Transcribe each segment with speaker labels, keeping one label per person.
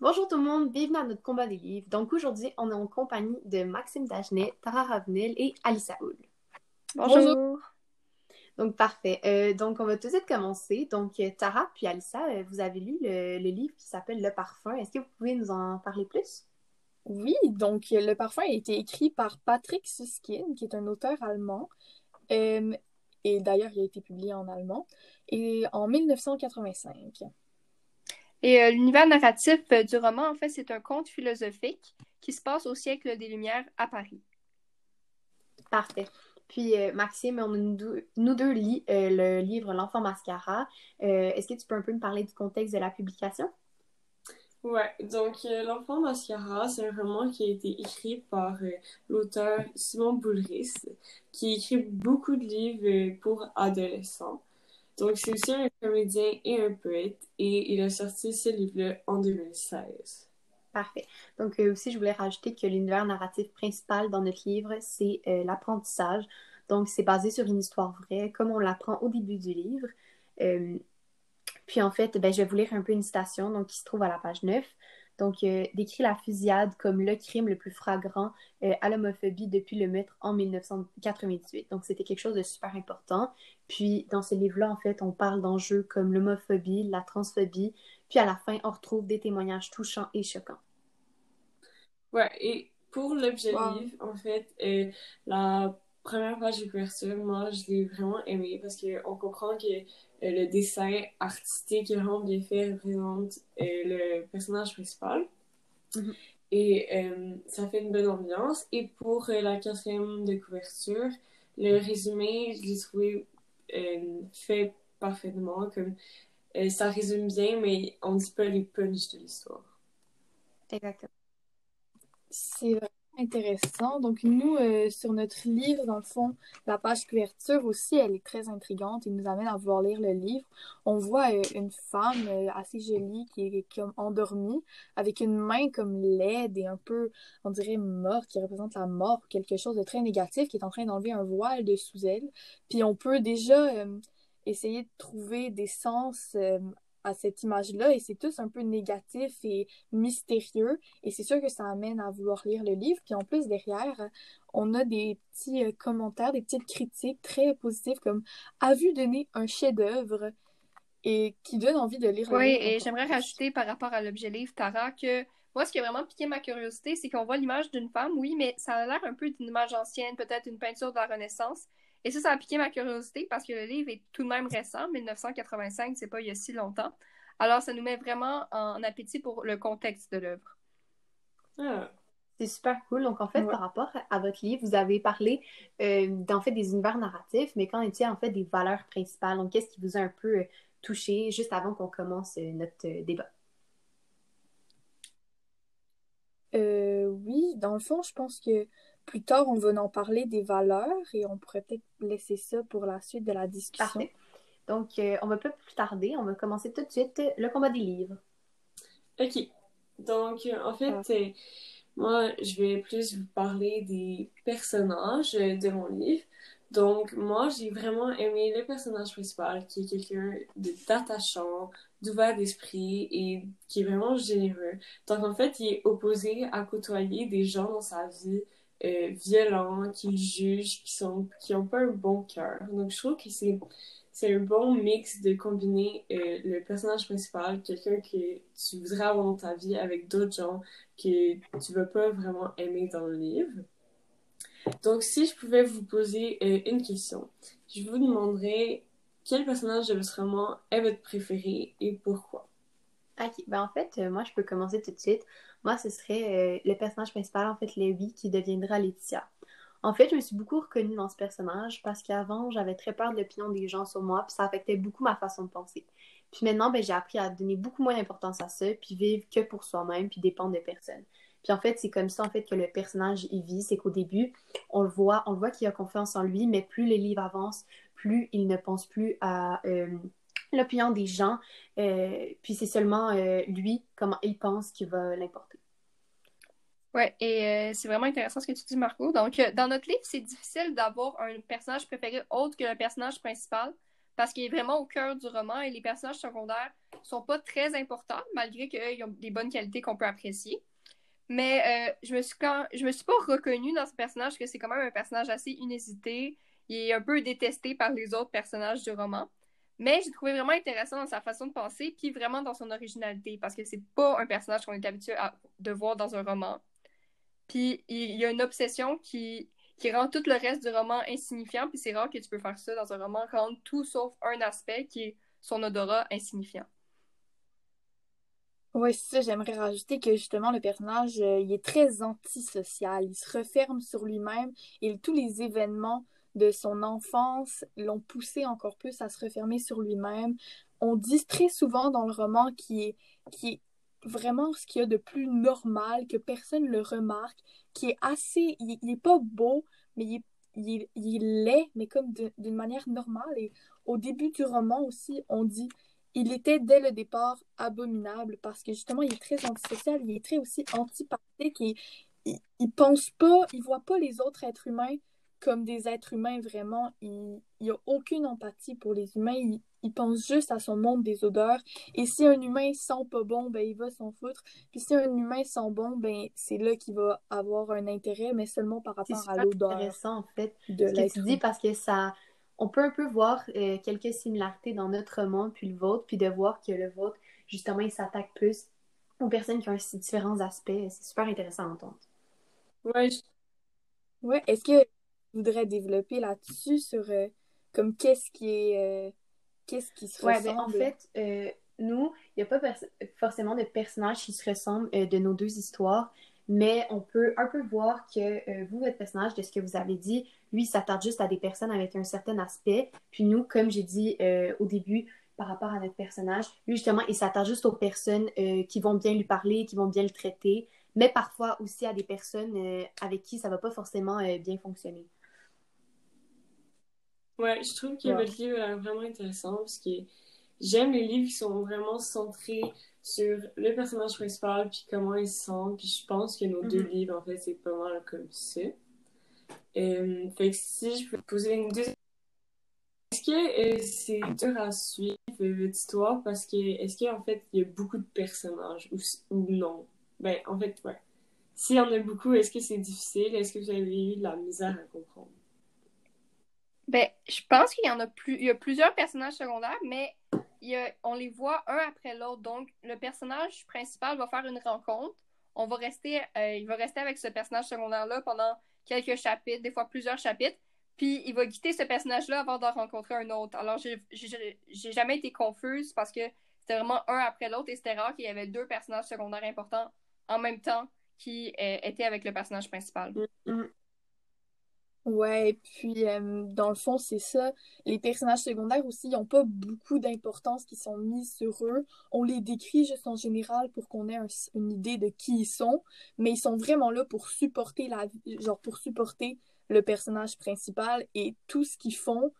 Speaker 1: Bonjour tout le monde, bienvenue à notre combat des livres. Donc aujourd'hui, on est en compagnie de Maxime Dagenet, Tara Ravenel et Alissa Hull.
Speaker 2: Bonjour.
Speaker 1: Donc parfait. Euh, donc on va tout de suite commencer. Donc euh, Tara puis Alissa, euh, vous avez lu le, le livre qui s'appelle Le Parfum. Est-ce que vous pouvez nous en parler plus?
Speaker 2: Oui, donc Le Parfum a été écrit par Patrick Susskind, qui est un auteur allemand. Euh, et d'ailleurs, il a été publié en allemand. Et en 1985.
Speaker 3: Et euh, l'univers narratif euh, du roman, en fait, c'est un conte philosophique qui se passe au siècle des Lumières à Paris.
Speaker 1: Parfait. Puis euh, Maxime, on nous deux, nous deux lit euh, le livre L'enfant mascara. Euh, Est-ce que tu peux un peu me parler du contexte de la publication?
Speaker 4: Ouais, donc euh, L'enfant mascara, c'est un roman qui a été écrit par euh, l'auteur Simon Boulris, qui écrit beaucoup de livres euh, pour adolescents. Donc c'est aussi un comédien et un poète, et il a sorti ce livre-là en 2016.
Speaker 1: Parfait. Donc euh, aussi, je voulais rajouter que l'univers narratif principal dans notre livre, c'est euh, l'apprentissage. Donc c'est basé sur une histoire vraie, comme on l'apprend au début du livre. Euh, puis en fait, ben, je vais vous lire un peu une citation donc, qui se trouve à la page 9. Donc, euh, décrit la fusillade comme le crime le plus flagrant euh, à l'homophobie depuis le meurtre en 1998. Donc, c'était quelque chose de super important. Puis, dans ce livre-là, en fait, on parle d'enjeux comme l'homophobie, la transphobie. Puis, à la fin, on retrouve des témoignages touchants et choquants.
Speaker 4: Ouais, et pour l'objet
Speaker 2: Wow.
Speaker 4: livre, en fait, euh, la première page de couverture, moi, je l'ai vraiment aimé parce qu'on comprend que euh, le dessin artistique est vraiment bien fait, représente euh, le personnage principal.
Speaker 1: Mhm.
Speaker 4: Et euh, ça fait une bonne ambiance. Et pour la quatrième de couverture, le résumé, je l'ai trouvé fait parfaitement. Comme, ça résume bien, mais on dit pas les punchs de l'histoire.
Speaker 1: Exactement.
Speaker 2: C'est vraiment intéressant. Donc, nous, euh, sur notre livre, dans le fond, la page couverture aussi, elle est très intrigante et nous amène à vouloir lire le livre. On voit euh, une femme euh, assez jolie qui est comme endormie, avec une main comme laide et un peu, on dirait, morte, qui représente la mort, quelque chose de très négatif, qui est en train d'enlever un voile de sous elle. Puis on peut déjà euh, essayer de trouver des sens euh, à cette image-là, et c'est tous un peu négatif et mystérieux. Et c'est sûr que ça amène à vouloir lire le livre. Puis en plus, derrière, on a des petits euh, commentaires, des petites critiques très positives comme A vu donner un chef-d'œuvre et qui donne envie de lire le
Speaker 3: Oui,
Speaker 2: livre.
Speaker 3: et j'aimerais rajouter par rapport à l'objet livre, Tara, que moi, ce qui a vraiment piqué ma curiosité, c'est qu'on voit l'image d'une femme, oui, mais ça a l'air un peu d'une image ancienne, peut-être une peinture de la Renaissance. Et ça, ça a piqué ma curiosité parce que le livre est tout de même récent, 1985, c'est pas il y a si longtemps. Alors, ça nous met vraiment en appétit pour le contexte de l'œuvre.
Speaker 4: Ah.
Speaker 1: C'est super cool. Donc, en fait,
Speaker 2: Ouais.
Speaker 1: par rapport à votre livre, vous avez parlé euh, d'en fait des univers narratifs, mais qu'en est-il en fait des valeurs principales? Donc, qu'est-ce qui vous a un peu euh, touché juste avant qu'on commence euh, notre débat?
Speaker 2: Euh, oui, dans le fond, je pense que plus tard, on va en parler des valeurs et on pourrait peut-être laisser ça pour la suite de la discussion.
Speaker 1: Parfait. Donc, euh, on va pas plus tarder. On va commencer tout de suite euh, le combat des livres.
Speaker 4: Ok. Donc, euh, en fait,
Speaker 2: Ah.
Speaker 4: euh, moi, je vais plus vous parler des personnages de mon livre. Donc, moi, j'ai vraiment aimé le personnage principal, qui est quelqu'un de- d'attachant, d'ouvert d'esprit et qui est vraiment généreux. Donc, en fait, il est opposé à côtoyer des gens dans sa vie euh, violents, qui le jugent, qui sont, qui ont pas un bon cœur. Donc, je trouve que c'est c'est un bon mix de combiner euh, le personnage principal, quelqu'un que tu voudrais avoir dans ta vie avec d'autres gens que tu vas pas vraiment aimer dans le livre. Donc, si je pouvais vous poser euh, une question, je vous demanderais quel personnage de votre roman est votre préféré et pourquoi?
Speaker 1: Ben en fait, euh, moi, je peux commencer tout de suite. Moi, ce serait euh, le personnage principal, en fait, Levi, qui deviendra Laetitia. En fait, je me suis beaucoup reconnue dans ce personnage parce qu'avant, j'avais très peur de l'opinion des gens sur moi, puis ça affectait beaucoup ma façon de penser. Puis maintenant, ben, j'ai appris à donner beaucoup moins d'importance à ça, puis vivre que pour soi-même, puis dépendre de personne. Puis en fait, c'est comme ça en fait que le personnage il vit, c'est qu'au début, on le voit, on le voit qu'il a confiance en lui, mais plus les livres avancent, plus il ne pense plus à euh, l'opinion des gens, euh, puis c'est seulement euh, lui, comment il pense, qui va l'importer.
Speaker 3: Ouais, et euh, c'est vraiment intéressant ce que tu dis, Marco. Donc, dans notre livre, c'est difficile d'avoir un personnage préféré autre que le personnage principal parce qu'il est vraiment au cœur du roman et les personnages secondaires sont pas très importants, malgré qu'ils ont des bonnes qualités qu'on peut apprécier. Mais je me suis quand... je me suis pas reconnue dans ce personnage, que c'est quand même un personnage assez inhésité. Il est un peu détesté par les autres personnages du roman. Mais j'ai trouvé vraiment intéressant dans sa façon de penser, puis vraiment dans son originalité, parce que c'est pas un personnage qu'on est habitué à... de voir dans un roman. Puis il y a une obsession qui, qui rend tout le reste du roman insignifiant, puis c'est rare que tu peux faire ça dans un roman, rendre tout sauf un aspect qui est son odorat insignifiant.
Speaker 2: Oui, c'est ça, j'aimerais rajouter que justement le personnage, euh, il est très antisocial, il se referme sur lui-même et tous les événements de son enfance l'ont poussé encore plus à se refermer sur lui-même. On dit très souvent dans le roman qu'il est, qui est vraiment ce qu'il y a de plus normal, que personne ne le remarque, qui est assez. Il, n'est pas beau, mais il est, il, il mais comme d'une manière normale. Et au début du roman aussi, on dit il était dès le départ abominable parce que justement, il est très antisocial, il est très aussi antipathique et il, il pense pas, il voit pas les autres êtres humains comme des êtres humains vraiment. Il n'y a aucune empathie pour les humains. Il, il, pense juste à son monde des odeurs. Et si un humain sent pas bon, ben il va s'en foutre. Puis si un humain sent bon, ben c'est là qu'il va avoir un intérêt, mais seulement par rapport à l'odeur.
Speaker 1: C'est intéressant en fait de ce que tu dis parce que ça, on peut un peu voir euh, quelques similarités dans notre monde puis le vôtre, puis de voir que le vôtre justement il s'attaque plus aux personnes qui ont différents aspects. C'est super intéressant à entendre.
Speaker 4: Ouais.
Speaker 2: Ouais. Est-ce que voudrais développer là-dessus sur euh, comme qu'est-ce qui est euh, qu'est-ce qui se
Speaker 1: ouais, ben, en fait, euh, nous, il n'y a pas forcément de personnages qui se ressemblent de nos deux histoires, mais on peut un peu voir que vous, votre personnage, de ce que vous avez dit, lui, s'attarde juste à des personnes avec un certain aspect. Puis nous, comme j'ai dit au début, par rapport à notre personnage, lui, justement, il s'attarde juste aux personnes qui vont bien lui parler, qui vont bien le traiter, mais parfois aussi à des personnes avec qui ça ne va pas forcément bien fonctionner.
Speaker 4: Ouais, je trouve que votre livre est vraiment intéressant parce que j'aime les livres qui sont vraiment centrés sur le personnage principal puis comment il se sent. Puis je pense que nos deux mhm. livres, en fait, c'est pas mal comme ça. Euh, fait que si je peux poser une deuxième est-ce que euh, c'est dur à suivre votre histoire? Parce que est-ce qu'en fait il y a beaucoup de personnages ou, ou non? Ben en fait ouais. S'il y en a beaucoup, est-ce que c'est difficile? Est-ce que vous avez eu de la misère à comprendre?
Speaker 3: Ben, je pense qu'il y en a plus. Il y a plusieurs personnages secondaires, mais on les voit un après l'autre. Donc, le personnage principal va faire une rencontre. On va rester, euh, il va rester avec ce personnage secondaire-là pendant quelques chapitres, des fois plusieurs chapitres. Puis il va quitter ce personnage-là avant d'en rencontrer un autre. Alors, j'ai jamais été confuse parce que c'était vraiment un après l'autre et c'était rare qu'il y avait deux personnages secondaires importants en même temps qui euh, étaient avec le personnage principal.
Speaker 2: Mm, mm. Ouais, puis euh, dans le fond, c'est ça. Les personnages secondaires aussi, ils n'ont pas beaucoup d'importance qui sont mis sur eux. On les décrit juste en général pour qu'on ait une idée de qui ils sont, mais ils sont vraiment là pour supporter la genre pour supporter le personnage principal et tout ce qu'ils font,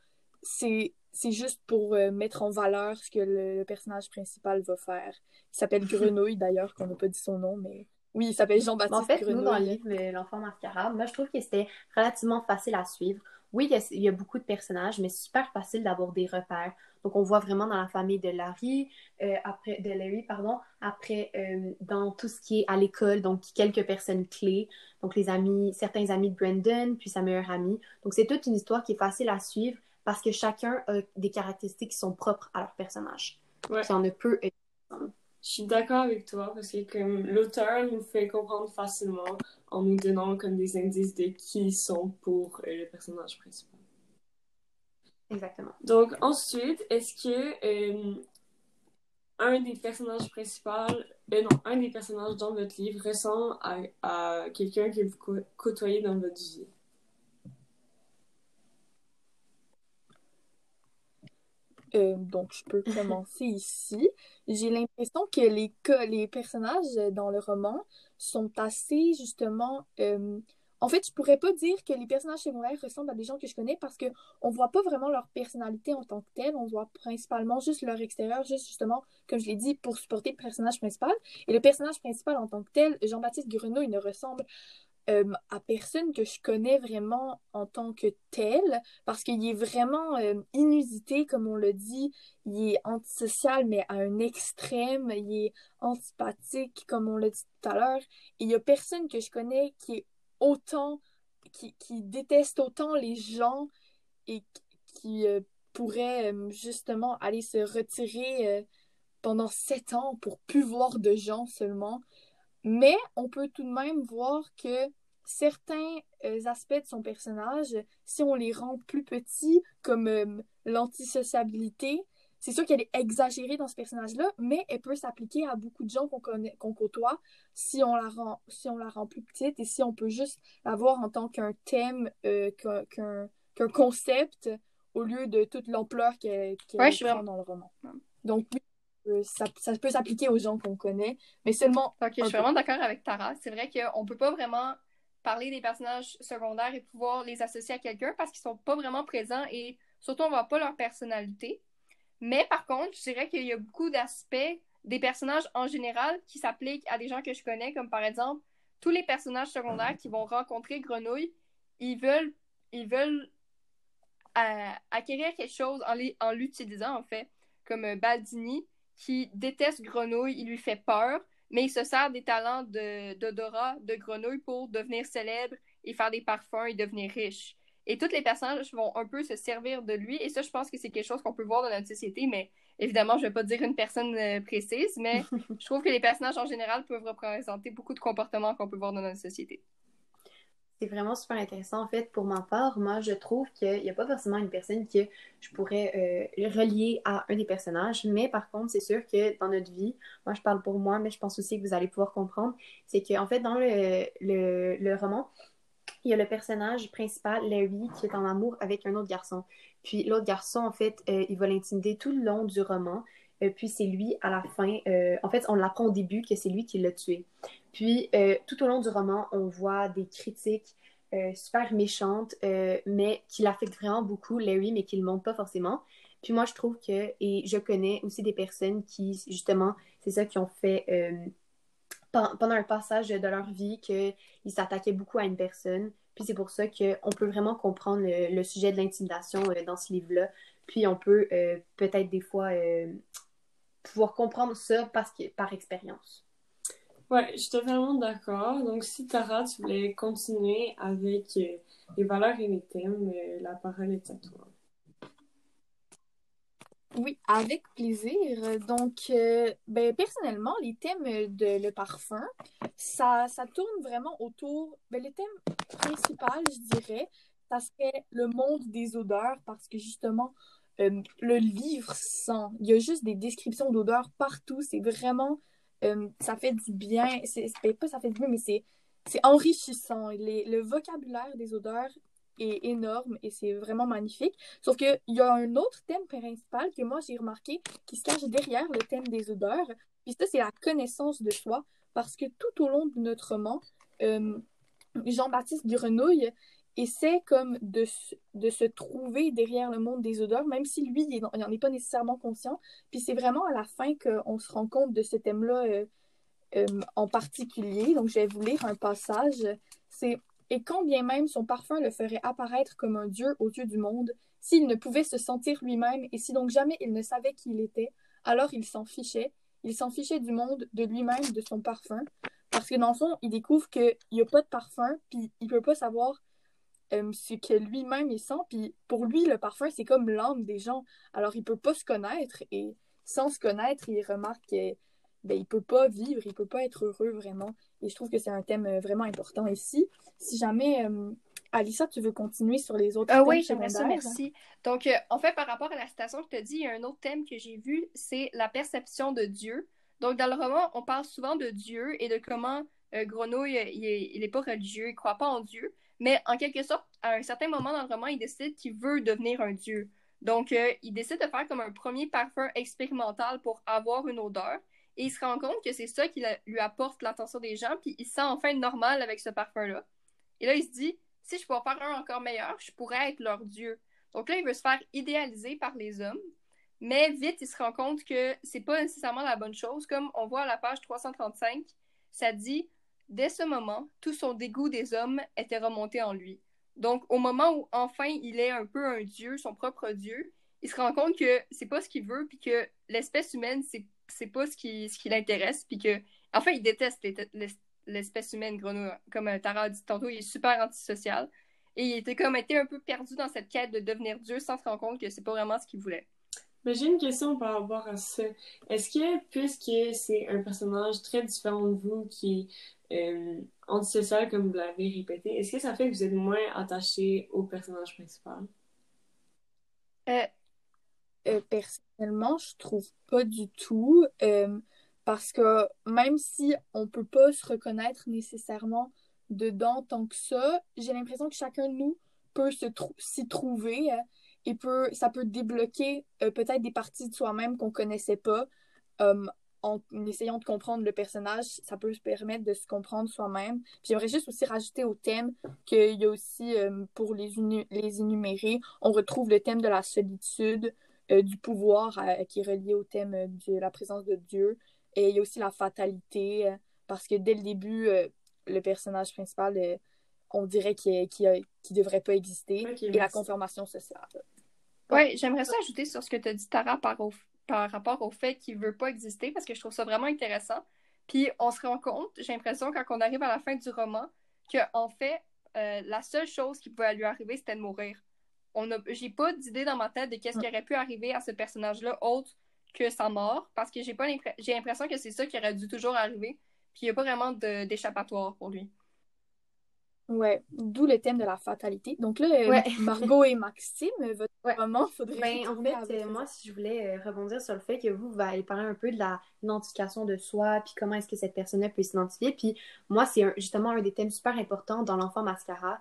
Speaker 2: c'est c'est juste pour euh, mettre en valeur ce que le, personnage principal va faire. Il s'appelle Grenouille d'ailleurs, qu'on n'a pas dit son nom, mais oui, il s'appelle Jean-Baptiste
Speaker 1: En fait, nous, dans le livre L'enfant mascarade, moi, je trouve que c'était relativement facile à suivre. Oui, il y, a, beaucoup de personnages, mais c'est super facile d'avoir des repères. Donc, on voit vraiment dans la famille de Larry, euh, après, de Larry, pardon, après euh, dans tout ce qui est à l'école, donc quelques personnes clés, donc les amis, certains amis de Brandon, puis sa meilleure amie. Donc, c'est toute une histoire qui est facile à suivre parce que chacun a des caractéristiques qui sont propres à leur personnage. Ouais. Qui en a peu
Speaker 4: je suis d'accord avec toi parce que comme l'auteur nous fait comprendre facilement en nous donnant comme des indices de qui ils sont pour euh, le personnage principal.
Speaker 1: Exactement.
Speaker 4: Donc ensuite, est-ce que euh, un des personnages principaux, euh, non, un des personnages dans votre livre ressemble à, à quelqu'un que vous côtoyez dans votre vie?
Speaker 2: Euh, donc, je peux commencer ici. J'ai l'impression que les, les personnages dans le roman sont assez, justement... Euh, en fait, je pourrais pas dire que les personnages secondaires ressemblent à des gens que je connais parce que on voit pas vraiment leur personnalité en tant que telle. On voit principalement juste leur extérieur, juste justement, comme je l'ai dit, pour supporter le personnage principal. Et le personnage principal en tant que tel, Jean-Baptiste Grenot, il ne ressemble euh, à personne que je connais vraiment en tant que tel, parce qu'il est vraiment euh, inusité, comme on le dit. Il est antisocial, mais à un extrême. Il est antipathique, comme on l'a dit tout à l'heure. Il y a personne que je connais qui est autant, qui, qui déteste autant les gens et qui euh, pourrait justement aller se retirer pendant sept ans pour plus voir de gens seulement. Mais on peut tout de même voir que certains euh, aspects de son personnage, si on les rend plus petits, comme euh, l'antisociabilité, c'est sûr qu'elle est exagérée dans ce personnage-là, mais elle peut s'appliquer à beaucoup de gens qu'on connaît, qu'on côtoie, si on la rend, si on la rend plus petite et si on peut juste la voir en tant qu'un thème, euh, qu'un, concept, au lieu de toute l'ampleur qu'elle, prend dans le roman. Donc, euh, ça, peut s'appliquer aux gens qu'on connaît, mais seulement.
Speaker 3: Ok, je suis vraiment d'accord avec Tara. C'est vrai qu'on peut pas vraiment parler des personnages secondaires et pouvoir les associer à quelqu'un parce qu'ils sont pas vraiment présents et surtout on voit pas leur personnalité. Mais par contre, je dirais qu'il y a beaucoup d'aspects des personnages en général qui s'appliquent à des gens que je connais, comme par exemple tous les personnages secondaires qui vont rencontrer Grenouille, ils veulent, ils veulent euh, acquérir quelque chose en l'utilisant en fait, comme euh, Baldini qui déteste Grenouille, il lui fait peur, mais il se sert des talents d'odorat de, de Grenouille pour devenir célèbre et faire des parfums et devenir riche. Et toutes les personnages vont un peu se servir de lui, et ça, je pense que c'est quelque chose qu'on peut voir dans notre société, mais évidemment, je ne vais pas dire une personne euh, précise, mais je trouve que les personnages en général peuvent représenter beaucoup de comportements qu'on peut voir dans notre société
Speaker 1: c'est vraiment super intéressant. En fait, pour ma part, moi, je trouve qu'il n'y a pas forcément une personne que je pourrais euh, relier à un des personnages, mais par contre, c'est sûr que dans notre vie, moi, je parle pour moi, mais je pense aussi que vous allez pouvoir comprendre, c'est qu'en fait, dans le, roman, il y a le personnage principal, Larry, qui est en amour avec un autre garçon. Puis l'autre garçon, en fait, euh, il va l'intimider tout le long du roman. Euh, puis c'est lui, à la fin, en fait, on l'apprend au début que c'est lui qui l'a tué. Puis, euh, tout au long du roman, on voit des critiques euh, super méchantes, euh, mais qui l'affectent vraiment beaucoup, Larry, mais qui ne le montrent pas forcément. Puis moi, je trouve que, et je connais aussi des personnes qui, justement, c'est ça, qui ont fait pendant un passage de leur vie, qu'ils s'attaquaient beaucoup à une personne. Puis c'est pour ça qu'on peut vraiment comprendre le, sujet de l'intimidation dans ce livre-là. Puis on peut peut-être des fois pouvoir comprendre ça parce que, par expérience.
Speaker 4: Ouais, j'étais vraiment d'accord. Donc, si Tara, tu voulais continuer avec euh, les valeurs et les thèmes, euh, la parole est à toi.
Speaker 2: Oui, avec plaisir. Donc, euh, ben, personnellement, les thèmes de le parfum, ça, ça tourne vraiment autour. Ben, le thème principal, je dirais, ça serait le monde des odeurs parce que justement, le livre sent. Il y a juste des descriptions d'odeurs partout. C'est vraiment euh, ça fait du bien. C'est pas ça fait du bien, mais c'est enrichissant. Le vocabulaire des odeurs est énorme et c'est vraiment magnifique. Sauf qu'il y a un autre thème principal que moi j'ai remarqué qui se cache derrière le thème des odeurs. Puis ça, c'est la connaissance de soi. Parce que tout au long de notre roman, euh, Jean-Baptiste Grenouille essaie comme de, de se trouver derrière le monde des odeurs, même si lui, il n'en est pas nécessairement conscient. Puis c'est vraiment à la fin qu'on se rend compte de ce thème-là euh, euh, en particulier. Donc, je vais vous lire un passage. C'est Et quand bien même son parfum le ferait apparaître comme un dieu aux yeux du monde, s'il ne pouvait se sentir lui-même et si donc jamais il ne savait qui il était, alors il s'en fichait. Il s'en fichait du monde, de lui-même, de son parfum. Parce que dans le fond, il découvre qu'il n'y a pas de parfum, puis il ne peut pas savoir euh, ce que lui-même il sent. Puis pour lui, le parfum, c'est comme l'âme des gens. Alors il peut pas se connaître et sans se connaître, il remarque qu'il ben, il peut pas vivre, il peut pas être heureux vraiment. Et je trouve que c'est un thème euh, vraiment important ici. Si jamais euh, Alissa, tu veux continuer sur les autres thèmes
Speaker 3: Oui, j'aimerais ça, merci. Donc, en fait, par rapport à la citation que tu as dit, il y a un autre thème que j'ai vu, c'est la perception de Dieu. Donc, dans le roman, on parle souvent de Dieu et de comment Grenouille, il n'est pas religieux, il croit pas en Dieu. Mais en quelque sorte, à un certain moment dans le roman, il décide qu'il veut devenir un dieu. Donc, euh, il décide de faire comme un premier parfum expérimental pour avoir une odeur. Et il se rend compte que c'est ça qui lui apporte l'attention des gens, puis il se sent enfin normal avec ce parfum-là. Et là, il se dit, si je pouvais faire un encore meilleur, je pourrais être leur dieu. Donc là, il veut se faire idéaliser par les hommes. Mais vite, il se rend compte que c'est pas nécessairement la bonne chose. Comme on voit à la page 335, ça dit dès ce moment, tout son dégoût des hommes était remonté en lui. Donc, au moment où enfin il est un peu un dieu, son propre dieu, il se rend compte que c'est pas ce qu'il veut, puis que l'espèce humaine, c'est, pas ce qui, ce qui l'intéresse, puis que, enfin, il déteste l'espèce humaine, grenouille. Comme euh, Tara a dit tantôt, il est super antisocial. Et il était comme été un peu perdu dans cette quête de devenir Dieu sans se rendre compte que c'est pas vraiment ce qu'il voulait.
Speaker 4: Mais j'ai une question par rapport à ça. Est-ce que, puisque c'est un personnage très différent de vous qui est euh, antisocial, comme vous l'avez répété, est-ce que ça fait que vous êtes moins attaché au personnage principal?
Speaker 2: Euh, euh, personnellement, je trouve pas du tout. Euh, parce que même si on peut pas se reconnaître nécessairement dedans tant que ça, j'ai l'impression que chacun de nous peut s'y trouver hein, et peut, ça peut débloquer euh, peut-être des parties de soi-même qu'on connaissait pas. en essayant de comprendre le personnage, ça peut se permettre de se comprendre soi-même. J'aimerais juste aussi rajouter au thème qu'il y a aussi, pour les, les énumérer, on retrouve le thème de la solitude, euh, du pouvoir euh, qui est relié au thème euh, de la présence de Dieu. Et il y a aussi la fatalité, parce que dès le début, le personnage principal, on dirait qu'il ne devrait pas exister. et la confirmation sociale.
Speaker 3: Oui, j'aimerais ça ajouter sur ce que tu as dit, Tara, par, par rapport au fait qu'il ne veut pas exister, parce que je trouve ça vraiment intéressant. Puis on se rend compte, j'ai l'impression, quand on arrive à la fin du roman, qu'en en fait, la seule chose qui pouvait lui arriver, c'était de mourir on a, j'ai pas d'idée dans ma tête de qu'est-ce qui aurait pu arriver à ce personnage-là autre que sa mort, parce que j'ai pas j'ai l'impression que c'est ça qui aurait dû toujours arriver, puis il n'y a pas vraiment d'échappatoire pour lui.
Speaker 2: Ouais, d'où le thème de la fatalité. Donc là, euh, Margot et Maxime, votre moment, faudrait.
Speaker 1: Ben, en fait, euh, moi, si je voulais euh, rebondir sur le fait que vous, vous allez parler un peu de l'identification de soi, puis comment est-ce que cette personne-là peut s'identifier. Puis moi, c'est justement un des thèmes super importants dans l'enfant mascara.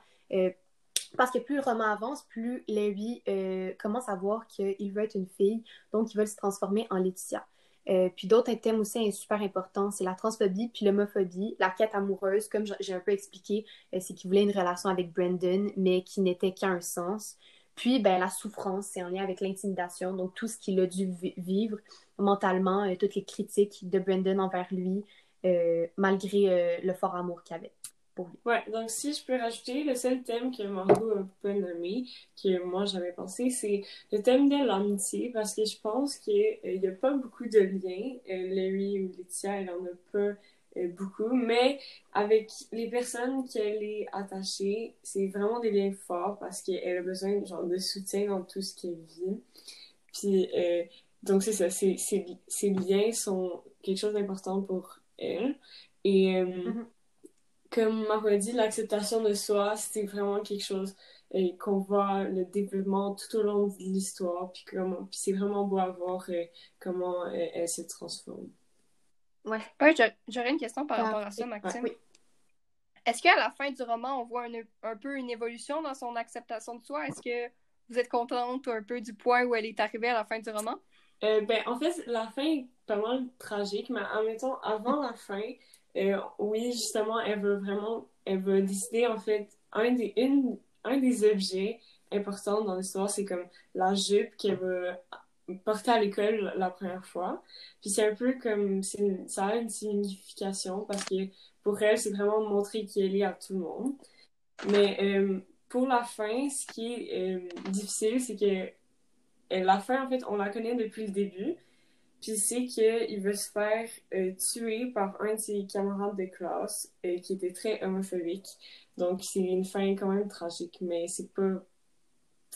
Speaker 1: Parce que plus le roman avance, plus Larry euh, commence à voir qu'il veut être une fille, donc il veut se transformer en Laetitia. Euh, puis d'autres thèmes aussi super importants, c'est la transphobie puis l'homophobie, la quête amoureuse, comme j'ai un peu expliqué, euh, c'est qu'il voulait une relation avec Brandon, mais qui n'était qu'à un sens. Puis ben, la souffrance, c'est en lien avec l'intimidation, donc tout ce qu'il a dû vivre mentalement, toutes les critiques de Brandon envers lui, malgré le fort amour qu'il avait.
Speaker 4: Ouais, donc si je peux rajouter, le seul thème que Margot a pas nommé, que moi j'avais pensé, c'est le thème de l'amitié, parce que je pense qu'il n'y a pas beaucoup de liens. Euh, Larry ou Laetitia, elle en a pas euh, beaucoup, mais avec les personnes qu'elle est attachée, c'est vraiment des liens forts parce qu'elle a besoin genre, de soutien dans tout ce qu'elle vit. Puis, euh, donc c'est ça, ces liens sont quelque chose d'important pour elle. Et mm-hmm comme Marco dit, l'acceptation de soi, c'est vraiment quelque chose et euh, qu'on voit le développement tout au long de l'histoire, puis, comment, puis c'est vraiment beau à voir euh, comment euh, elle, se transforme.
Speaker 3: Ouais, j'aurais une question par rapport à ça, Maxime. Est-ce qu'à la fin du roman, on voit un, peu une évolution dans son acceptation de soi? Est-ce que vous êtes contente un peu du point où elle est arrivée à la fin du roman?
Speaker 4: ben, en fait, la fin est pas mal tragique, mais temps, avant la fin, euh, oui, justement, elle veut vraiment, elle veut décider, en fait, un des, une, un des objets importants dans l'histoire, c'est comme la jupe qu'elle veut porter à l'école la première fois. Puis c'est un peu comme, ça a une signification parce que pour elle, c'est vraiment montrer qu'elle est à tout le monde. Mais euh, pour la fin, ce qui est euh, difficile, c'est que la fin, en fait, on la connaît depuis le début. Puis c'est qu'il veut se faire euh, tuer par un de ses camarades de classe euh, qui était très homophobique. Donc c'est une fin quand même tragique, mais c'est pas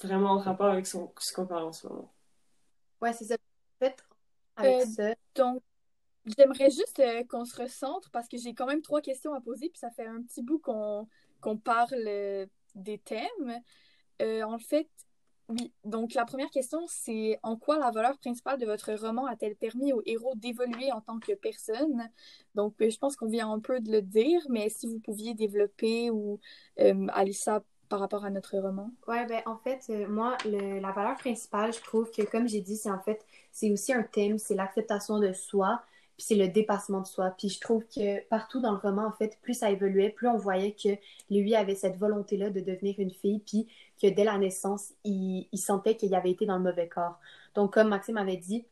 Speaker 4: vraiment en rapport avec son, ce qu'on parle en ce moment.
Speaker 1: Ouais, c'est ça. En fait, avec
Speaker 2: euh, ça. Donc, j'aimerais juste qu'on se recentre parce que j'ai quand même trois questions à poser, puis ça fait un petit bout qu'on qu'on parle des thèmes. en fait, oui, donc la première question, c'est en quoi la valeur principale de votre roman a-t-elle permis au héros d'évoluer en tant que personne? Donc, euh, je pense qu'on vient un peu de le dire, mais si vous pouviez développer ou euh, aller ça par rapport à notre roman?
Speaker 1: Ouais, ben en fait, euh, moi, la valeur principale, je trouve que, comme j'ai dit, c'est en fait, c'est aussi un thème, c'est l'acceptation de soi, c'est le dépassement de soi. Puis je trouve que partout dans le roman, en fait, plus ça évoluait, plus on voyait que lui avait cette volonté-là de devenir une fille, puis que dès la naissance, il, sentait qu'il avait été dans le mauvais corps. Donc, comme Maxime avait dit,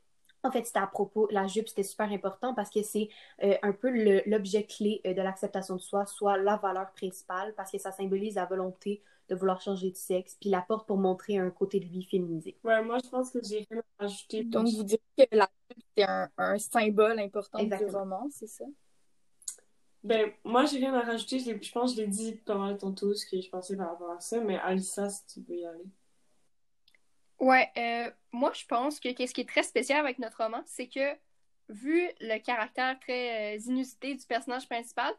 Speaker 1: En fait, c'était à propos, la jupe, c'était super important parce que c'est euh, un peu l'objet clé euh, de l'acceptation de soi, soit la valeur principale, parce que ça symbolise la volonté de vouloir changer de sexe, puis la porte pour montrer un côté de lui féminisé.
Speaker 4: Ouais, moi, je pense que j'ai rien à rajouter.
Speaker 2: Donc, vous dites que la c'est un, un, symbole important
Speaker 1: Exactement.
Speaker 2: du roman, c'est ça?
Speaker 4: Ben, moi, j'ai rien à rajouter. Je, je pense que je l'ai dit pas mal tantôt ce que je pensais par rapport à ça, mais Alissa, si tu veux y aller.
Speaker 3: Ouais, euh, moi je pense que ce qui est très spécial avec notre roman, c'est que vu le caractère très euh, inusité du personnage principal,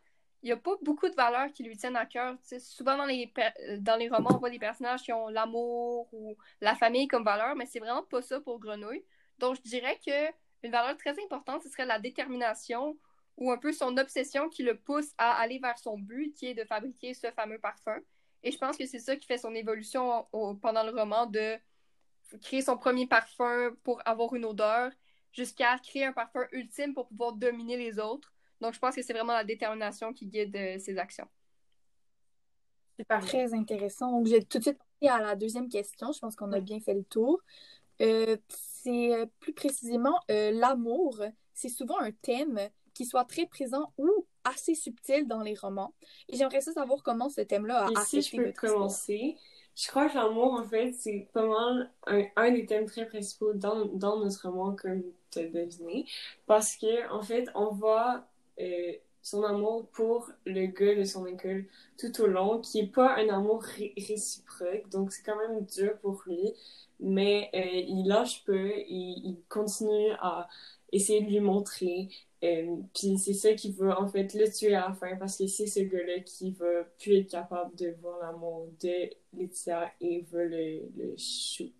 Speaker 3: il n'y a pas beaucoup de valeurs qui lui tiennent à cœur. Souvent dans les, dans les romans, on voit des personnages qui ont l'amour ou la famille comme valeur, mais c'est vraiment pas ça pour Grenouille. Donc je dirais que une valeur très importante, ce serait la détermination ou un peu son obsession qui le pousse à aller vers son but, qui est de fabriquer ce fameux parfum. Et je pense que c'est ça qui fait son évolution pendant le roman de créer son premier parfum pour avoir une odeur, jusqu'à créer un parfum ultime pour pouvoir dominer les autres. Donc, je pense que c'est vraiment la détermination qui guide euh, ses actions.
Speaker 2: Super. Très intéressant. Donc, j'ai tout de suite passé à la deuxième question. Je pense qu'on a bien fait le tour. Euh, c'est euh, plus précisément euh, l'amour. C'est souvent un thème qui soit très présent ou assez subtil dans les romans. Et j'aimerais savoir comment ce thème-là a
Speaker 4: Et si je peux commencer, je crois que l'amour, en fait, c'est pas mal un, un, des thèmes très principaux dans, dans notre roman, comme tu as deviné. Parce que, en fait, on voit euh, son amour pour le gars de son école tout au long, qui est pas un amour ré réciproque, donc c'est quand même dur pour lui. Mais euh, il lâche peu, il, il continue à essayer de lui montrer. Euh, puis c'est ça qui va en fait le tuer à la fin parce que c'est ce gars-là qui va plus être capable de voir l'amour de Laetitia et veut le, le shoot.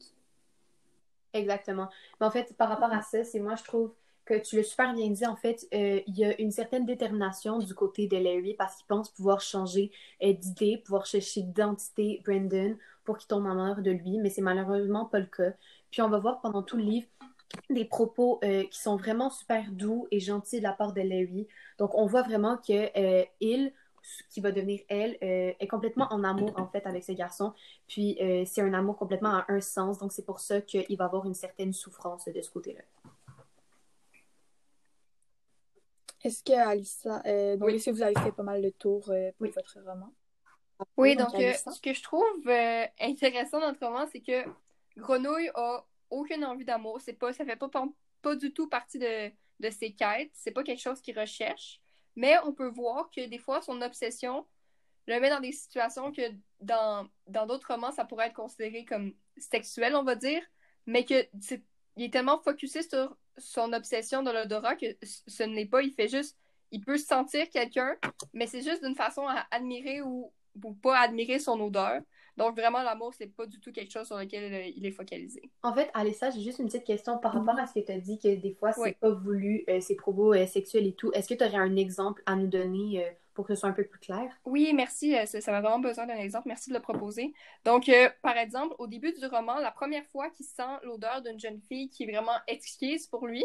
Speaker 1: Exactement. Mais en fait, par rapport à ça, c'est moi je trouve que tu l'as super bien dit, en fait, euh, il y a une certaine détermination du côté de Larry parce qu'il pense pouvoir changer euh, d'idée, pouvoir chercher d'identité Brandon pour qu'il tombe amoureux de lui, mais c'est malheureusement pas le cas. Puis on va voir pendant tout le livre des propos euh, qui sont vraiment super doux et gentils de la part de Larry. Donc, on voit vraiment que euh, il, qui va devenir elle, est complètement en amour, en fait, avec ce garçon. Puis, c'est un amour complètement à un sens. Donc, c'est pour ça qu'il va avoir une certaine souffrance de ce côté-là.
Speaker 2: Est-ce que, Alissa, donc, oui. est-ce que vous avez fait pas mal de tours pour oui. votre roman?
Speaker 3: Oui, donc, donc ce que je trouve intéressant dans notre roman, c'est que Grenouille a aucune envie d'amour. C'est pas, ça fait pas, pas du tout partie de, de ses quêtes. C'est pas quelque chose qu'il recherche. Mais on peut voir que des fois, son obsession le met dans des situations que dans d'autres romans, ça pourrait être considéré comme sexuel, on va dire. Mais que est, il est tellement focusé sur son obsession de l'odorat que ce n'est pas. Il fait juste. Il peut sentir quelqu'un, mais c'est juste d'une façon à admirer ou, ou pas admirer son odeur. Donc, vraiment, l'amour, c'est pas du tout quelque chose sur lequel euh, il est focalisé.
Speaker 1: En fait, Alessa, j'ai juste une petite question par rapport à ce que tu as dit, que des fois, c'est oui. pas voulu, euh, ces propos euh, sexuels et tout. Est-ce que tu aurais un exemple à nous donner euh, pour que ce soit un peu plus clair?
Speaker 3: Oui, merci. ça m'a vraiment besoin d'un exemple. Merci de le proposer. Donc, par exemple, au début du roman, la première fois qu'il sent l'odeur d'une jeune fille qui est vraiment exquise pour lui,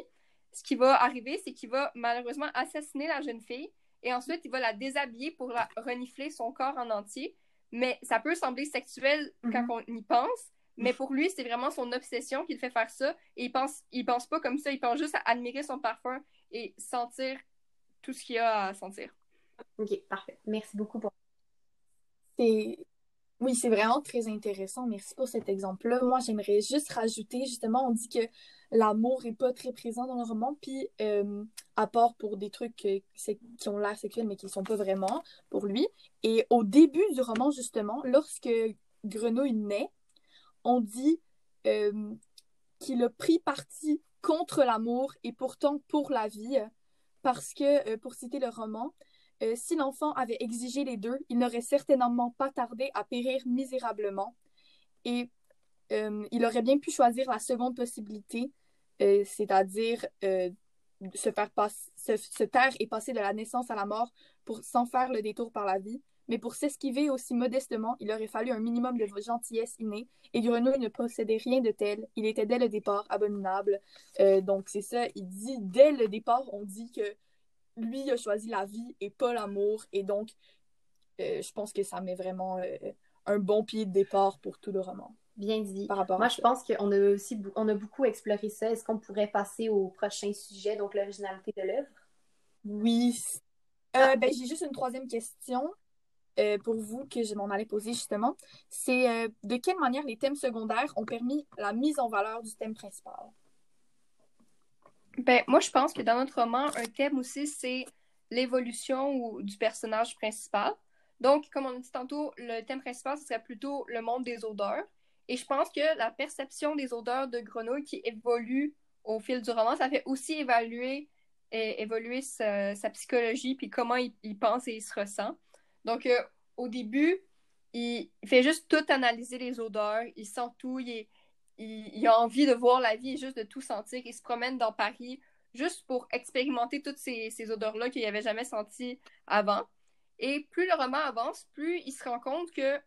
Speaker 3: ce qui va arriver, c'est qu'il va malheureusement assassiner la jeune fille et ensuite, il va la déshabiller pour la renifler son corps en entier mais ça peut sembler sexuel mm -hmm. quand on y pense. Mais pour lui, c'est vraiment son obsession qui le fait faire ça. Et il pense, il pense pas comme ça. Il pense juste à admirer son parfum et sentir tout ce qu'il a à sentir.
Speaker 1: Ok, parfait. Merci beaucoup pour.
Speaker 2: Oui, c'est vraiment très intéressant. Merci pour cet exemple-là. Moi, j'aimerais juste rajouter, justement, on dit que l'amour est pas très présent dans le roman, puis euh, à part pour des trucs euh, qui ont l'air sexuels mais qui ne sont pas vraiment pour lui. Et au début du roman, justement, lorsque Grenouille naît, on dit euh, qu'il a pris parti contre l'amour et pourtant pour la vie, parce que, pour citer le roman, euh, si l'enfant avait exigé les deux, il n'aurait certainement pas tardé à périr misérablement. Et euh, il aurait bien pu choisir la seconde possibilité, euh, c'est-à-dire se faire se, se, taire et passer de la naissance à la mort pour, sans faire le détour par la vie. Mais pour s'esquiver aussi modestement, il aurait fallu un minimum de gentillesse innée, et Grenouille ne possédait rien de tel. Il était dès le départ abominable. donc c'est ça, il dit dès le départ, on dit que lui il a choisi la vie et pas l'amour. Et donc, euh, je pense que ça met vraiment euh, un bon pied de départ pour tout le roman.
Speaker 1: Bien dit.
Speaker 2: par rapport
Speaker 1: Moi,
Speaker 2: à
Speaker 1: je
Speaker 2: ça.
Speaker 1: pense qu'on a aussi on a beaucoup exploré ça. Est-ce qu'on pourrait passer au prochain sujet, donc l'originalité de l'œuvre?
Speaker 2: Oui. Euh, ben, j'ai juste une troisième question pour vous que je m'en allais poser justement. C'est de quelle manière les thèmes secondaires ont permis la mise en valeur du thème principal?
Speaker 3: Ben, moi, je pense que dans notre roman, un thème aussi, c'est l'évolution du personnage principal. Donc, comme on a dit tantôt, le thème principal, ce serait plutôt le monde des odeurs. Et je pense que la perception des odeurs de grenouille qui évolue au fil du roman, ça fait aussi évaluer, évoluer sa, psychologie, puis comment il, pense et il se ressent. Donc, euh, au début, il fait juste tout analyser les odeurs, il sent tout, il, est- il, a envie de voir la vie et juste de tout sentir. Il se promène dans Paris juste pour expérimenter toutes ces, odeurs-là qu'il n'avait jamais senties avant. Et plus le roman avance, plus il se rend compte que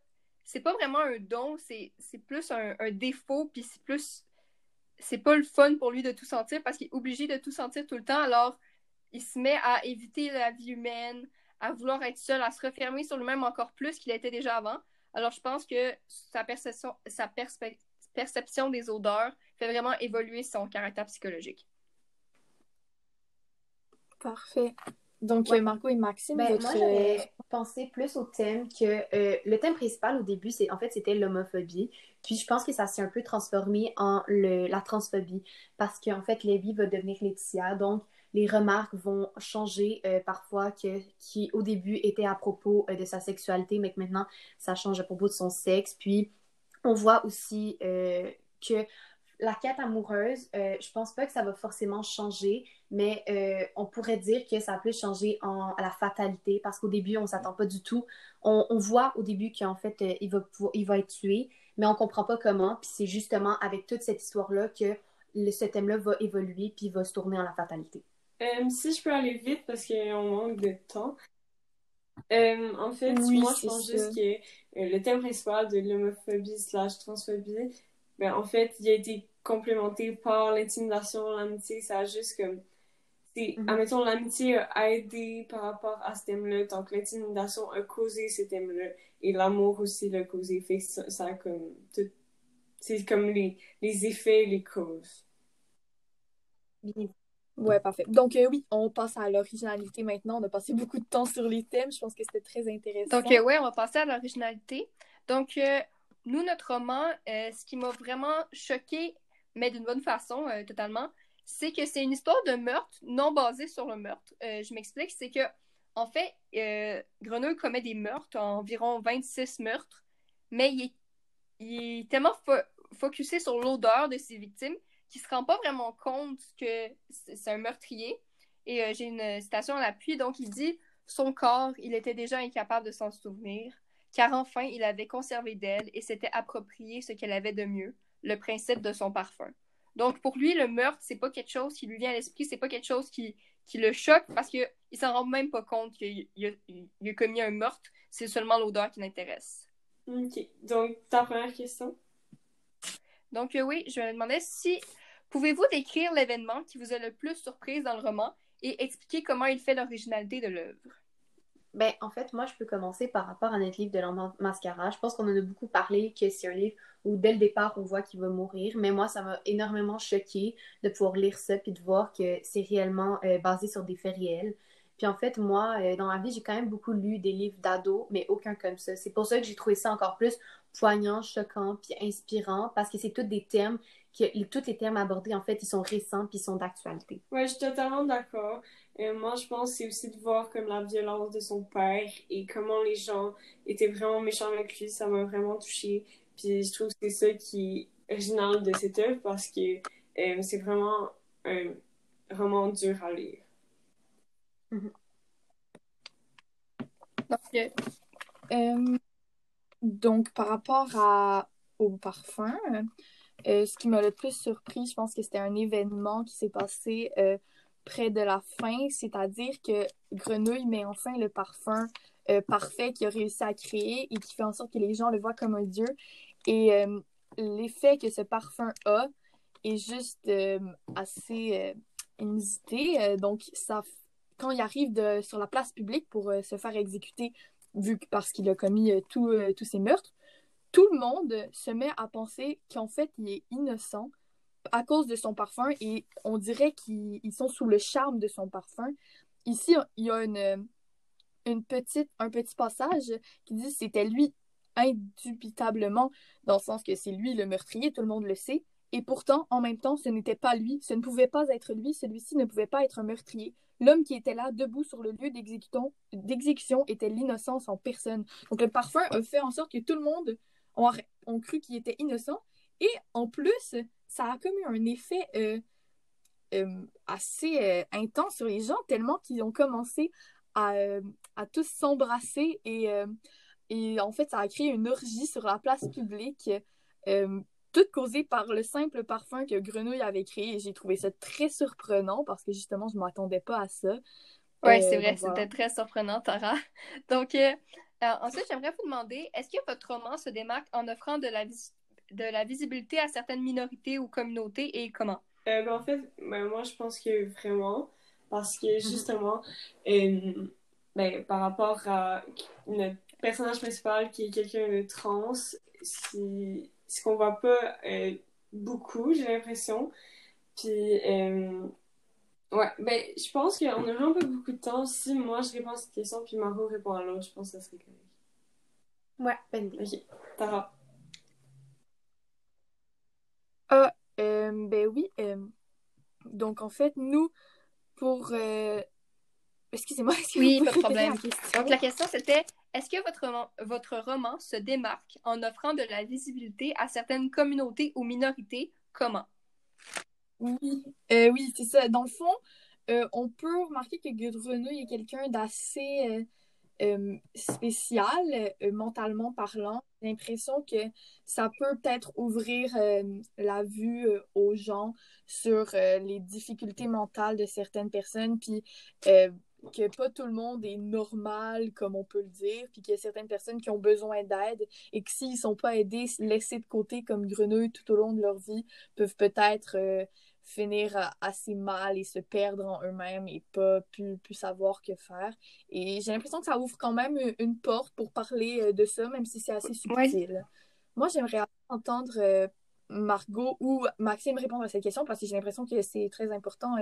Speaker 3: c'est pas vraiment un don, c'est plus un, défaut, puis c'est plus. C'est pas le fun pour lui de tout sentir parce qu'il est obligé de tout sentir tout le temps. Alors, il se met à éviter la vie humaine, à vouloir être seul, à se refermer sur lui-même encore plus qu'il était déjà avant. Alors, je pense que sa perception, sa perspe- perception des odeurs fait vraiment évoluer son caractère psychologique.
Speaker 2: Parfait. Donc,
Speaker 1: Ouais.
Speaker 2: euh, Marco et Maxime,
Speaker 1: Ben,
Speaker 2: votre...
Speaker 1: moi, j'avais pensé plus au thème que euh, le thème principal au début, c'est en fait c'était l'homophobie. Puis je pense que ça s'est un peu transformé en le, la transphobie parce qu'en fait Lévi va devenir Laetitia, donc les remarques vont changer euh, parfois que qui au début étaient à propos euh, de sa sexualité, mais que maintenant ça change à propos de son sexe. Puis on voit aussi euh, que la quête amoureuse, euh, je pense pas que ça va forcément changer, mais euh, on pourrait dire que ça peut changer en, à la fatalité parce qu'au début, on s'attend pas du tout. On, on voit au début qu'en fait, euh, il, va pouvoir- il va être tué, mais on comprend pas comment. Puis c'est justement avec toute cette histoire-là que le- ce thème-là va évoluer puis va se tourner en la fatalité.
Speaker 4: Si je peux aller vite parce qu'on manque de temps. En fait,
Speaker 2: Oui,
Speaker 4: moi, je pense
Speaker 2: ça.
Speaker 4: juste que le thème principal de l'homophobie slash transphobie, ben, en fait, il a été complémenté par l'intimidation, l'amitié. Ça a juste comme... c'est-
Speaker 1: Mhm.
Speaker 4: Admettons, l'amitié a aidé par rapport à ce thème-là, donc l'intimidation a causé ce thème-là, et l'amour aussi l'a causé. Fait ça, ça a comme... tout- C'est comme les, les effets et les causes.
Speaker 1: Bien
Speaker 2: Ouais, parfait. Donc, euh, oui, on passe à l'originalité maintenant. On a passé beaucoup de temps sur les thèmes. Je pense que c'était très intéressant.
Speaker 3: Donc, euh, ouais, on va passer à l'originalité. Donc, euh, nous, notre roman, euh, ce qui m'a vraiment choqué, mais d'une bonne façon, totalement, c'est que c'est une histoire de meurtre non basée sur le meurtre. Je m'explique, c'est que, en fait, Grenouille commet des meurtres, environ 26 meurtres, mais il est, il est tellement fo- focusé sur l'odeur de ses victimes qu'il se rend pas vraiment compte que c'est un meurtrier. Et euh, j'ai une citation à l'appui, donc il dit son corps, il était déjà incapable de s'en souvenir, car enfin il avait conservé d'elle et s'était approprié ce qu'elle avait de mieux, le principe de son parfum. Donc pour lui, le meurtre, c'est pas quelque chose qui lui vient à l'esprit, c'est pas quelque chose qui, qui le choque parce qu'il s'en rend même pas compte qu'il il a, il a commis un meurtre, c'est seulement l'odeur qui l'intéresse.
Speaker 4: Ok, donc ta première question?
Speaker 3: Donc euh, oui, je me demandais si pouvez-vous décrire l'événement qui vous a le plus surprise dans le roman et expliquer comment il fait l'originalité de l'œuvre?
Speaker 1: Ben, en fait, moi, je peux commencer par rapport à notre livre de l'enfant mascara. Je pense qu'on en a beaucoup parlé, que c'est un livre où, dès le départ, on voit qu'il va mourir. Mais moi, ça m'a énormément choqué de pouvoir lire ça puis de voir que c'est réellement euh, basé sur des faits réels. Puis en fait, moi, euh, dans ma vie, j'ai quand même beaucoup lu des livres d'ados, mais aucun comme ça. C'est pour ça que j'ai trouvé ça encore plus poignant, choquant, puis inspirant, parce que c'est tous des thèmes, que, tous les thèmes abordés, en fait, ils sont récents puis ils sont d'actualité.
Speaker 4: Ouais, je suis totalement d'accord. Euh, moi, je pense que c'est aussi de voir comme la violence de son père et comment les gens étaient vraiment méchants avec lui. Ça m'a vraiment touchée. Puis je trouve que c'est ça qui est original de cette œuvre parce que euh, c'est vraiment un roman dur à lire.
Speaker 3: Donc, euh,
Speaker 2: Euh, donc, par rapport à, au parfum, euh, ce qui m'a le plus surpris, je pense que c'était un événement qui s'est passé euh, près de la fin, c'est-à-dire que Grenouille met enfin le parfum euh, parfait qu'il a réussi à créer et qui fait en sorte que les gens le voient comme un dieu. Et l'effet que ce parfum a est juste assez inusité. Donc, quand il arrive sur la place publique pour se faire exécuter, vu parce qu'il a commis tous ces meurtres, tout le monde se met à penser qu'en fait, il est innocent à cause de son parfum et on dirait qu'ils sont sous le charme de son parfum. Ici, il y a une, un petit passage qui dit c'était lui indubitablement, dans le sens que c'est lui le meurtrier, tout le monde le sait. Et pourtant, en même temps, ce n'était pas lui, ce ne pouvait pas être lui, celui-ci ne pouvait pas être un meurtrier. L'homme qui était là, debout sur le lieu d'exécution, était l'innocence en personne. Donc le parfum a fait en sorte que tout le monde a, cru qu'il était innocent. Et en plus, ça a comme eu un effet euh, euh, assez euh, intense sur les gens, tellement qu'ils ont commencé à, à tous s'embrasser et, et en fait, ça a créé une orgie sur la place publique toute causée par le simple parfum que Grenouille avait créé. Et j'ai trouvé ça très surprenant parce que justement, je ne m'attendais pas à ça.
Speaker 3: Oui, c'est vrai, c'était très surprenant, Tara. Donc, euh, euh, ensuite, j'aimerais vous demander, est-ce que votre roman se démarque en offrant de la, de la visibilité à certaines minorités ou communautés et comment?
Speaker 4: Ben, en fait, ben, moi, je pense que vraiment, parce que mhm. justement, ben, par rapport à notre personnage principal qui est quelqu'un de trans, ce qu'on voit pas euh, beaucoup, j'ai l'impression. Puis, euh, ouais, ben, je pense qu'on a vraiment pas beaucoup de temps. Si moi, je réponds à cette question, puis Margot répond à l'autre, je pense que ça serait correct.
Speaker 1: Ouais, ben
Speaker 4: Ok, Tara.
Speaker 2: Ah, euh, ben oui. donc, en fait, nous, pour... Excusez-moi,
Speaker 3: Oui, pas de problème. Donc, la question, c'était est-ce que votre roman, votre roman se démarque en offrant de la visibilité à certaines communautés ou minorités? Comment?
Speaker 2: Oui, euh, oui, c'est ça. Dans le fond, euh, on peut remarquer que Grenouille est quelqu'un d'assez euh, spécial, mentalement parlant. J'ai l'impression que ça peut peut-être ouvrir la vue aux gens sur les difficultés mentales de certaines personnes, puis que pas tout le monde est normal, comme on peut le dire, puis qu'il y a certaines personnes qui ont besoin d'aide et que s'ils sont pas aidés, laissés de côté comme grenouilles tout au long de leur vie, peuvent peut-être finir assez mal et se perdre en eux-mêmes et pas plus, plus savoir que faire. Et j'ai l'impression que ça ouvre quand même une porte pour parler euh, de ça, même si c'est assez subtil. Moi, j'aimerais entendre euh, Margot ou Maxime répondre à cette question parce que j'ai l'impression que c'est très important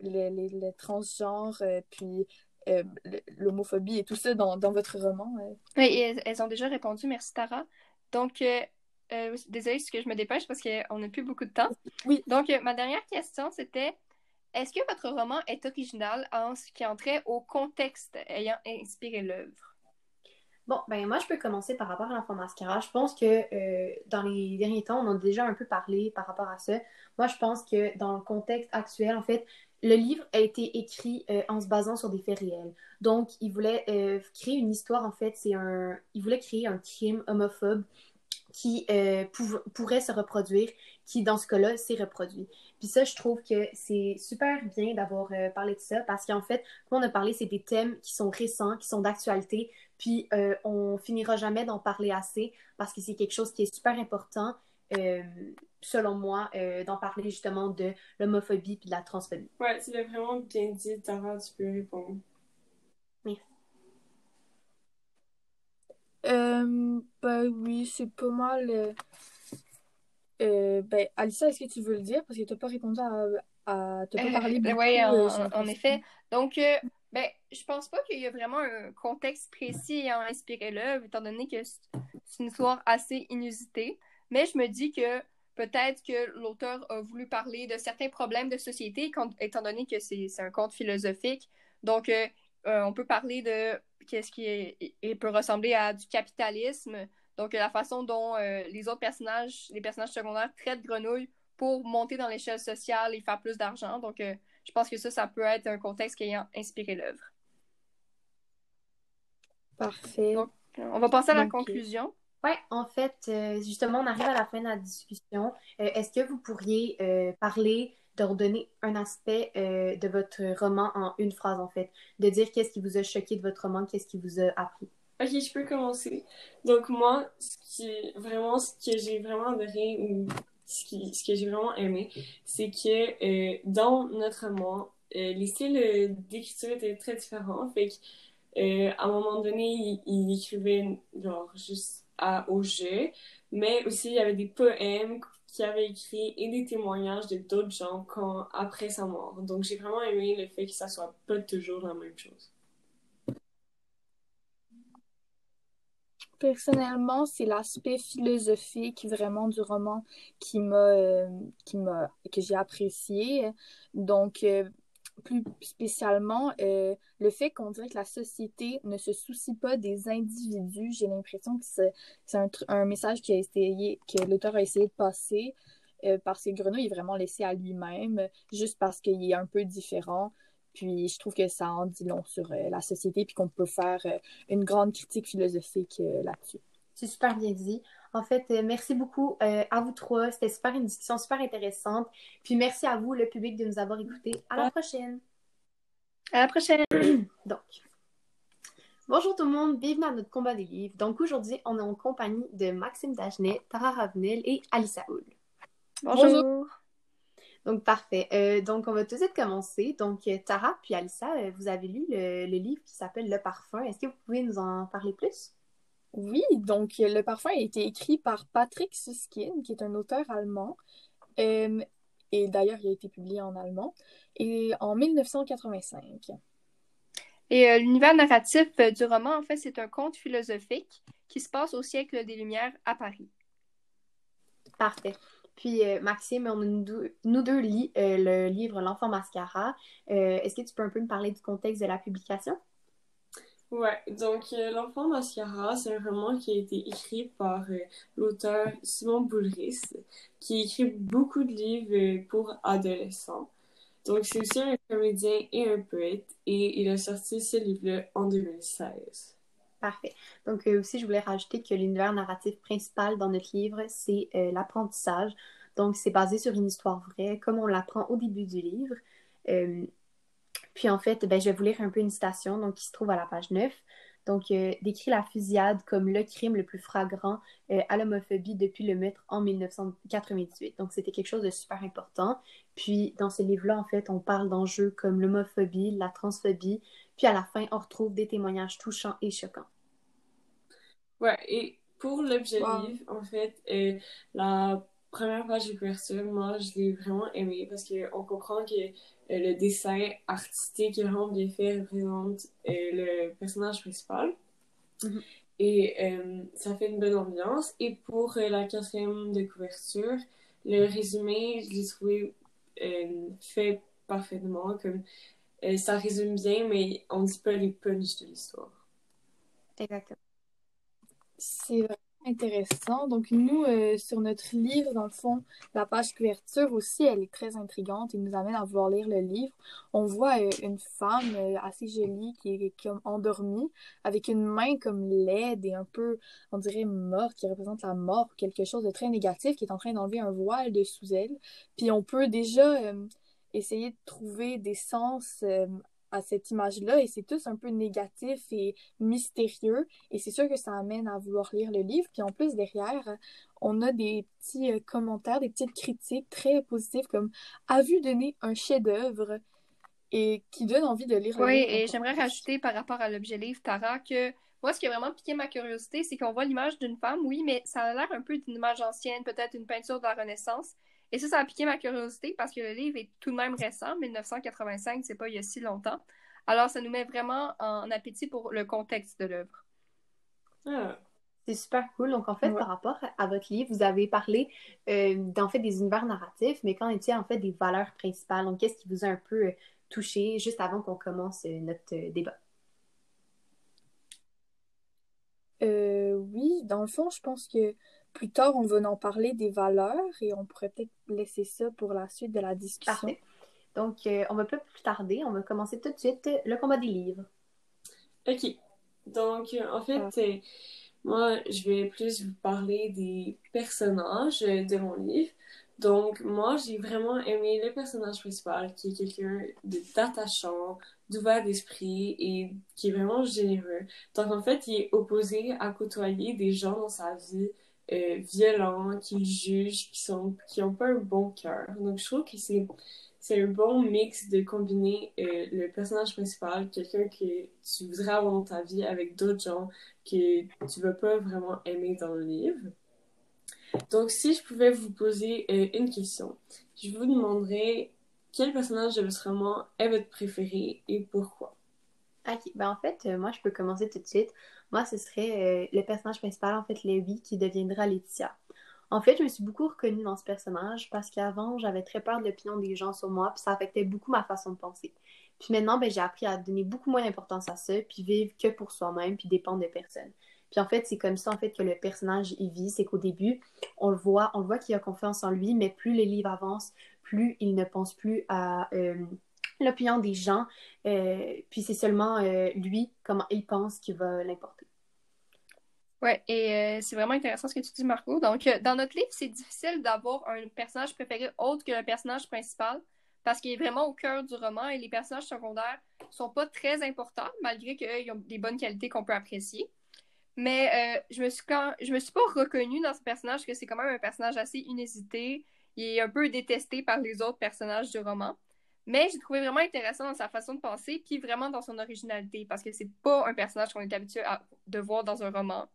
Speaker 2: les, les, transgenres, euh, puis euh, l'homophobie et tout ça dans, dans votre roman.
Speaker 3: Oui, elles, ont déjà répondu. Merci, Tara. Donc, euh, désolée que je me dépêche parce qu'on n'a plus beaucoup de temps.
Speaker 2: Oui.
Speaker 3: Donc, ma dernière question, c'était est-ce que votre roman est original en ce qui entrait au contexte ayant inspiré l'œuvre?
Speaker 1: Bon, ben moi, je peux commencer par rapport à l'enfant mascara. Je pense que dans les derniers temps, on a déjà un peu parlé par rapport à ça. Moi, je pense que dans le contexte actuel, en fait, le livre a été écrit euh, en se basant sur des faits réels. Donc, il voulait euh, créer une histoire, en fait, c'est un... Il voulait créer un crime homophobe qui euh, pourrait se reproduire, qui, dans ce cas-là, s'est reproduit. Puis ça, je trouve que c'est super bien d'avoir parlé de ça, parce qu'en fait, comme on a parlé, c'est des thèmes qui sont récents, qui sont d'actualité, puis on finira jamais d'en parler assez, parce que c'est quelque chose qui est super important, selon moi, euh, d'en parler justement de l'homophobie puis de la transphobie.
Speaker 4: Ouais, tu l'as vraiment bien dit, Tara, tu peux répondre.
Speaker 1: Merci.
Speaker 2: Euh, ben oui, c'est pas mal. Euh, euh, ben, Alissa, est-ce que tu veux le dire? Parce que tu n'as pas répondu à. à t'as pas parlé
Speaker 3: beaucoup. Oui, en, effet. Donc, ben, je pense pas qu'il y a vraiment un contexte précis ayant inspiré l'œuvre, étant donné que c'est une histoire assez inusitée. Mais je me dis que peut-être que l'auteur a voulu parler de certains problèmes de société, étant donné que c'est un conte philosophique. Donc, euh, euh, on peut parler de qu'est-ce qui peut ressembler à du capitalisme. Donc, la façon dont euh, les autres personnages, les personnages secondaires, traitent Grenouille pour monter dans l'échelle sociale et faire plus d'argent. Donc, je pense que ça, ça peut être un contexte qui a inspiré l'œuvre.
Speaker 2: Parfait.
Speaker 3: on va passer à la conclusion.
Speaker 1: Oui, en fait, euh, justement, on arrive à la fin de la discussion. Euh, est-ce que vous pourriez euh, parler, de redonner un aspect de votre roman en une phrase, en fait, de dire qu'est-ce qui vous a choqué de votre roman, qu'est-ce qui vous a appris?
Speaker 4: Ok, je peux commencer. Donc moi, ce qui vraiment, ce que j'ai vraiment adoré ou ce, qui, ce que j'ai vraiment aimé, c'est que dans notre roman, les styles d'écriture étaient très différents. Fait à un moment donné, il, il écrivait genre juste à, au jeu, mais aussi il y avait des poèmes qu'il avait écrits et des témoignages de d'autres gens quand, après sa mort. Donc j'ai vraiment aimé le fait que ça soit pas toujours la même chose.
Speaker 2: Personnellement, c'est l'aspect philosophique vraiment du roman qui m'a, euh, qui m'a, que j'ai apprécié. Donc, euh, plus spécialement, euh, le fait qu'on dirait que la société ne se soucie pas des individus, j'ai l'impression que c'est, un, un, message qui a essayé, que l'auteur a essayé de passer parce que Grenouille est vraiment laissé à lui-même, juste parce qu'il est un peu différent. Puis je trouve que ça en dit long sur euh, la société, puis qu'on peut faire euh, une grande critique philosophique euh, là-dessus.
Speaker 1: C'est super bien dit. En fait, merci beaucoup à vous trois. C'était super une discussion super intéressante. Puis merci à vous, le public, de nous avoir écoutés. À la prochaine.
Speaker 3: À la prochaine.
Speaker 1: Donc, bonjour tout le monde, bienvenue à notre combat des livres. Donc aujourd'hui, on est en compagnie de Maxime Dagenet, Tara Ravenel et Alissa Hull.
Speaker 3: bonjour.
Speaker 1: Donc, parfait. Euh, donc, on va tout de suite commencer. Donc, euh, Tara puis Alissa, euh, vous avez lu le, livre qui s'appelle Le Parfum. Est-ce que vous pouvez nous en parler plus?
Speaker 2: Oui, donc Le Parfum a été écrit par Patrick Susskind, qui est un auteur allemand. et d'ailleurs, il a été publié en allemand. Et en 1985.
Speaker 3: Et l'univers narratif du roman, en fait, c'est un conte philosophique qui se passe au siècle des Lumières à Paris.
Speaker 1: Parfait. Puis euh, Maxime, on nous, deux, nous deux lit euh, le livre L'enfant mascara. Euh, est-ce que tu peux un peu me parler du contexte de la publication?
Speaker 4: Ouais, donc L'enfant mascara, c'est un roman qui a été écrit par l'auteur Simon Boulris, qui écrit beaucoup de livres pour adolescents. Donc c'est aussi un comédien et un poète, et il a sorti ce livre-là en 2016.
Speaker 1: Parfait. Donc euh, aussi, je voulais rajouter que l'univers narratif principal dans notre livre, c'est euh, l'apprentissage. Donc c'est basé sur une histoire vraie, comme on l'apprend au début du livre. Euh, puis en fait, ben, je vais vous lire un peu une citation donc, qui se trouve à la page 9. Donc, décrit la fusillade comme le crime le plus flagrant à l'homophobie depuis le meurtre en 1998. Donc, c'était quelque chose de super important. Puis, dans ce livre-là, en fait, on parle d'enjeux comme l'homophobie, la transphobie, puis à la fin, on retrouve des témoignages touchants et choquants.
Speaker 4: Ouais, et pour l'objet livre, en fait, euh, la première page de couverture, moi, je l'ai vraiment aimé parce qu'on comprend que euh, le dessin artistique est vraiment bien fait représente euh, le personnage principal. Mm-hmm. Et ça fait une bonne ambiance. Et pour la quatrième de couverture, le résumé, je l'ai trouvé fait parfaitement. Comme euh, ça résume bien, mais on ne dit pas les punchs de l'histoire.
Speaker 1: Exactement.
Speaker 2: C'est vraiment intéressant. Donc, nous, euh, sur notre livre, dans le fond, la page couverture aussi, elle est très intrigante et nous amène à vouloir lire le livre. On voit euh, une femme assez jolie qui est comme endormie, avec une main comme laide et un peu, on dirait, morte, qui représente la mort, quelque chose de très négatif, qui est en train d'enlever un voile de sous elle. Puis on peut déjà essayer de trouver des sens euh, à cette image-là et c'est tous un peu négatif et mystérieux et c'est sûr que ça amène à vouloir lire le livre. Puis en plus derrière, on a des petits euh, commentaires, des petites critiques très positives comme a vu donner un chef-d'œuvre et qui donne envie de lire
Speaker 3: le
Speaker 2: livre.
Speaker 3: Oui, et j'aimerais rajouter par rapport à l'objet livre, Tara, que moi, ce qui a vraiment piqué ma curiosité, c'est qu'on voit l'image d'une femme, oui, mais ça a l'air un peu d'une image ancienne, peut-être une peinture de la Renaissance. Et ça, ça a piqué ma curiosité parce que le livre est tout de même récent, 1985, c'est pas il y a si longtemps. Alors, ça nous met vraiment en appétit pour le contexte de l'œuvre.
Speaker 1: Ah. C'est super cool. Donc, en fait, par rapport à votre livre, vous avez parlé euh, fait des univers narratifs, mais qu'en est-il en fait des valeurs principales? Donc, qu'est-ce qui vous a un peu euh, touché juste avant qu'on commence euh, notre euh, débat?
Speaker 2: oui, dans le fond, je pense que plus tard, on va en parler des valeurs et on pourrait peut-être laisser ça pour la suite de la discussion.
Speaker 1: Parfait. Donc, euh, on va pas plus tarder. On va commencer tout de suite le combat des livres.
Speaker 4: OK. Donc, euh, en fait, euh, moi, je vais plus vous parler des personnages de mon livre. Donc, moi, j'ai vraiment aimé le personnage principal, qui est quelqu'un d'attachant, d'ouvert d'esprit et qui est vraiment généreux. Donc, en fait, il est opposé à côtoyer des gens dans sa vie euh, violents, qui jugent, qui sont qui pas un bon cœur. Donc je trouve que c'est c'est un bon mix de combiner euh, le personnage principal, quelqu'un que tu voudrais avoir dans ta vie, avec d'autres gens que tu vas pas vraiment aimer dans le livre. Donc, si je pouvais vous poser euh, une question, je vous demanderais quel personnage de votre roman est votre préféré et pourquoi?
Speaker 1: Ok, ben en fait, moi je peux commencer tout de suite. Moi, ce serait le personnage principal, en fait, Levi, qui deviendra Laetitia. En fait, je me suis beaucoup reconnue dans ce personnage parce qu'avant, j'avais très peur de l'opinion des gens sur moi, puis ça affectait beaucoup ma façon de penser. Puis maintenant, ben, j'ai appris à donner beaucoup moins d'importance à ça, puis vivre que pour soi-même, puis dépendre de personne. Puis en fait, c'est comme ça en fait que le personnage y vit, c'est qu'au début, on le voit, on le voit qu'il a confiance en lui, mais plus les livres avancent, plus il ne pense plus à euh, l'opinion des gens, euh, puis c'est seulement euh, lui, comment il pense, qui va l'importer.
Speaker 3: Ouais, et euh, c'est vraiment intéressant ce que tu dis, Marco. Donc, euh, dans notre livre, c'est difficile d'avoir un personnage préféré autre que le personnage principal parce qu'il est vraiment au cœur du roman et les personnages secondaires sont pas très importants malgré qu'ils ont des bonnes qualités qu'on peut apprécier. Mais euh, je me suis quand... je me suis pas reconnue dans ce personnage que c'est quand même un personnage assez inhésité. Il est un peu détesté par les autres personnages du roman. Mais j'ai trouvé vraiment intéressant dans sa façon de penser, puis vraiment dans son originalité, parce que c'est pas un personnage qu'on est habitué à... de voir dans un roman.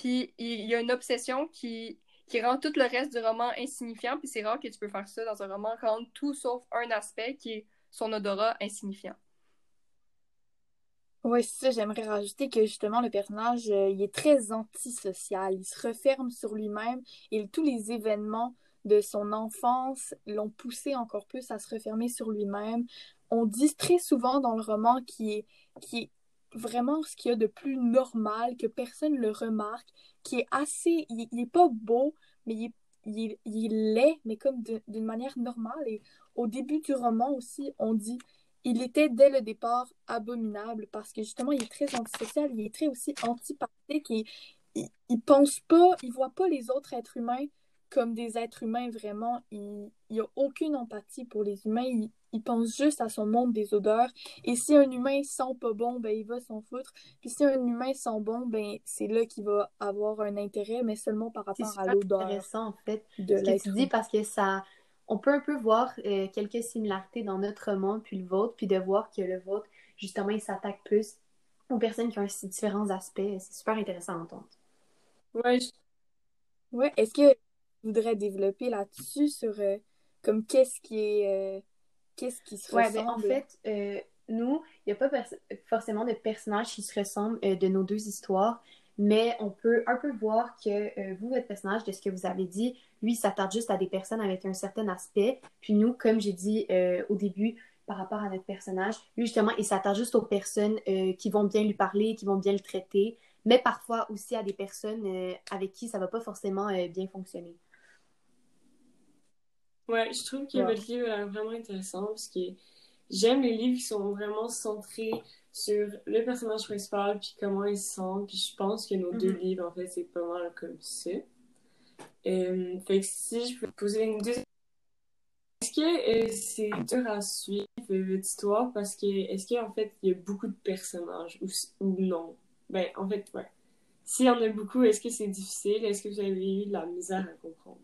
Speaker 3: Puis il y a une obsession qui, qui rend tout le reste du roman insignifiant. Puis c'est rare que tu peux faire ça dans un roman, rendre tout sauf un aspect qui est son odorat insignifiant.
Speaker 2: Oui, c'est ça. J'aimerais rajouter que justement, le personnage, euh, il est très antisocial. Il se referme sur lui-même et tous les événements de son enfance l'ont poussé encore plus à se refermer sur lui-même. On dit très souvent dans le roman qu'il est, vraiment ce qu'il y a de plus normal, que personne ne le remarque, qui est assez. Il, n'est pas beau, mais il est, il, il mais comme d'une manière normale. Et au début du roman aussi, on dit il était dès le départ abominable parce que justement, il est très antisocial, il est très aussi antipathique et il, il pense pas, il voit pas les autres êtres humains comme des êtres humains vraiment. Il n'y a aucune empathie pour les humains. Il pense juste à son monde des odeurs. Et si un humain sent pas bon, ben il va s'en foutre. Puis si un humain sent bon, ben c'est là qu'il va avoir un intérêt, mais seulement par rapport à l'odeur.
Speaker 1: C'est intéressant en fait de ce que tu dis parce que ça, on peut un peu voir euh, quelques similarités dans notre monde puis le vôtre, puis de voir que le vôtre justement il s'attaque plus aux personnes qui ont différents aspects. C'est super intéressant à entendre.
Speaker 4: Ouais.
Speaker 2: Ouais. Est-ce que tu voudrais développer là-dessus sur euh, comme qu'est-ce qui est euh, qu'est-ce qui se
Speaker 1: ouais, ben, en fait, euh, nous, il n'y a pas forcément de personnages qui se ressemblent euh, de nos deux histoires, mais on peut un peu voir que euh, vous, votre personnage, de ce que vous avez dit, lui, s'attarde juste à des personnes avec un certain aspect. Puis nous, comme j'ai dit au début, par rapport à notre personnage, lui, justement, il s'attarde juste aux personnes qui vont bien lui parler, qui vont bien le traiter, mais parfois aussi à des personnes avec qui ça ne va pas forcément bien fonctionner.
Speaker 4: Ouais, je trouve que votre livre est vraiment intéressant parce que j'aime les livres qui sont vraiment centrés sur le personnage principal puis comment il se sent. Puis je pense que nos deux mm-hmm. livres, en fait, c'est pas mal comme ça. Euh, fait que si je peux poser une deuxième est-ce que euh, c'est dur à suivre votre histoire? Parce que est-ce qu'en fait il y a beaucoup de personnages ou, ou non? Ben en fait ouais. S'il y en a beaucoup, est-ce que c'est difficile? Est-ce que vous avez eu de la misère à comprendre?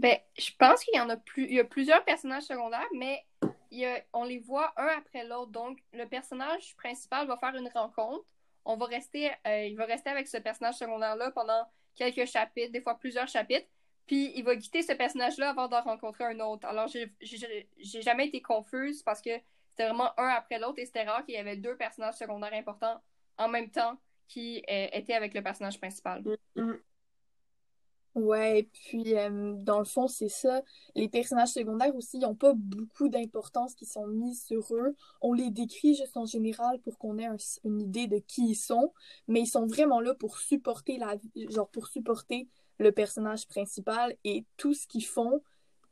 Speaker 3: Ben, je pense qu'il y en a plus. Il y a plusieurs personnages secondaires, mais on les voit un après l'autre. Donc, le personnage principal va faire une rencontre. On va rester, euh, il va rester avec ce personnage secondaire-là pendant quelques chapitres, des fois plusieurs chapitres. Puis il va quitter ce personnage-là avant d'en rencontrer un autre. Alors, j'ai jamais été confuse parce que c'était vraiment un après l'autre et c'était rare qu'il y avait deux personnages secondaires importants en même temps qui euh, étaient avec le personnage principal. Mm-hmm.
Speaker 2: Ouais, puis euh, dans le fond, c'est ça. Les personnages secondaires aussi, ils n'ont pas beaucoup d'importance qui sont mises sur eux. On les décrit juste en général pour qu'on ait une idée de qui ils sont, mais ils sont vraiment là pour supporter la genre pour supporter le personnage principal et tout ce qu'ils font,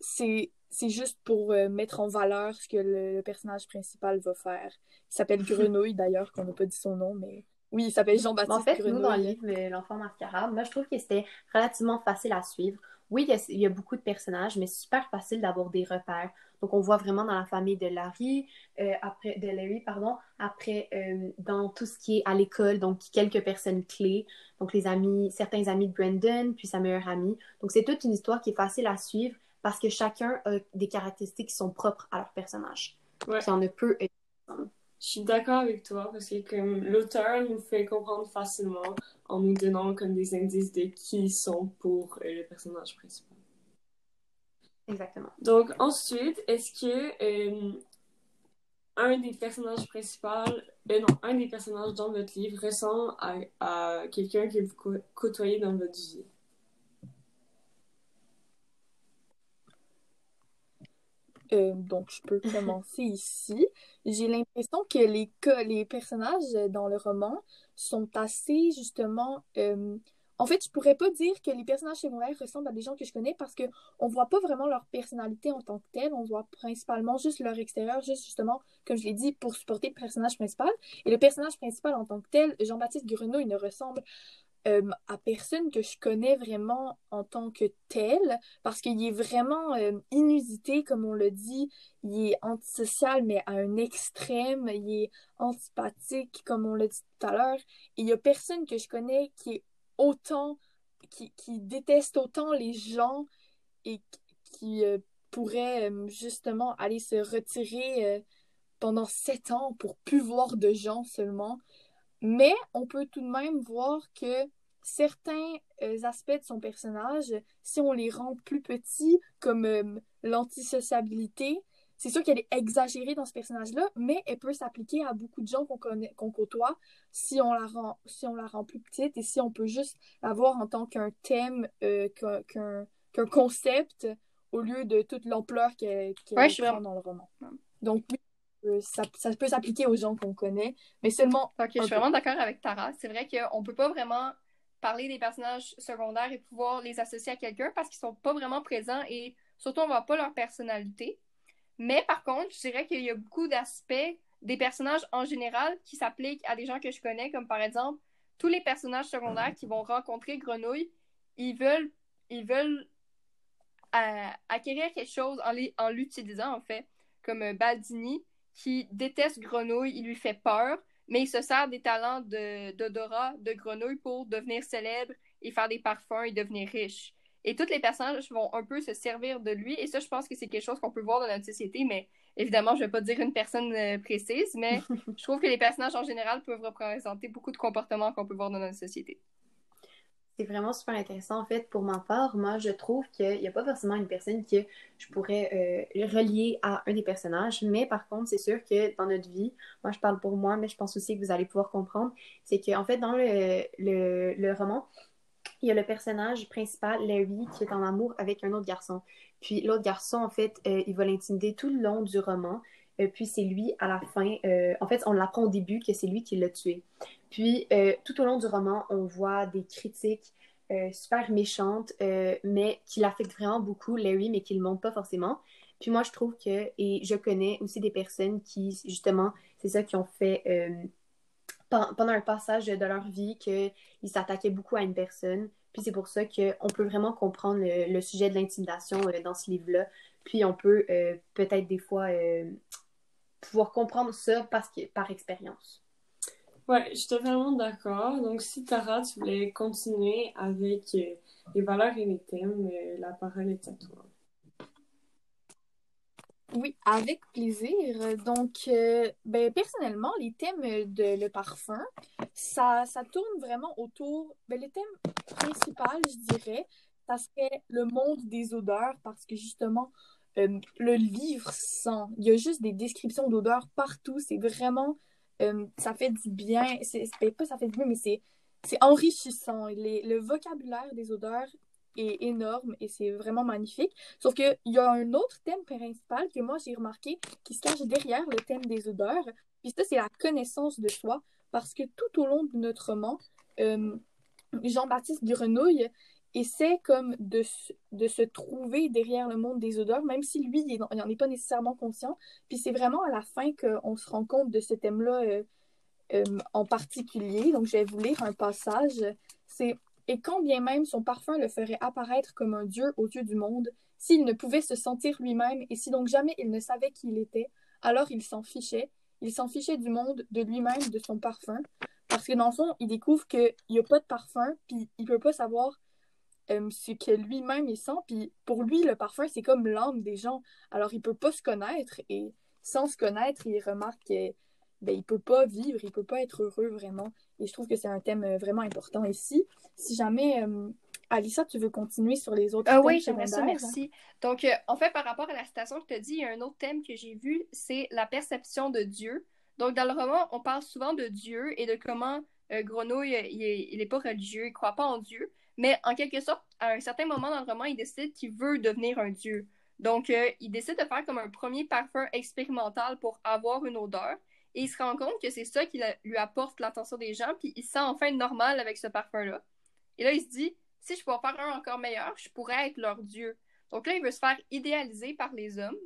Speaker 2: c'est c'est juste pour euh, mettre en valeur ce que le, personnage principal va faire. Il s'appelle Grenouille d'ailleurs, qu'on n'a pas dit son nom, mais oui, il s'appelle Jean-Baptiste
Speaker 1: En fait, nous, dans le livre L'enfant mascarade, moi, je trouve que c'était relativement facile à suivre. Oui, il y, a, beaucoup de personnages, mais c'est super facile d'avoir des repères. Donc, on voit vraiment dans la famille de Larry, euh, après, de Larry, pardon, après euh, dans tout ce qui est à l'école, donc quelques personnes clés, donc les amis, certains amis de Brandon, puis sa meilleure amie. Donc, c'est toute une histoire qui est facile à suivre parce que chacun a des caractéristiques qui sont propres à leur personnage.
Speaker 4: Ouais.
Speaker 1: Puis on ne peut
Speaker 4: Je suis d'accord avec toi parce que comme l'auteur nous fait comprendre facilement en nous donnant comme des indices de qui ils sont pour euh, le personnage principal.
Speaker 1: Exactement.
Speaker 4: Donc ensuite, est-ce que euh, un des personnages principaux, euh, non, un des personnages dans votre livre ressemble à, à quelqu'un que vous cô- côtoyez dans votre vie?
Speaker 2: Euh, donc, je peux commencer ici. J'ai l'impression que les, les personnages dans le roman sont assez, justement... euh, En fait, je pourrais pas dire que les personnages secondaires ressemblent à des gens que je connais parce que on voit pas vraiment leur personnalité en tant que telle. On voit principalement juste leur extérieur, juste justement, comme je l'ai dit, pour supporter le personnage principal. Et le personnage principal en tant que tel, Jean-Baptiste Grenot, il ne ressemble euh, à personne que je connais vraiment en tant que tel, parce qu'il est vraiment euh, inusité, comme on le dit. Il est antisocial, mais à un extrême. Il est antipathique, comme on l'a dit tout à l'heure. Il y a personne que je connais qui est autant, qui, qui déteste autant les gens et qui euh, pourrait justement aller se retirer pendant sept ans pour plus voir de gens seulement. Mais on peut tout de même voir que certains euh, aspects de son personnage, si on les rend plus petits, comme euh, l'antisociabilité, c'est sûr qu'elle est exagérée dans ce personnage-là, mais elle peut s'appliquer à beaucoup de gens qu'on connaît, qu'on côtoie si on la rend, si on la rend plus petite et si on peut juste la voir en tant qu'un thème, euh, qu'un, qu'un, qu'un concept au lieu de toute l'ampleur qu'elle, qu'elle
Speaker 3: Ouais,
Speaker 2: prend dans le roman. Donc, euh, ça, ça peut s'appliquer aux gens qu'on connaît, mais seulement
Speaker 3: Ok, je suis
Speaker 2: peu.
Speaker 3: vraiment d'accord avec Tara. C'est vrai qu'on peut pas vraiment parler des personnages secondaires et pouvoir les associer à quelqu'un parce qu'ils sont pas vraiment présents et surtout on voit pas leur personnalité. Mais par contre, je dirais qu'il y a beaucoup d'aspects des personnages en général qui s'appliquent à des gens que je connais, comme par exemple tous les personnages secondaires qui vont rencontrer Grenouille, ils veulent, ils veulent euh, acquérir quelque chose en l'utilisant en fait, comme euh, Baldini qui déteste Grenouille, il lui fait peur, mais il se sert des talents de- d'odorat de, Grenouille pour devenir célèbre et faire des parfums et devenir riche. Et tous les personnages vont un peu se servir de lui, et ça, je pense que c'est quelque chose qu'on peut voir dans notre société, mais évidemment, je vais pas dire une personne euh, précise, mais je trouve que les personnages en général peuvent représenter beaucoup de comportements qu'on peut voir dans notre société.
Speaker 1: C'est vraiment super intéressant. En fait, pour ma part, moi, je trouve qu'il n'y a pas forcément une personne que je pourrais euh, relier à un des personnages. Mais par contre, c'est sûr que dans notre vie, moi, je parle pour moi, mais je pense aussi que vous allez pouvoir comprendre, c'est qu'en fait, dans le, roman, il y a le personnage principal, Larry, qui est en amour avec un autre garçon. Puis l'autre garçon, en fait, euh, il va l'intimider tout le long du roman. Euh, puis c'est lui, à la fin, en fait, on l'apprend au début que c'est lui qui l'a tué. Puis euh, tout au long du roman, on voit des critiques euh, super méchantes, euh, mais qui l'affectent vraiment beaucoup, Larry, mais qui le montrent pas forcément. Puis moi, je trouve que, et je connais aussi des personnes qui, justement, c'est ça, qui ont fait pen- pendant un passage de leur vie qu'ils s'attaquaient beaucoup à une personne. Puis c'est pour ça qu'on peut vraiment comprendre le, le sujet de l'intimidation dans ce livre-là. Puis on peut peut-être des fois pouvoir comprendre ça parce que, par expérience.
Speaker 4: Ouais, je suis totalement d'accord. Donc, si Tara, tu voulais continuer avec euh, les valeurs et les thèmes, euh, la parole est à toi.
Speaker 2: Oui, avec plaisir. Donc, euh, ben, personnellement, les thèmes de le parfum, ça, ça tourne vraiment autour. Ben, le thème principal, je dirais, ça serait le monde des odeurs parce que justement, le livre sent. Il y a juste des descriptions d'odeurs partout. C'est vraiment. Euh, ça fait du bien. C'est c'est pas ça fait du bien, mais c'est enrichissant. Le vocabulaire des odeurs est énorme et c'est vraiment magnifique. Sauf qu'il y a un autre thème principal que moi j'ai remarqué qui se cache derrière le thème des odeurs. Puis ça, c'est la connaissance de soi. Parce que tout au long de notre roman, euh, Jean-Baptiste Grenouille essaie comme de, de se trouver derrière le monde des odeurs, même si lui, il n'en est pas nécessairement conscient. Puis c'est vraiment à la fin qu'on se rend compte de ce thème-là euh, euh, en particulier. Donc je vais vous lire un passage. C'est et quand bien même son parfum le ferait apparaître comme un dieu aux yeux du monde, s'il ne pouvait se sentir lui-même et si donc jamais il ne savait qui il était, alors il s'en fichait. Il s'en fichait du monde, de lui-même, de son parfum. Parce que dans le fond, il découvre qu'il n'y a pas de parfum, puis il peut pas savoir euh, ce que lui-même il sent. Puis pour lui, le parfum, c'est comme l'âme des gens. Alors il peut pas se connaître et sans se connaître, il remarque que ben, il peut pas vivre, il peut pas être heureux vraiment. Et je trouve que c'est un thème euh, vraiment important ici. Si jamais euh, Alissa, tu veux continuer sur les autres thèmes
Speaker 3: Oui, j'aimerais ça, merci. Donc, euh, en fait, par rapport à la citation que tu as dit, il y a un autre thème que j'ai vu, c'est la perception de Dieu. Donc, dans le roman, on parle souvent de Dieu et de comment euh, Grenouille, il est, il est pas religieux, il croit pas en Dieu. Mais en quelque sorte, à un certain moment dans le roman, il décide qu'il veut devenir un Dieu. Donc, euh, il décide de faire comme un premier parfum expérimental pour avoir une odeur. Et il se rend compte que c'est ça qui lui apporte l'attention des gens, puis il se sent enfin normal avec ce parfum-là. Et là, il se dit, si je peux en faire un encore meilleur, je pourrais être leur Dieu. Donc là, il veut se faire idéaliser par les hommes.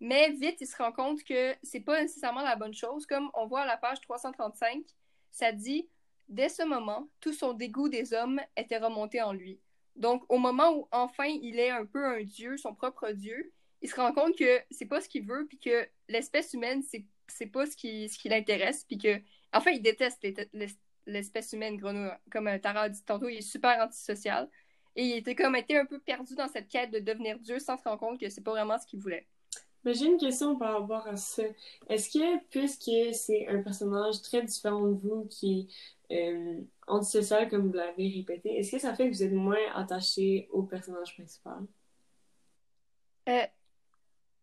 Speaker 3: Mais vite, il se rend compte que c'est pas nécessairement la bonne chose. Comme on voit à la page 335, ça dit Dès ce moment, tout son dégoût des hommes était remonté en lui. Donc, au moment où enfin il est un peu un dieu, son propre dieu, il se rend compte que c'est pas ce qu'il veut, puis que l'espèce humaine, c'est, pas ce qui, ce qui l'intéresse, puis que, enfin, il déteste l'espèce humaine, Grenouille. Comme euh, Tara a dit tantôt, il est super antisocial. Et il était comme été un peu perdu dans cette quête de devenir dieu sans se rendre compte que c'est pas vraiment ce qu'il voulait.
Speaker 4: Mais j'ai une question par rapport à ça. Est-ce que, puisque c'est un personnage très différent de vous qui est euh, antisocial, comme vous l'avez répété, est-ce que ça fait que vous êtes moins attaché au personnage principal?
Speaker 3: Euh,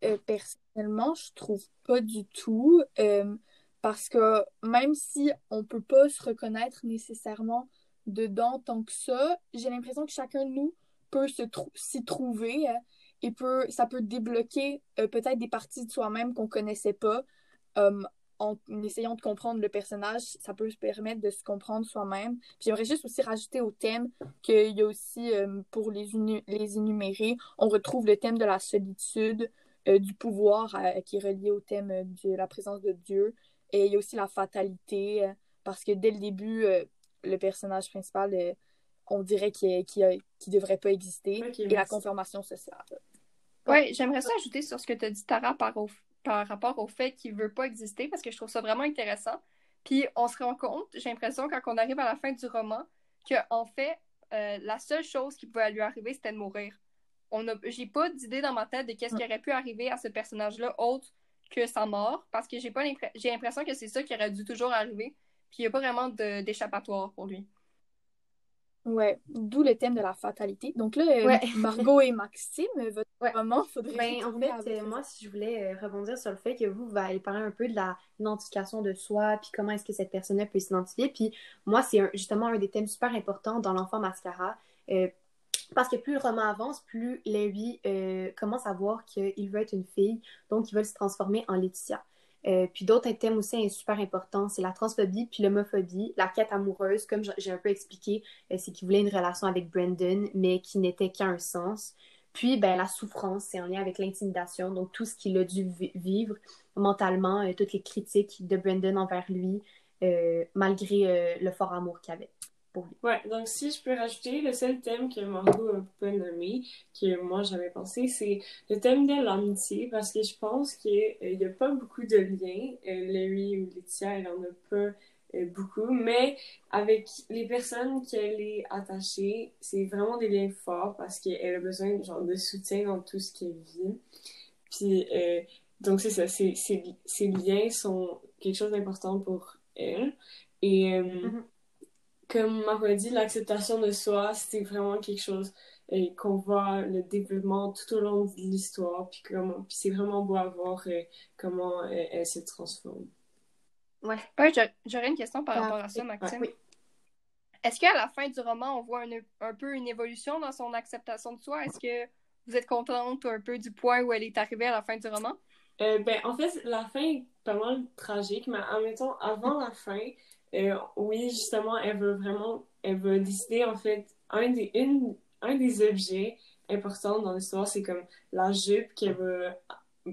Speaker 2: Euh, personnellement, je trouve pas du tout. euh, parce que même si on peut pas se reconnaître nécessairement dedans tant que ça, j'ai l'impression que chacun de nous peut s'y trouver euh, et peut, ça peut débloquer euh, peut-être des parties de soi-même qu'on connaissait pas. euh, en essayant de comprendre le personnage, ça peut se permettre de se comprendre soi-même. Puis J'aimerais juste aussi rajouter au thème qu'il y a aussi, euh, pour les, les énumérer, on retrouve le thème de la solitude, du pouvoir qui est relié au thème de la présence de Dieu. Et il y a aussi la fatalité, parce que dès le début, le personnage principal, on dirait qu'il ne devrait pas exister. Et la confirmation sociale.
Speaker 3: Ouais, j'aimerais ça ajouter sur ce que tu as dit, Tara, par, au- par rapport au fait qu'il veut pas exister, parce que je trouve ça vraiment intéressant. Puis on se rend compte, j'ai l'impression, quand on arrive à la fin du roman, que en fait, euh, la seule chose qui pouvait lui arriver, c'était de mourir. On a, j'ai pas d'idée dans ma tête de qu'est-ce qui aurait pu arriver à ce personnage-là autre que sa mort, parce que j'ai pas l'impre- j'ai l'impression que c'est ça qui aurait dû toujours arriver, puis il y a pas vraiment d'échappatoire pour lui.
Speaker 2: Ouais, d'où le thème de la fatalité. Donc là, euh,
Speaker 1: Ouais.
Speaker 2: Margot et Maxime, votre
Speaker 1: Ouais.
Speaker 2: roman, faudrait
Speaker 1: Ben, en fait, euh, moi, si je voulais euh, rebondir sur le fait que vous, vous allez parler un peu de la- l'identification de soi, puis comment est-ce que cette personne-là peut s'identifier. Puis moi, c'est justement un des thèmes super importants dans l'enfant mascara. euh, parce que plus le roman avance, plus Larry euh, commence à voir qu'il veut être une fille, donc il veut se transformer en Laetitia. Euh, puis d'autres thèmes aussi super importants, c'est la transphobie puis l'homophobie, la quête amoureuse, comme j'ai un peu expliqué, euh, c'est qu'il voulait une relation avec Brandon, mais qui n'était qu'à un sens. Puis, ben, la souffrance, c'est en lien avec l'intimidation, donc tout ce qu'il a dû vi- vivre mentalement, euh, toutes les critiques de Brandon envers lui, malgré le fort amour qu'il avait pour lui.
Speaker 4: Ouais, donc si je peux rajouter, le seul thème que Margot a pas nommé, que moi j'avais pensé, c'est le thème de l'amitié, parce que je pense qu'il n'y a pas beaucoup de liens. Euh, Larry ou Laetitia, elle en a pas euh, beaucoup, mais avec les personnes qu'elle est attachée, c'est vraiment des liens forts parce qu'elle a besoin genre, de soutien dans tout ce qu'elle vit. Puis, euh, donc c'est ça, c'est- ces liens sont quelque chose d'important pour elle. Et euh,
Speaker 1: Mhm.
Speaker 4: Comme dit, l'acceptation de soi, c'est vraiment quelque chose euh, qu'on voit le développement tout au long de l'histoire, puis comment, puis c'est vraiment beau à voir euh, comment euh, elle se transforme.
Speaker 1: Ouais.
Speaker 3: Ouais, j'a- j'aurais une question par
Speaker 2: Ah,
Speaker 3: rapport à ça,
Speaker 2: oui.
Speaker 3: Maxime.
Speaker 1: Oui.
Speaker 3: Est-ce qu'à la fin du roman, on voit un, un peu une évolution dans son acceptation de soi? Est-ce que vous êtes contente un peu du point où elle est arrivée à la fin du roman?
Speaker 4: Euh, ben, en fait, la fin est pas mal tragique, mais admettons, avant la fin, euh, oui, justement, elle veut vraiment, elle veut décider, en fait, un des, une, un des objets importants dans l'histoire, c'est comme la jupe qu'elle veut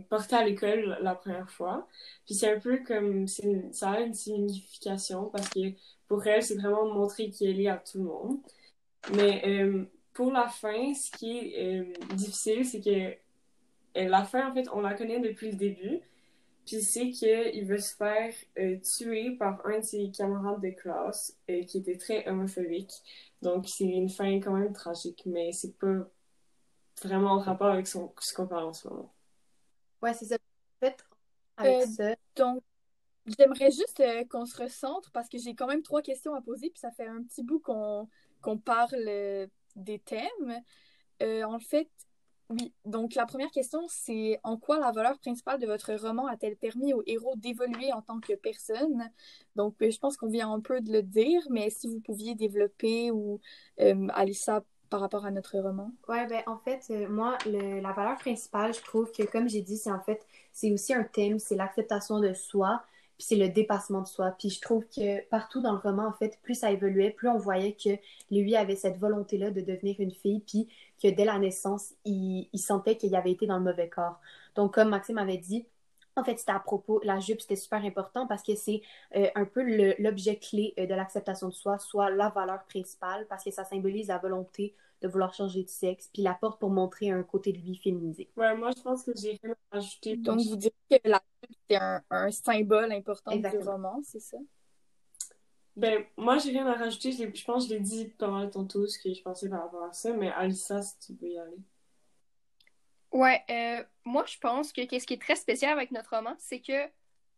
Speaker 4: porter à l'école la première fois. Puis c'est un peu comme, ça a une signification parce que pour elle, c'est vraiment montrer qui elle est à tout le monde. Mais euh, pour la fin, ce qui est euh, difficile, c'est que la fin, en fait, on la connaît depuis le début, Puis c'est qu'il veut se faire euh, tuer par un de ses camarades de classe euh, qui était très homophobique. Donc c'est une fin quand même tragique, mais c'est pas vraiment en rapport avec son, ce qu'on parle en ce moment.
Speaker 1: Ouais, c'est ça. En fait, avec
Speaker 2: Euh,
Speaker 1: ça,
Speaker 2: Donc, j'aimerais juste euh, qu'on se recentre parce que j'ai quand même trois questions à poser, puis ça fait un petit bout qu'on qu'on parle euh, des thèmes. Euh, en fait, oui. Donc, la première question, c'est en quoi la valeur principale de votre roman a-t-elle permis au héros d'évoluer en tant que personne? Donc, euh, je pense qu'on vient un peu de le dire, mais si vous pouviez développer ou euh, Alissa par rapport à notre roman.
Speaker 1: Ouais, ben en fait, euh, moi, la valeur principale, je trouve que, comme j'ai dit, c'est en fait, c'est aussi un thème, c'est l'acceptation de soi, puis c'est le dépassement de soi. Puis je trouve que partout dans le roman, en fait, plus ça évoluait, plus on voyait que lui avait cette volonté-là de devenir une fille, puis que dès la naissance, il, il sentait qu'il avait été dans le mauvais corps. Donc, comme Maxime avait dit, en fait, c'était à propos, la jupe, c'était super important parce que c'est euh, un peu l'objet clé euh, de l'acceptation de soi, soit la valeur principale, parce que ça symbolise la volonté de vouloir changer de sexe, puis la porte pour montrer un côté de lui féminisé.
Speaker 4: Ouais, moi je pense que j'ai rien à rajouter.
Speaker 2: Donc, vous direz que la c'est un, un symbole important du
Speaker 1: Exactement.
Speaker 2: roman, c'est ça?
Speaker 4: Ben, moi j'ai rien à rajouter. Je, pense que je l'ai dit pas mal tantôt ce que je pensais par rapport ça, mais Alissa, si tu peux y aller.
Speaker 3: Ouais, euh, moi je pense que qu'est-ce qui est très spécial avec notre roman, c'est que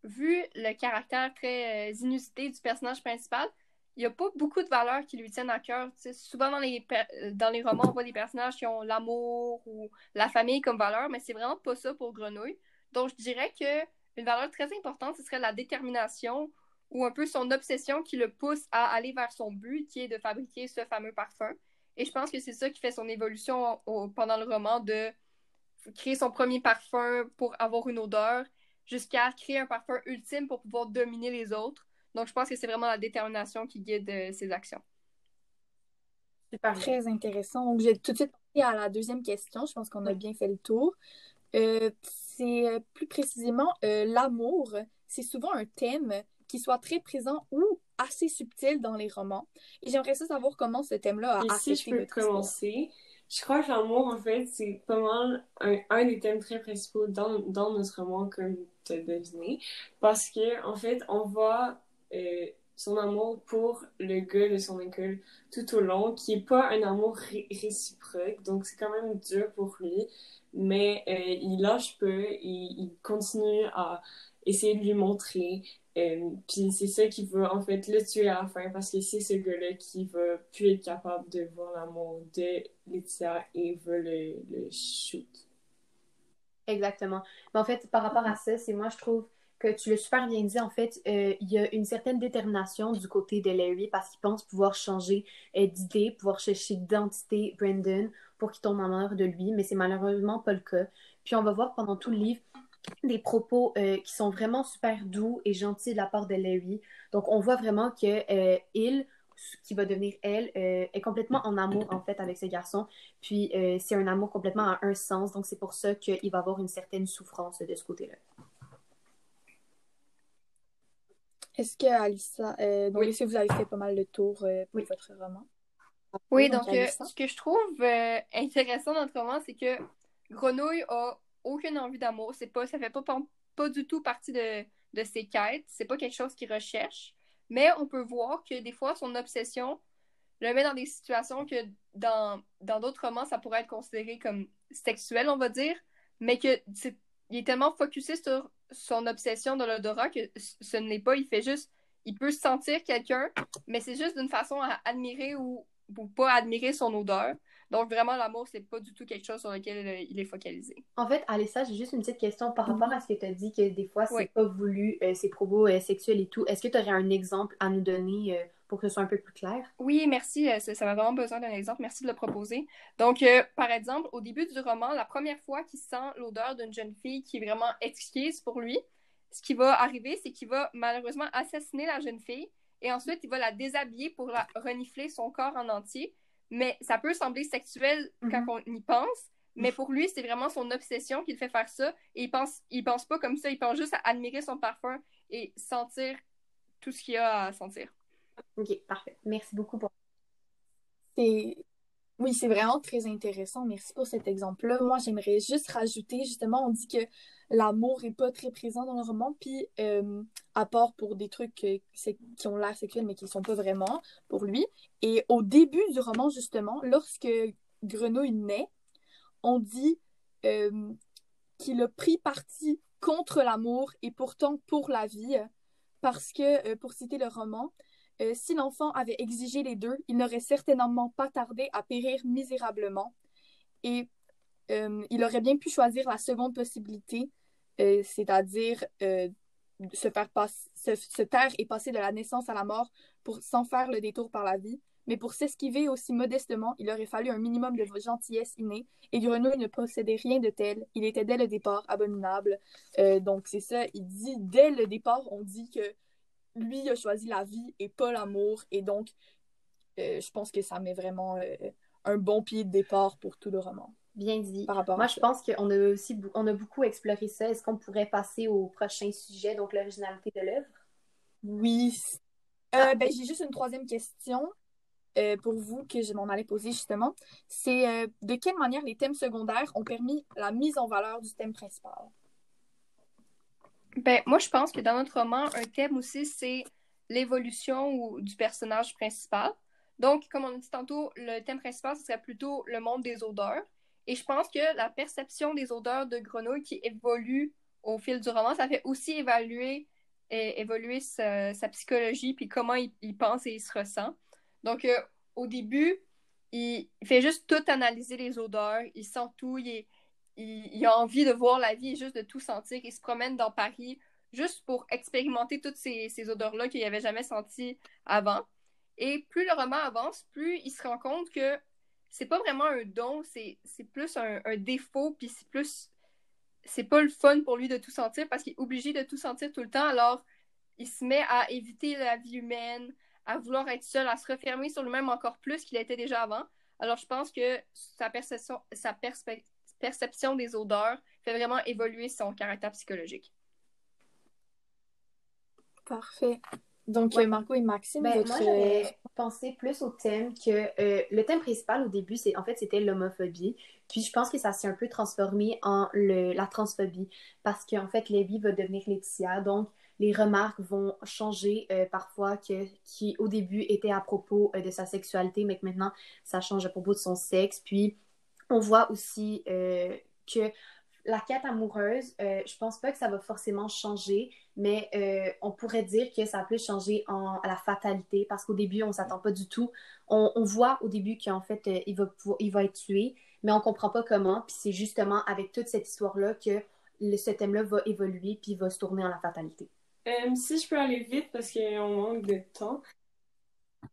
Speaker 3: vu le caractère très euh, inusité du personnage principal, il n'y a pas beaucoup de valeurs qui lui tiennent à cœur. Souvent dans les, dans les romans, on voit des personnages qui ont l'amour ou la famille comme valeur, mais c'est vraiment pas ça pour Grenouille. Donc je dirais que une valeur très importante, ce serait la détermination ou un peu son obsession qui le pousse à aller vers son but, qui est de fabriquer ce fameux parfum. Et je pense que c'est ça qui fait son évolution au- pendant le roman de créer son premier parfum pour avoir une odeur, jusqu'à créer un parfum ultime pour pouvoir dominer les autres. Donc, je pense que c'est vraiment la détermination qui guide euh, ses actions.
Speaker 1: Super.
Speaker 2: Très intéressant. Donc, j'ai tout de suite passé à la deuxième question. Je pense qu'on a bien fait le tour. Euh, c'est euh, plus précisément euh, l'amour. C'est souvent un thème qui soit très présent ou assez subtil dans les romans. Et j'aimerais ça savoir comment ce thème-là a
Speaker 4: Et si
Speaker 2: affecté
Speaker 4: je peux commencer, je crois que l'amour, en fait, c'est pas mal un, un des thèmes très principaux dans, dans notre roman, comme tu as deviné. Parce que, en fait, on voit euh, son amour pour le gars de son école tout au long, qui est pas un amour ré- réciproque, donc c'est quand même dur pour lui. Mais euh, il lâche peu, il continue à essayer de lui montrer. Euh, puis c'est ça qui va en fait le tuer à la fin parce que c'est ce gars-là qui va plus être capable de voir l'amour de Laetitia et veut le, le shoot.
Speaker 1: Exactement. Mais en fait, par rapport à ça, c'est moi, je trouve que tu l'as super bien dit. En fait, euh, il y a une certaine détermination du côté de Larry parce qu'il pense pouvoir changer euh, d'idée, pouvoir chercher d'identité Brandon pour qu'il tombe amoureux de lui, mais c'est malheureusement pas le cas. Puis on va voir pendant tout le livre des propos euh, qui sont vraiment super doux et gentils de la part de Larry. Donc on voit vraiment que euh, il qui va devenir elle, euh, est complètement en amour en fait avec ce garçon. Puis euh, c'est un amour complètement à un sens, donc c'est pour ça qu'il va avoir une certaine souffrance de ce côté-là.
Speaker 2: Est-ce que Alissa, euh, donc
Speaker 1: Oui.
Speaker 2: est-ce que vous avez fait pas mal le tour euh, pour
Speaker 1: Oui.
Speaker 2: votre roman?
Speaker 3: Oui, donc euh,
Speaker 2: Alissa?
Speaker 3: ce que je trouve euh, intéressant dans notre roman, c'est que Grenouille a aucune envie d'amour. C'est pas, ça fait pas, pas, du tout partie de, de ses quêtes. C'est pas quelque chose qu'il recherche. Mais on peut voir que des fois, son obsession le met dans des situations que dans d'autres romans, ça pourrait être considéré comme sexuel, on va dire. Mais que c'est, il est tellement focusé sur son obsession de l'odorat que ce n'est pas. Il fait juste. Il peut sentir quelqu'un, mais c'est juste d'une façon à admirer ou, ou pas admirer son odeur. Donc vraiment, l'amour, c'est pas du tout quelque chose sur lequel euh, il est focalisé.
Speaker 1: En fait, Alessa, j'ai juste une petite question par rapport à ce que tu as dit que des fois, c'est
Speaker 3: Oui.
Speaker 1: pas voulu, euh, ces propos euh, sexuels et tout. Est-ce que tu aurais un exemple à nous donner euh, pour que ce soit un peu plus clair?
Speaker 3: Oui, merci. Ça, m'a vraiment besoin d'un exemple. Merci de le proposer. Donc, par exemple, au début du roman, la première fois qu'il sent l'odeur d'une jeune fille qui est vraiment exquise pour lui, ce qui va arriver, c'est qu'il va malheureusement assassiner la jeune fille et ensuite il va la déshabiller pour la renifler son corps en entier. Mais ça peut sembler sexuel quand
Speaker 1: Mhm.
Speaker 3: on y pense, mais pour lui, c'est vraiment son obsession qui le fait faire ça. Et il pense, il pense pas comme ça, il pense juste à admirer son parfum et sentir tout ce qu'il y a à sentir.
Speaker 1: Ok, parfait. Merci beaucoup pour.
Speaker 2: C'est Oui, c'est vraiment très intéressant. Merci pour cet exemple-là. Moi, j'aimerais juste rajouter, justement, on dit que l'amour est pas très présent dans le roman, puis euh, à part pour des trucs euh, qui ont l'air sexuels, mais qui ne sont pas vraiment pour lui. Et au début du roman, justement, lorsque Grenouille naît, on dit euh, qu'il a pris parti contre l'amour et pourtant pour la vie, parce que, pour citer le roman, euh, si l'enfant avait exigé les deux, il n'aurait certainement pas tardé à périr misérablement. Et euh, il aurait bien pu choisir la seconde possibilité, euh, c'est-à-dire se, faire se, taire et passer de la naissance à la mort pour, sans faire le détour par la vie. Mais pour s'esquiver aussi modestement, il aurait fallu un minimum de gentillesse innée, et Grenouille ne possédait rien de tel. Il était dès le départ abominable. donc c'est ça, il dit dès le départ, on dit que lui a choisi la vie et pas l'amour. Et donc, euh, je pense que ça met vraiment euh, un bon pied de départ pour tout le roman.
Speaker 1: Bien dit. Par rapport Moi, je pense qu'on a aussi on a beaucoup exploré ça. Est-ce qu'on pourrait passer au prochain sujet, donc l'originalité de l'œuvre?
Speaker 2: Oui. Euh, ben, j'ai juste une troisième question pour vous que je m'en allais poser justement. C'est de quelle manière les thèmes secondaires ont permis la mise en valeur du thème principal?
Speaker 3: Ben, moi, je pense que dans notre roman, un thème aussi, c'est l'évolution du personnage principal. Donc, comme on a dit tantôt, le thème principal, ce serait plutôt le monde des odeurs. Et je pense que la perception des odeurs de grenouille qui évolue au fil du roman, ça fait aussi évaluer, évoluer sa, psychologie, puis comment il, pense et il se ressent. Donc, euh, au début, il, fait juste tout analyser les odeurs, il sent tout, il est, il, a envie de voir la vie et juste de tout sentir. Il se promène dans Paris juste pour expérimenter toutes ces, odeurs-là qu'il n'avait jamais senties avant. Et plus le roman avance, plus il se rend compte que c'est pas vraiment un don, c'est plus un, défaut, puis c'est plus. C'est pas le fun pour lui de tout sentir parce qu'il est obligé de tout sentir tout le temps. Alors, il se met à éviter la vie humaine, à vouloir être seul, à se refermer sur lui-même encore plus qu'il était déjà avant. Alors, je pense que sa perception, sa perspective perception des odeurs fait vraiment évoluer son caractère psychologique.
Speaker 2: Parfait. Donc, euh, Marco et Maxime,
Speaker 1: ben, Moi, j'avais pensé plus au thème que... Euh, le thème principal, au début, c'est en fait, c'était l'homophobie. Puis, je pense que ça s'est un peu transformé en le, la transphobie. Parce qu'en fait, Lévi va devenir Laetitia. Donc, les remarques vont changer euh, parfois, que, qui au début étaient à propos de sa sexualité, mais que maintenant, ça change à propos de son sexe. Puis, on voit aussi euh, que la quête amoureuse, euh, je pense pas que ça va forcément changer, mais euh, on pourrait dire que ça peut changer en, à la fatalité parce qu'au début, on s'attend pas du tout. On, voit au début qu'en fait, il, va il va être tué, mais on comprend pas comment. Puis c'est justement avec toute cette histoire-là que ce thème-là va évoluer puis va se tourner en la fatalité.
Speaker 4: si je peux aller vite parce qu'on manque de temps,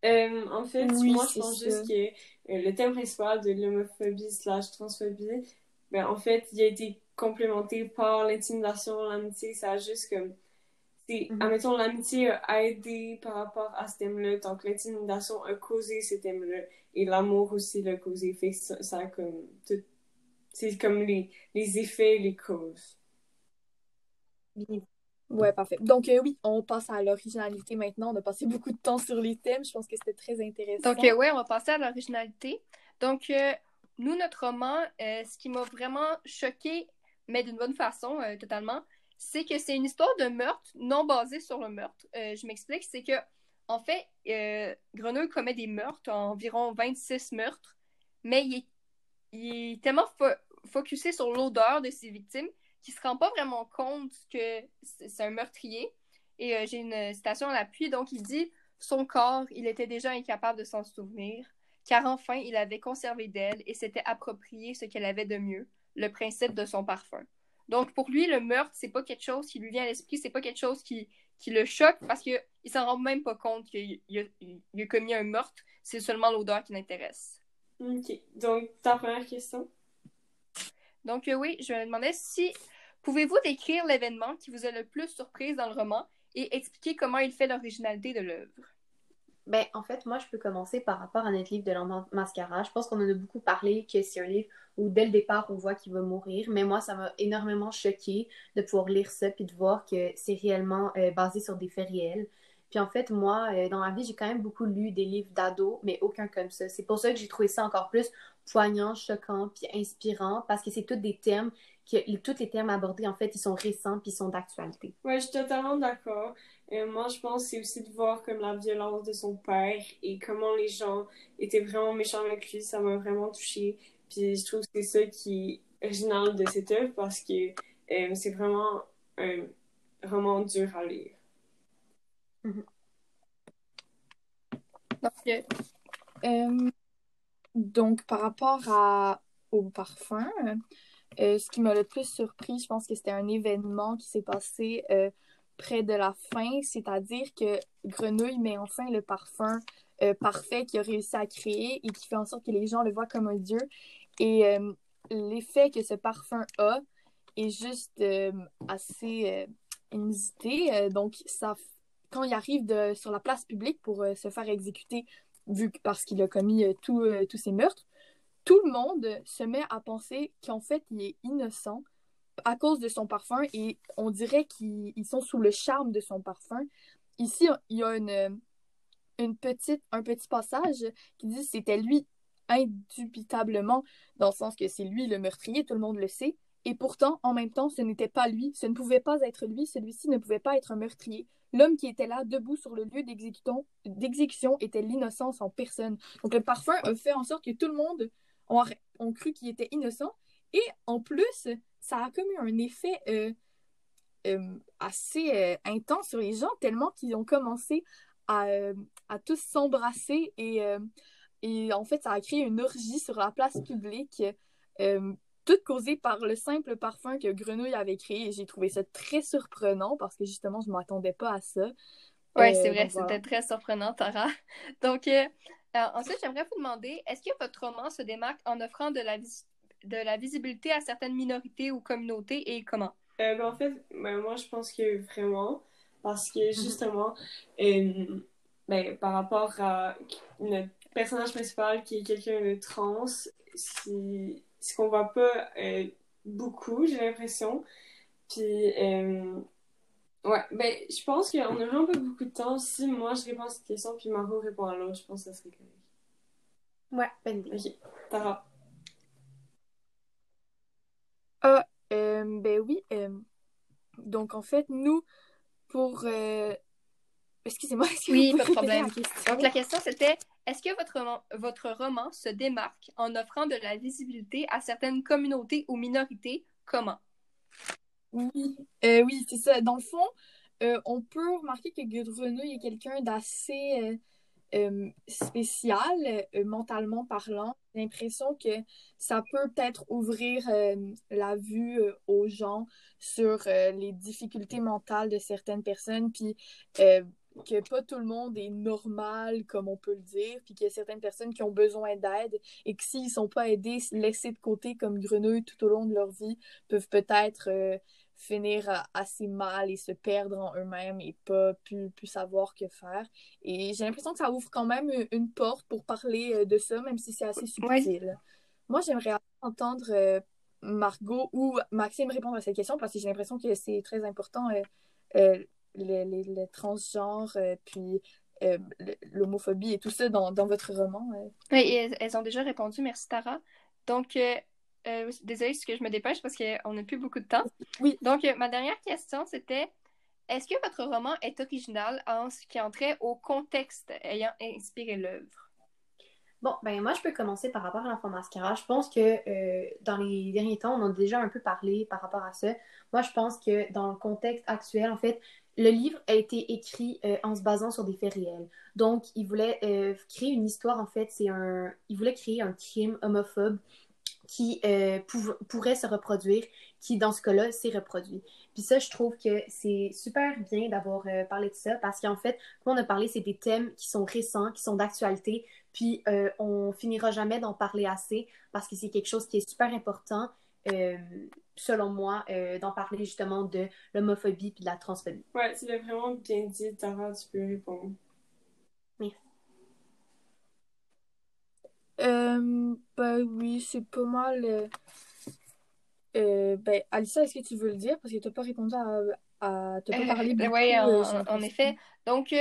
Speaker 4: euh, en fait, moi, je pense juste que euh, le thème principal de l'homophobie slash transphobie, ben, en fait, il a été complémenté par l'intimidation, l'amitié. Ça a juste comme. Mm Admettons, l'amitié a aidé par rapport à ce thème-là, donc l'intimidation a causé ce thème-là, et l'amour aussi l'a causé. Fait ça, ça comme. C'est comme les, les effets, les causes.
Speaker 2: Ouais, parfait. Donc, euh, oui, on passe à l'originalité maintenant. On a passé beaucoup de temps sur les thèmes. Je pense que c'était très intéressant.
Speaker 3: Donc, euh, oui, on va passer à l'originalité. Donc, euh, nous, notre roman, ce qui m'a vraiment choqué, mais d'une bonne façon, totalement, c'est que c'est une histoire de meurtre non basée sur le meurtre. je m'explique, c'est que, en fait, Grenouille commet des meurtres, environ 26 meurtres, mais il est, il est tellement focusé sur l'odeur de ses victimes qui se rend pas vraiment compte que c'est un meurtrier. Et euh, j'ai une citation à l'appui, donc il dit Son corps, il était déjà incapable de s'en souvenir, car enfin il avait conservé d'elle et s'était approprié ce qu'elle avait de mieux, le principe de son parfum. Donc pour lui, le meurtre, c'est pas quelque chose qui lui vient à l'esprit, c'est pas quelque chose qui, qui le choque parce qu'il s'en rend même pas compte qu'il a, a, commis un meurtre, c'est seulement l'odeur qui l'intéresse.
Speaker 4: Ok, donc ta première question?
Speaker 3: Donc euh, oui, je me demandais si Pouvez-vous décrire l'événement qui vous a le plus surprise dans le roman et expliquer comment il fait l'originalité de l'œuvre?
Speaker 1: Ben, en fait, moi, je peux commencer par rapport à notre livre de mascara. Je pense qu'on en a beaucoup parlé, que c'est un livre où, dès le départ, on voit qu'il va mourir. Mais moi, ça m'a énormément choqué de pouvoir lire ça puis de voir que c'est réellement euh, basé sur des faits réels. Puis en fait, moi, euh, dans ma vie, j'ai quand même beaucoup lu des livres d'ados, mais aucun comme ça. C'est pour ça que j'ai trouvé ça encore plus poignant, choquant, puis inspirant, parce que c'est tous des thèmes que tous les thèmes abordés, en fait, ils sont récents puis ils sont d'actualité.
Speaker 4: Ouais, je suis totalement d'accord. Et moi, je pense que c'est aussi de voir comme la violence de son père et comment les gens étaient vraiment méchants avec lui. Ça m'a vraiment touchée. Puis je trouve que c'est ça qui est original de cette œuvre parce que euh, c'est vraiment un roman dur à lire.
Speaker 2: Donc, euh, donc, par rapport à, au parfum, euh, ce qui m'a le plus surpris, je pense que c'était un événement qui s'est passé euh, près de la fin, c'est-à-dire que Grenouille met enfin le parfum euh, parfait qu'il a réussi à créer et qui fait en sorte que les gens le voient comme un dieu. Et l'effet que ce parfum a est juste assez inusité. donc, ça, quand il arrive sur la place publique pour se faire exécuter, vu parce qu'il a commis tous ces meurtres, tout le monde se met à penser qu'en fait, il est innocent à cause de son parfum et on dirait qu'ils sont sous le charme de son parfum. Ici, il y a une, petite, un petit passage qui dit c'était lui indubitablement, dans le sens que c'est lui le meurtrier, tout le monde le sait. Et pourtant, en même temps, ce n'était pas lui, ce ne pouvait pas être lui, celui-ci ne pouvait pas être un meurtrier. L'homme qui était là, debout sur le lieu d'exécution, était l'innocence en personne. Donc le parfum a fait en sorte que tout le monde ont, cru qu'il était innocent. Et en plus, ça a comme eu un effet euh, euh, assez euh, intense sur les gens, tellement qu'ils ont commencé à, à tous s'embrasser et, et en fait, ça a créé une orgie sur la place publique, toute causée par le simple parfum que Grenouille avait créé. Et j'ai trouvé ça très surprenant parce que justement, je ne m'attendais pas à ça.
Speaker 3: Oui, c'est vrai, c'était très surprenant, Tara. Donc, ensuite, j'aimerais vous demander, est-ce que votre roman se démarque en offrant de la, de la visibilité à certaines minorités ou communautés et comment?
Speaker 4: Euh, ben, en fait, ben, moi, je pense que vraiment, parce que mhm. justement, euh, ben, par rapport à notre personnage principal qui est quelqu'un de trans, c'est ce qu'on voit pas euh, beaucoup, j'ai l'impression. Puis, Ouais, ben, je pense qu'on a vraiment pas beaucoup de temps. Si moi je réponds à cette question, puis Margot répond à l'autre, je pense que ça serait correct.
Speaker 1: Ouais, bonne idée.
Speaker 4: Ok, Tara.
Speaker 2: Ah, euh, ben oui. Euh, donc, en fait, nous, pour. Euh... Excusez-moi, est-ce que
Speaker 3: Oui, pas de problème. La donc, la question, c'était est-ce que votre roman, votre roman se démarque en offrant de la visibilité à certaines communautés ou minorités? Comment?
Speaker 2: Oui, euh, oui, c'est ça. Dans le fond, euh, on peut remarquer que Grenouille est quelqu'un d'assez euh, spécial, mentalement parlant. J'ai l'impression que ça peut peut-être ouvrir la vue aux gens sur les difficultés mentales de certaines personnes, puis que pas tout le monde est normal, comme on peut le dire, puis qu'il y a certaines personnes qui ont besoin d'aide et que s'ils sont pas aidés, laissés de côté comme grenouille tout au long de leur vie, peuvent peut-être finir assez mal et se perdre en eux-mêmes et pas plus, plus savoir que faire. Et j'ai l'impression que ça ouvre quand même une porte pour parler euh, de ça, même si c'est assez subtil. Moi, j'aimerais entendre euh, Margot ou Maxime répondre à cette question parce que j'ai l'impression que c'est très important, euh, les, les, transgenres, puis l'homophobie et tout ça dans, dans votre roman.
Speaker 3: Oui, elles, ont déjà répondu. Merci, Tara. Donc, euh, désolée, que je me dépêche parce qu'on n'a plus beaucoup de temps.
Speaker 2: Oui.
Speaker 3: Donc, euh, ma dernière question, c'était est-ce que votre roman est original en ce qui entrait au contexte ayant inspiré l'œuvre?
Speaker 1: Bon, ben moi, je peux commencer par rapport à l'enfant mascara. Je pense que euh, dans les derniers temps, on a déjà un peu parlé par rapport à ça. Moi, je pense que dans le contexte actuel, en fait, le livre a été écrit euh, en se basant sur des faits réels. Donc, il voulait créer une histoire, en fait, c'est un... Il voulait créer un crime homophobe qui euh, pourrait se reproduire, qui dans ce cas-là s'est reproduit. Puis ça, je trouve que c'est super bien d'avoir euh, parlé de ça parce qu'en fait, comme on a parlé, c'est des thèmes qui sont récents, qui sont d'actualité, puis euh, on finira jamais d'en parler assez parce que c'est quelque chose qui est super important, selon moi, d'en parler justement de l'homophobie puis de la transphobie.
Speaker 4: Ouais, tu l'as vraiment bien dit, Tara, tu peux répondre.
Speaker 2: Euh, ben oui, c'est pas mal. Euh, euh, ben, Alissa, est-ce que tu veux le dire? Parce que tu n'as pas répondu à. à pas parlé
Speaker 3: beaucoup. oui, en, effet. Donc,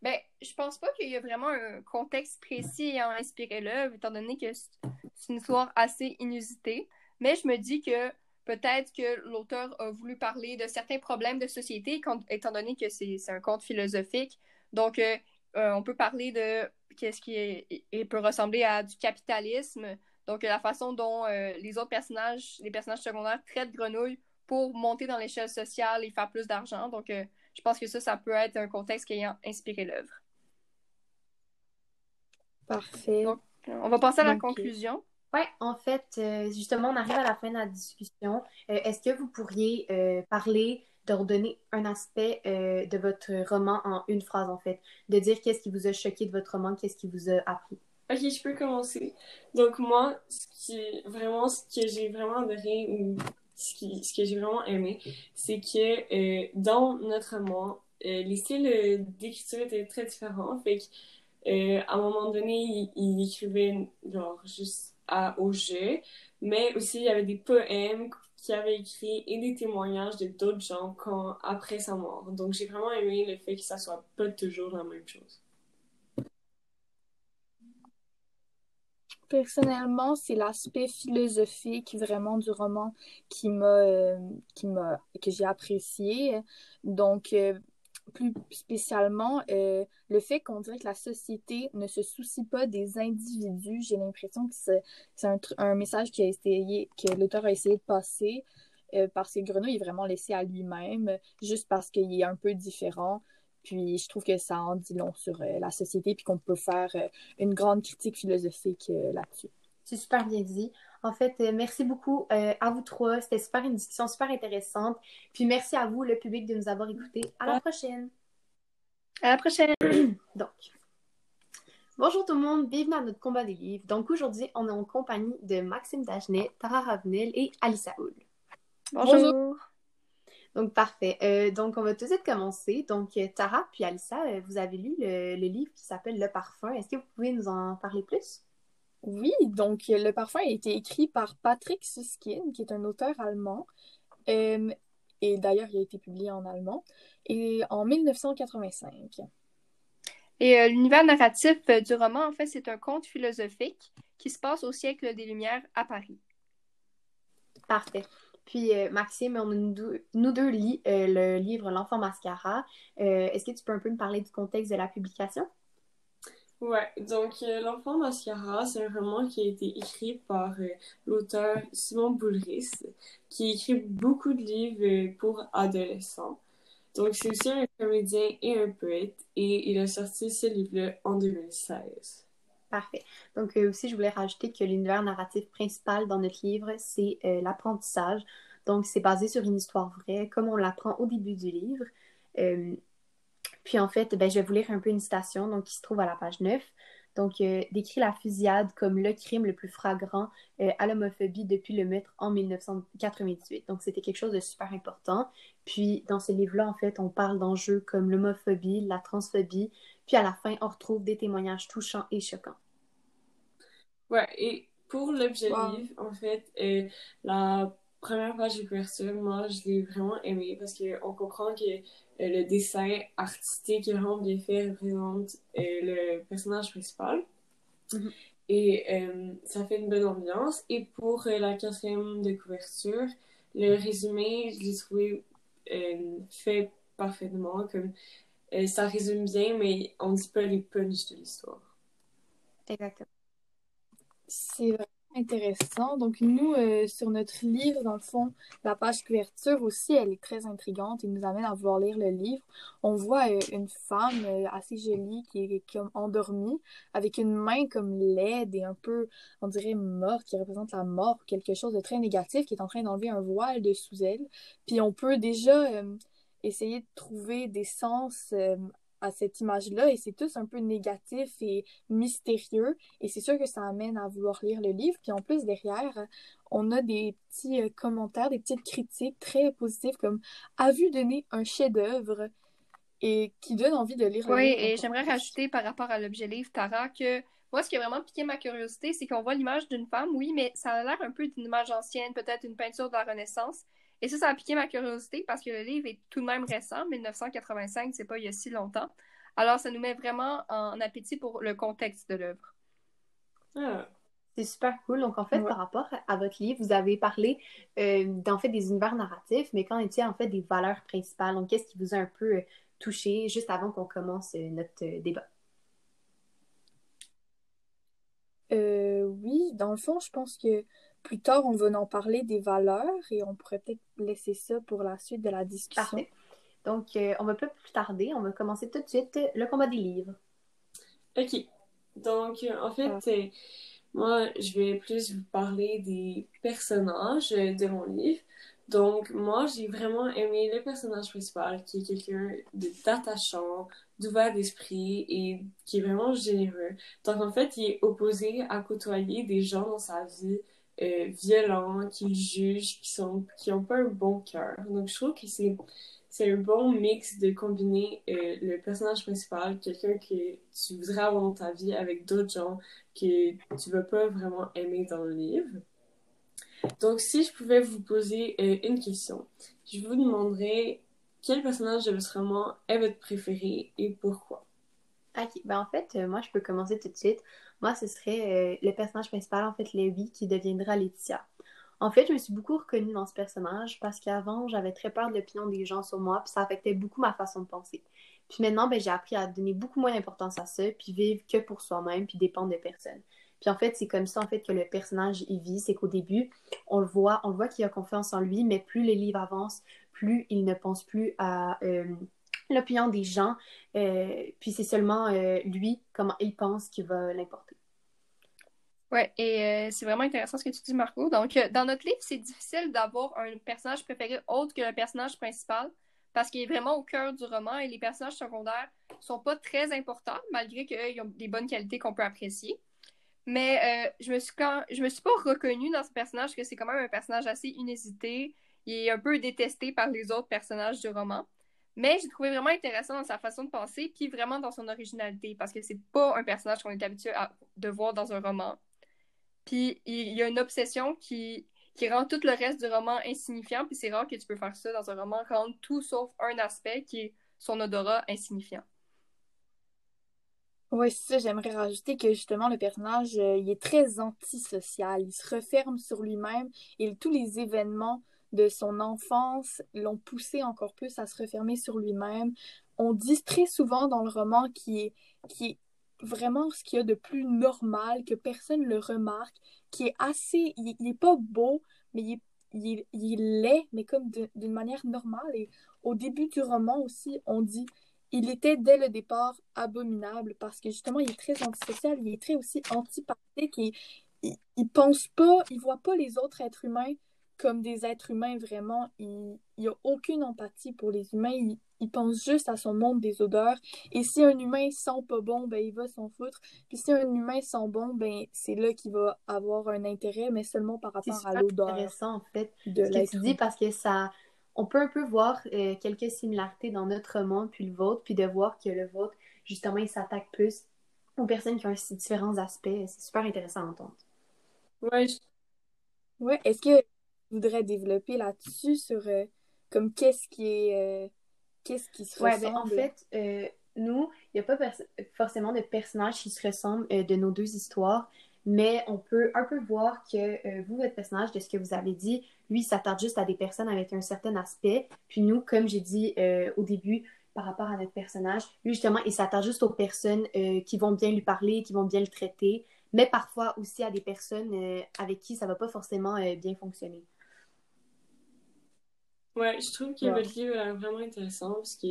Speaker 3: Ben, je pense pas qu'il y a vraiment un contexte précis ayant inspiré l'œuvre, étant donné que c'est une histoire assez inusitée. Mais je me dis que peut-être que l'auteur a voulu parler de certains problèmes de société, étant donné que c'est un conte philosophique. Donc, euh, euh, on peut parler de qu'est-ce qui peut ressembler à du capitalisme. Donc, la façon dont euh, les autres personnages, les personnages secondaires, traitent Grenouille pour monter dans l'échelle sociale et faire plus d'argent. Donc, je pense que ça, ça peut être un contexte qui a inspiré l'œuvre.
Speaker 2: Parfait.
Speaker 3: on va passer à la conclusion.
Speaker 1: Oui, en fait, euh, justement, on arrive à la fin de la discussion. Euh, est-ce que vous pourriez euh, parler, de redonner un aspect de votre roman en une phrase, en fait? De dire qu'est-ce qui vous a choqué de votre roman, qu'est-ce qui vous a appris?
Speaker 4: Ok, je peux commencer. Donc, moi, ce qui vraiment, ce que j'ai vraiment adoré ou ce, que j'ai vraiment aimé, c'est que euh, dans notre roman, euh, les styles d'écriture étaient très différents. Fait euh, à un moment donné, il, écrivait genre juste à, au jeu, mais aussi il y avait des poèmes qu'il avait écrits et des témoignages de d'autres gens quand, après sa mort. Donc j'ai vraiment aimé le fait que ça soit pas toujours la même chose.
Speaker 2: Personnellement, c'est l'aspect philosophique vraiment du roman qui m'a, euh, qui que j'ai apprécié. Donc, euh, plus spécialement, euh, le fait qu'on dirait que la société ne se soucie pas des individus, j'ai l'impression que c'est, un, message qui a essayé, que l'auteur a essayé de passer parce que Grenouille est vraiment laissé à lui-même, juste parce qu'il est un peu différent. Puis je trouve que ça en dit long sur euh, la société, puis qu'on peut faire euh, une grande critique philosophique euh, là-dessus.
Speaker 1: C'est super bien dit. En fait, merci beaucoup à vous trois. C'était super une discussion super intéressante. Puis merci à vous, le public, de nous avoir écoutés. À la prochaine.
Speaker 3: À la prochaine.
Speaker 1: Donc, bonjour tout le monde, bienvenue à notre combat des livres. Donc aujourd'hui, on est en compagnie de Maxime Dagenet, Tara Ravenel et Alissa Hull.
Speaker 3: bonjour.
Speaker 1: Donc, parfait. Euh, donc, on va tout de suite commencer. Donc, euh, Tara puis Alissa, euh, vous avez lu le, livre qui s'appelle Le Parfum. Est-ce que vous pouvez nous en parler plus?
Speaker 2: Oui, donc Le Parfum a été écrit par Patrick Susskind, qui est un auteur allemand. et d'ailleurs, il a été publié en allemand. Et en 1985.
Speaker 3: Et l'univers narratif du roman, en fait, c'est un conte philosophique qui se passe au siècle des Lumières à Paris.
Speaker 1: Parfait. Puis euh, Maxime, on nous, deux, nous deux lit euh, le livre L'enfant mascara. Euh, est-ce que tu peux un peu me parler du contexte de la publication?
Speaker 4: Ouais, donc L'enfant mascara, c'est un roman qui a été écrit par l'auteur Simon Boulris, qui écrit beaucoup de livres pour adolescents. Donc c'est aussi un comédien et un poète, et il a sorti ce livre-là en 2016.
Speaker 1: Parfait. Donc euh, aussi, je voulais rajouter que l'univers narratif principal dans notre livre, c'est euh, l'apprentissage. Donc c'est basé sur une histoire vraie, comme on l'apprend au début du livre. Euh, puis en fait, ben, je vais vous lire un peu une citation donc, qui se trouve à la page 9. Donc, décrit la fusillade comme le crime le plus flagrant à l'homophobie depuis le meurtre en 1998. Donc, c'était quelque chose de super important. Puis, dans ce livre-là, en fait, on parle d'enjeux comme l'homophobie, la transphobie, puis à la fin, on retrouve des témoignages touchants et choquants.
Speaker 4: Ouais, et pour l'objet livre, en fait, euh, la première page de couverture, moi, je l'ai vraiment aimé parce qu'on comprend que euh, le dessin artistique est vraiment bien fait représente euh, le personnage principal. Mm-hmm. Et ça fait une bonne ambiance. Et pour la quatrième de couverture, le résumé, je l'ai trouvé fait parfaitement. Comme euh, ça résume bien, mais on ne dit pas les punchs de l'histoire.
Speaker 1: Exactement.
Speaker 2: C'est vraiment intéressant. Donc, nous, euh, sur notre livre, dans le fond, la page couverture aussi, elle est très intrigante et nous amène à vouloir lire le livre. On voit euh, une femme assez jolie qui est comme endormie, avec une main comme laide et un peu, on dirait, morte, qui représente la mort, quelque chose de très négatif, qui est en train d'enlever un voile de sous elle. Puis on peut déjà essayer de trouver des sens euh, à cette image-là et c'est tous un peu négatif et mystérieux et c'est sûr que ça amène à vouloir lire le livre. Puis en plus, derrière, on a des petits euh, commentaires, des petites critiques très positives comme « a vu donner un chef-d'œuvre » et qui donne envie de lire
Speaker 3: le
Speaker 2: livre.
Speaker 3: Oui, et j'aimerais rajouter par rapport à l'objet livre, Tara, que moi, ce qui a vraiment piqué ma curiosité, c'est qu'on voit l'image d'une femme, oui, mais ça a l'air un peu d'une image ancienne, peut-être une peinture de la Renaissance. Et ça, ça a piqué ma curiosité parce que le livre est tout de même récent, 1985, c'est pas il y a si longtemps. Alors, ça nous met vraiment en appétit pour le contexte de l'œuvre.
Speaker 4: Ah.
Speaker 1: C'est super cool. Donc, en fait,
Speaker 2: Ouais.
Speaker 1: par rapport à votre livre, vous avez parlé euh, d'en fait des univers narratifs, mais qu'en est-il en fait des valeurs principales? Donc, qu'est-ce qui vous a un peu euh, touché juste avant qu'on commence euh, notre débat?
Speaker 2: Euh, oui, dans le fond, je pense que plus tard, on va en parler des valeurs et on pourrait peut-être laisser ça pour la suite de la discussion.
Speaker 1: Parfait. Donc, euh, on va pas plus tarder. On va commencer tout de suite euh, le combat des livres.
Speaker 4: Ok. Donc, euh, en fait,
Speaker 2: Ah.
Speaker 4: euh, moi, je vais plus vous parler des personnages de mon livre. Donc, moi, j'ai vraiment aimé le personnage principal, qui est quelqu'un de- d'attachant, d'ouvert d'esprit et qui est vraiment généreux. Donc, en fait, il est opposé à côtoyer des gens dans sa vie euh, violents, qui jugent, qui sont, qui pas un bon cœur. Donc, je trouve que c'est c'est un bon mix de combiner euh, le personnage principal, quelqu'un que tu voudrais avoir dans ta vie avec d'autres gens que tu vas pas vraiment aimer dans le livre. Donc, si je pouvais vous poser euh, une question, je vous demanderais quel personnage de votre roman est votre préféré et pourquoi?
Speaker 1: Ok, ben en fait, moi, je peux commencer tout de suite. Moi, ce serait euh, le personnage principal, en fait, Levi, qui deviendra Laetitia. En fait, je me suis beaucoup reconnue dans ce personnage parce qu'avant, j'avais très peur de l'opinion des gens sur moi, puis ça affectait beaucoup ma façon de penser. Puis maintenant, ben, j'ai appris à donner beaucoup moins d'importance à ça, puis vivre que pour soi-même, puis dépendre de personne. Puis en fait, c'est comme ça en fait que le personnage il vit, c'est qu'au début, on le voit, on le voit qu'il a confiance en lui, mais plus les livres avancent, plus il ne pense plus à euh, l'opinion des gens, euh, puis c'est seulement euh, lui, comment il pense, qui va l'importer.
Speaker 3: Ouais, et euh, c'est vraiment intéressant ce que tu dis, Marco. Donc, dans notre livre, c'est difficile d'avoir un personnage préféré autre que le personnage principal parce qu'il est vraiment au cœur du roman et les personnages secondaires sont pas très importants malgré qu'ils ont des bonnes qualités qu'on peut apprécier. Mais je me suis quand... je me suis pas reconnue dans ce personnage que c'est quand même un personnage assez inhésité. Il est un peu détesté par les autres personnages du roman. Mais j'ai trouvé vraiment intéressant dans sa façon de penser, puis vraiment dans son originalité, parce que c'est pas un personnage qu'on est habitué à... de voir dans un roman. Puis il y a une obsession qui, qui rend tout le reste du roman insignifiant, puis c'est rare que tu peux faire ça dans un roman, rendre tout sauf un aspect qui est son odorat insignifiant.
Speaker 2: Oui, c'est ça, j'aimerais rajouter que justement le personnage, euh, il est très antisocial, il se referme sur lui-même et tous les événements de son enfance l'ont poussé encore plus à se refermer sur lui-même. On dit très souvent dans le roman qui est, qui est vraiment ce qu'il y a de plus normal, que personne le remarque, qui est assez, il, il est pas beau, mais il est, il il mais comme d'une manière normale. Et au début du roman aussi, on dit il était dès le départ abominable parce que justement, il est très antisocial, il est très aussi antipathique et il, il pense pas, il voit pas les autres êtres humains comme des êtres humains vraiment. Il, il a aucune empathie pour les humains, il, il pense juste à son monde des odeurs. Et si un humain sent pas bon, ben il va s'en foutre. Puis si un humain sent bon, ben c'est là qu'il va avoir un intérêt, mais seulement par
Speaker 1: C'est
Speaker 2: rapport à
Speaker 1: super
Speaker 2: l'odeur
Speaker 1: intéressant en fait
Speaker 2: de
Speaker 1: ce que tu dis parce que ça, on peut un peu voir euh, quelques similarités dans notre roman puis le vôtre, puis de voir que le vôtre, justement, il s'attaque plus aux personnes qui ont ces différents aspects. C'est super intéressant à entendre.
Speaker 4: Ouais, je-
Speaker 2: Ouais, est-ce que voudrais développer là-dessus sur euh, comme qu'est-ce qui est euh, qu'est-ce qui se
Speaker 1: Ouais, ben, en
Speaker 2: ressemble?
Speaker 1: fait, euh, nous, il n'y a pas forcément de personnages qui se ressemblent euh, de nos deux histoires, mais on peut un peu voir que vous, votre personnage, de ce que vous avez dit, lui, il s'attarde juste à des personnes avec un certain aspect. Puis nous, comme j'ai dit au début, par rapport à notre personnage, lui, justement, il s'attarde juste aux personnes qui vont bien lui parler, qui vont bien le traiter, mais parfois aussi à des personnes avec qui ça va pas forcément bien fonctionner.
Speaker 4: Ouais, je trouve que
Speaker 2: Ouais.
Speaker 4: votre livre est vraiment intéressant parce que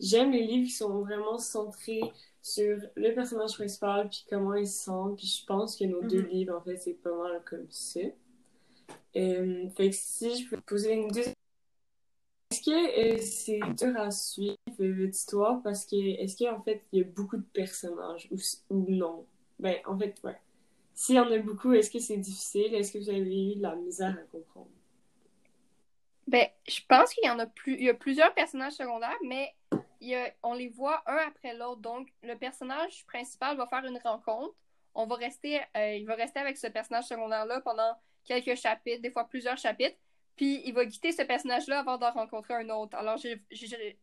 Speaker 4: j'aime les livres qui sont vraiment centrés sur le personnage principal puis comment il se sent. Puis je pense que nos deux
Speaker 1: Mhm.
Speaker 4: livres, en fait, c'est pas mal comme ça. Euh, fait que si je peux poser une deuxième Est-ce que euh, c'est dur à suivre euh, votre histoire? Parce que est-ce qu'en fait il y a beaucoup de personnages ou, ou non? Ben en fait ouais. S'il y en a beaucoup, est-ce que c'est difficile? Est-ce que vous avez eu de la misère à comprendre?
Speaker 3: Ben, je pense qu'il y en a plus, il y a plusieurs personnages secondaires, mais il y a- on les voit un après l'autre. Donc, le personnage principal va faire une rencontre. On va rester, euh, il va rester avec ce personnage secondaire-là pendant quelques chapitres, des fois plusieurs chapitres. Puis, il va quitter ce personnage-là avant d'en rencontrer un autre. Alors, j'ai-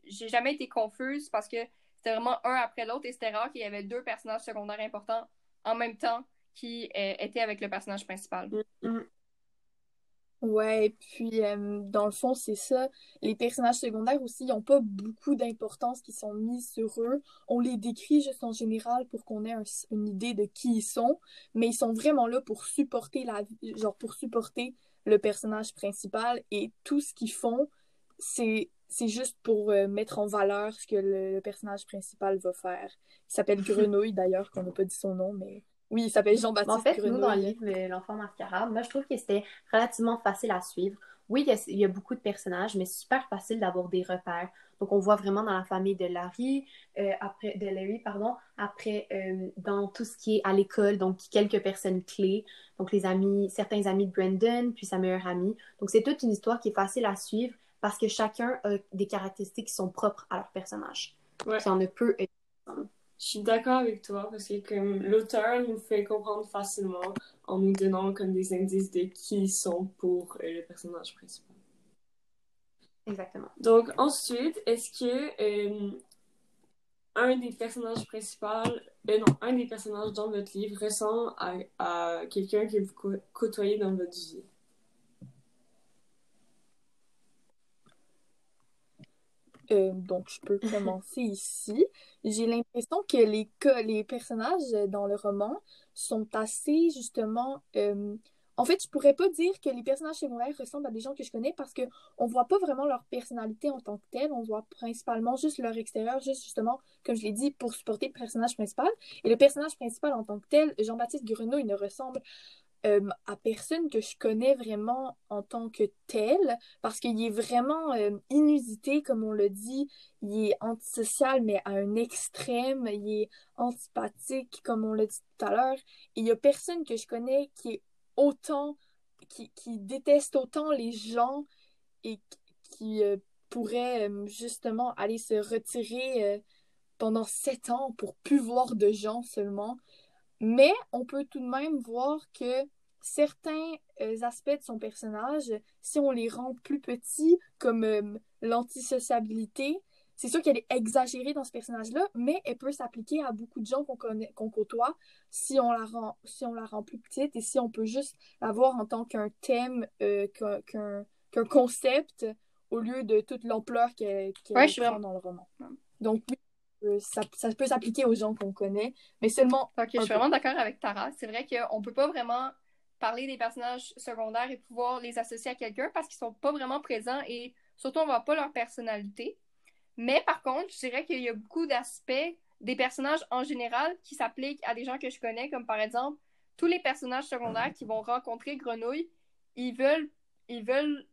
Speaker 3: jamais été confuse parce que c'était vraiment un après l'autre et c'était rare qu'il y avait deux personnages secondaires importants en même temps qui euh, étaient avec le personnage principal.
Speaker 1: Mm.
Speaker 2: Ouais, puis euh, dans le fond, c'est ça. Les personnages secondaires aussi, ils n'ont pas beaucoup d'importance qui sont mis sur eux. On les décrit juste en général pour qu'on ait un- une idée de qui ils sont, mais ils sont vraiment là pour supporter la genre pour supporter le personnage principal et tout ce qu'ils font, c'est c'est juste pour euh, mettre en valeur ce que le, le personnage principal va faire. Il s'appelle Grenouille d'ailleurs, qu'on n'a pas dit son nom, mais oui, il s'appelle Jean-Baptiste
Speaker 1: en fait, nous, dans le livre L'enfant mascarade, moi, je trouve que c'était relativement facile à suivre. Oui, il y a, il y a beaucoup de personnages, mais c'est super facile d'avoir des repères. Donc, on voit vraiment dans la famille de Larry, euh, après, de Larry, pardon, après, euh, dans tout ce qui est à l'école, donc quelques personnes clés, donc les amis, certains amis de Brandon, puis sa meilleure amie. Donc, c'est toute une histoire qui est facile à suivre parce que chacun a des caractéristiques qui sont propres à leur personnage.
Speaker 4: Ouais.
Speaker 1: Puis on ne peut
Speaker 4: Je suis d'accord avec toi parce que comme l'auteur nous fait comprendre facilement en nous donnant comme des indices de qui ils sont pour euh, le personnage principal.
Speaker 1: Exactement.
Speaker 4: Donc ensuite, est-ce que euh, un des personnages principaux, euh, non, un des personnages dans votre livre ressemble à, à quelqu'un que vous cô- côtoyez dans votre vie?
Speaker 2: Euh, donc, je peux commencer ici. J'ai l'impression que les, les personnages dans le roman sont assez, justement... euh, En fait, je pourrais pas dire que les personnages secondaires ressemblent à des gens que je connais parce que on voit pas vraiment leur personnalité en tant que telle. On voit principalement juste leur extérieur, juste justement, comme je l'ai dit, pour supporter le personnage principal. Et le personnage principal en tant que tel, Jean-Baptiste Grenot, il ne ressemble euh, à personne que je connais vraiment en tant que tel, parce qu'il est vraiment euh, inusité, comme on le dit. Il est antisocial, mais à un extrême. Il est antipathique, comme on l'a dit tout à l'heure. Il y a personne que je connais qui autant, déteste autant les gens et qui euh, pourrait justement aller se retirer pendant sept ans pour plus voir de gens seulement. Mais on peut tout de même voir que certains euh, aspects de son personnage, si on les rend plus petits, comme euh, l'antisociabilité, c'est sûr qu'elle est exagérée dans ce personnage-là, mais elle peut s'appliquer à beaucoup de gens qu'on connaît, qu'on côtoie si on la rend, si on la rend plus petite et si on peut juste la voir en tant qu'un thème, euh, qu'un, qu'un, qu'un concept au lieu de toute l'ampleur qu'elle, qu'elle
Speaker 3: Ouais,
Speaker 2: prend dans le roman. Donc, ça, ça peut s'appliquer aux gens qu'on connaît, mais seulement
Speaker 3: Ok, je suis
Speaker 2: peu.
Speaker 3: vraiment d'accord avec Tara. C'est vrai qu'on peut pas vraiment parler des personnages secondaires et pouvoir les associer à quelqu'un parce qu'ils sont pas vraiment présents et surtout on voit pas leur personnalité. Mais par contre, je dirais qu'il y a beaucoup d'aspects des personnages en général qui s'appliquent à des gens que je connais, comme par exemple tous les personnages secondaires qui vont rencontrer Grenouille, ils veulent, ils veulent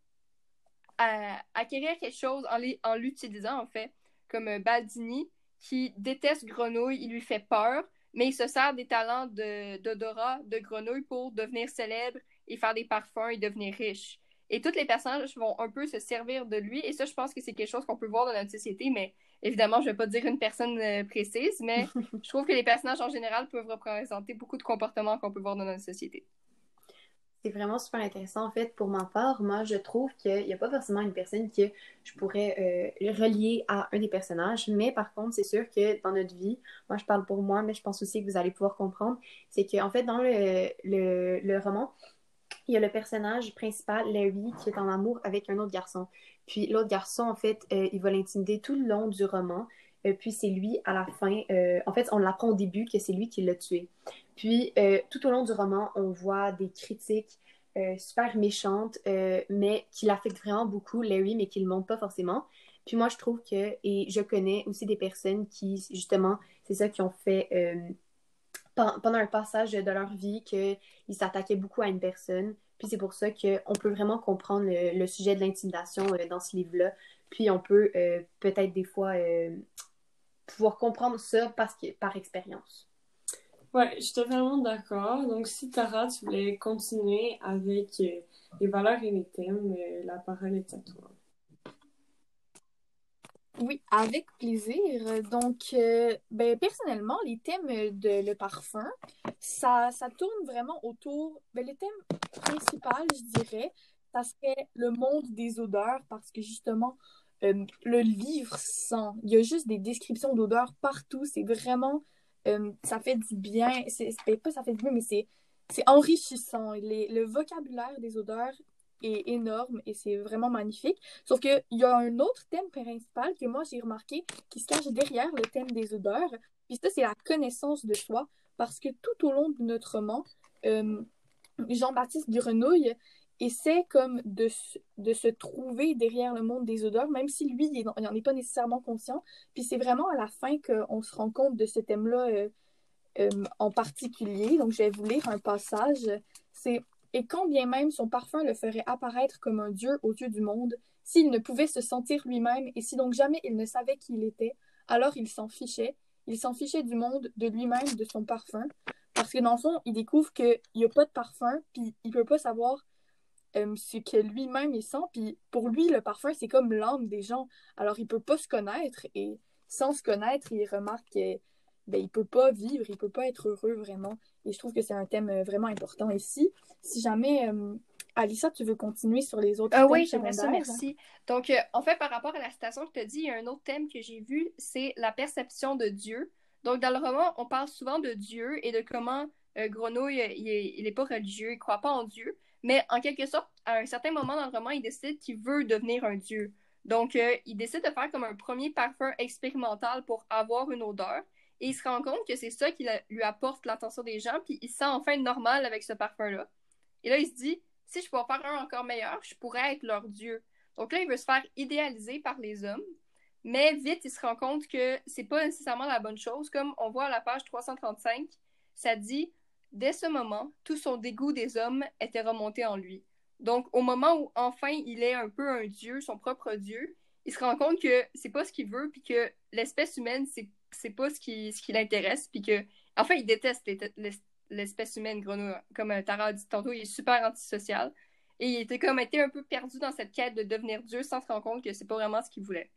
Speaker 3: euh, acquérir quelque chose en les- en l'utilisant en fait, comme Baldini qui déteste Grenouille, il lui fait peur, mais il se sert des talents de- d'odorat de, Grenouille pour devenir célèbre et faire des parfums et devenir riche. Et tous les personnages vont un peu se servir de lui, et ça, je pense que c'est quelque chose qu'on peut voir dans notre société, mais évidemment, je vais pas dire une personne euh, précise, mais je trouve que les personnages en général peuvent représenter beaucoup de comportements qu'on peut voir dans notre société.
Speaker 1: C'est vraiment super intéressant. En fait, pour ma part, moi, je trouve qu'il n'y a pas forcément une personne que je pourrais euh, relier à un des personnages. Mais par contre, c'est sûr que dans notre vie, moi, je parle pour moi, mais je pense aussi que vous allez pouvoir comprendre, c'est qu'en fait, dans le, roman, il y a le personnage principal, Larry, qui est en amour avec un autre garçon. Puis l'autre garçon, en fait, euh, il va l'intimider tout le long du roman. Euh, puis c'est lui, à la fin, euh, en fait, on l'apprend au début que c'est lui qui l'a tué. Puis euh, tout au long du roman, on voit des critiques super méchantes, mais qui l'affectent vraiment beaucoup, Larry, mais qui le montrent pas forcément. Puis moi, je trouve que, et je connais aussi des personnes qui, justement, c'est ça, qui ont fait pen- pendant un passage de leur vie qu'ils s'attaquaient beaucoup à une personne. Puis c'est pour ça qu'on peut vraiment comprendre le, sujet de l'intimidation dans ce livre-là. Puis on peut peut-être des fois pouvoir comprendre ça parce que, par expérience.
Speaker 4: Ouais, je suis totalement d'accord. Donc, si Tara, tu voulais continuer avec euh, les valeurs et les thèmes, euh, la parole est à toi.
Speaker 2: Oui, avec plaisir. Donc, euh, ben, personnellement, les thèmes de le parfum, ça, ça tourne vraiment autour. Ben, le thème principal, je dirais, ça serait le monde des odeurs, parce que justement, euh, le livre sent. Il y a juste des descriptions d'odeurs partout. C'est vraiment. euh, ça fait du bien. C'est c'est pas ça fait du bien, mais c'est enrichissant. Le vocabulaire des odeurs est énorme et c'est vraiment magnifique. Sauf qu'il y a un autre thème principal que moi j'ai remarqué qui se cache derrière le thème des odeurs. Puis ça, c'est la connaissance de soi. Parce que tout au long de notre roman, euh, Jean-Baptiste Grenouille essaie comme de, de se trouver derrière le monde des odeurs, même si lui, il n'en est pas nécessairement conscient. Puis c'est vraiment à la fin qu'on se rend compte de ce thème-là euh, euh, en particulier. Donc je vais vous lire un passage. C'est Et quand bien même son parfum le ferait apparaître comme un dieu aux yeux du monde, s'il ne pouvait se sentir lui-même et si donc jamais il ne savait qui il était, alors il s'en fichait. Il s'en fichait du monde, de lui-même, de son parfum. Parce que dans le fond, il découvre qu'il n'y a pas de parfum, puis il peut pas savoir euh, ce que lui-même il sent. Puis pour lui, le parfum, c'est comme l'âme des gens. Alors il peut pas se connaître et sans se connaître, il remarque que ben, il peut pas vivre, il peut pas être heureux vraiment. Et je trouve que c'est un thème euh, vraiment important ici. Si jamais, euh, Alissa, tu veux continuer sur les autres
Speaker 3: Ah
Speaker 2: thèmes
Speaker 3: oui, j'aimerais ça,
Speaker 2: secondaires?
Speaker 3: merci. Donc, euh, en fait, par rapport à la citation que tu as dit, il y a un autre thème que j'ai vu, c'est la perception de Dieu. Donc, dans le roman, on parle souvent de Dieu et de comment euh, Grenouille, il est, il est pas religieux, il croit pas en Dieu. Mais en quelque sorte, à un certain moment dans le roman, il décide qu'il veut devenir un Dieu. Donc, euh, il décide de faire comme un premier parfum expérimental pour avoir une odeur. Et il se rend compte que c'est ça qui lui apporte l'attention des gens, puis il se sent enfin normal avec ce parfum-là. Et là, il se dit, si je peux en faire un encore meilleur, je pourrais être leur dieu. Donc là, il veut se faire idéaliser par les hommes. Mais vite, il se rend compte que c'est pas nécessairement la bonne chose. Comme on voit à la page 335, ça dit Dès ce moment, tout son dégoût des hommes était remonté en lui. Donc, au moment où enfin il est un peu un dieu, son propre dieu, il se rend compte que c'est pas ce qu'il veut, puis que l'espèce humaine, c'est, c'est pas ce qui, ce qui l'intéresse, puis que, enfin, il déteste l'espèce humaine, Grenouille. Comme euh, Tara a dit tantôt, il est super antisocial. Et il était comme été un peu perdu dans cette quête de devenir Dieu sans se rendre compte que c'est pas vraiment ce qu'il voulait.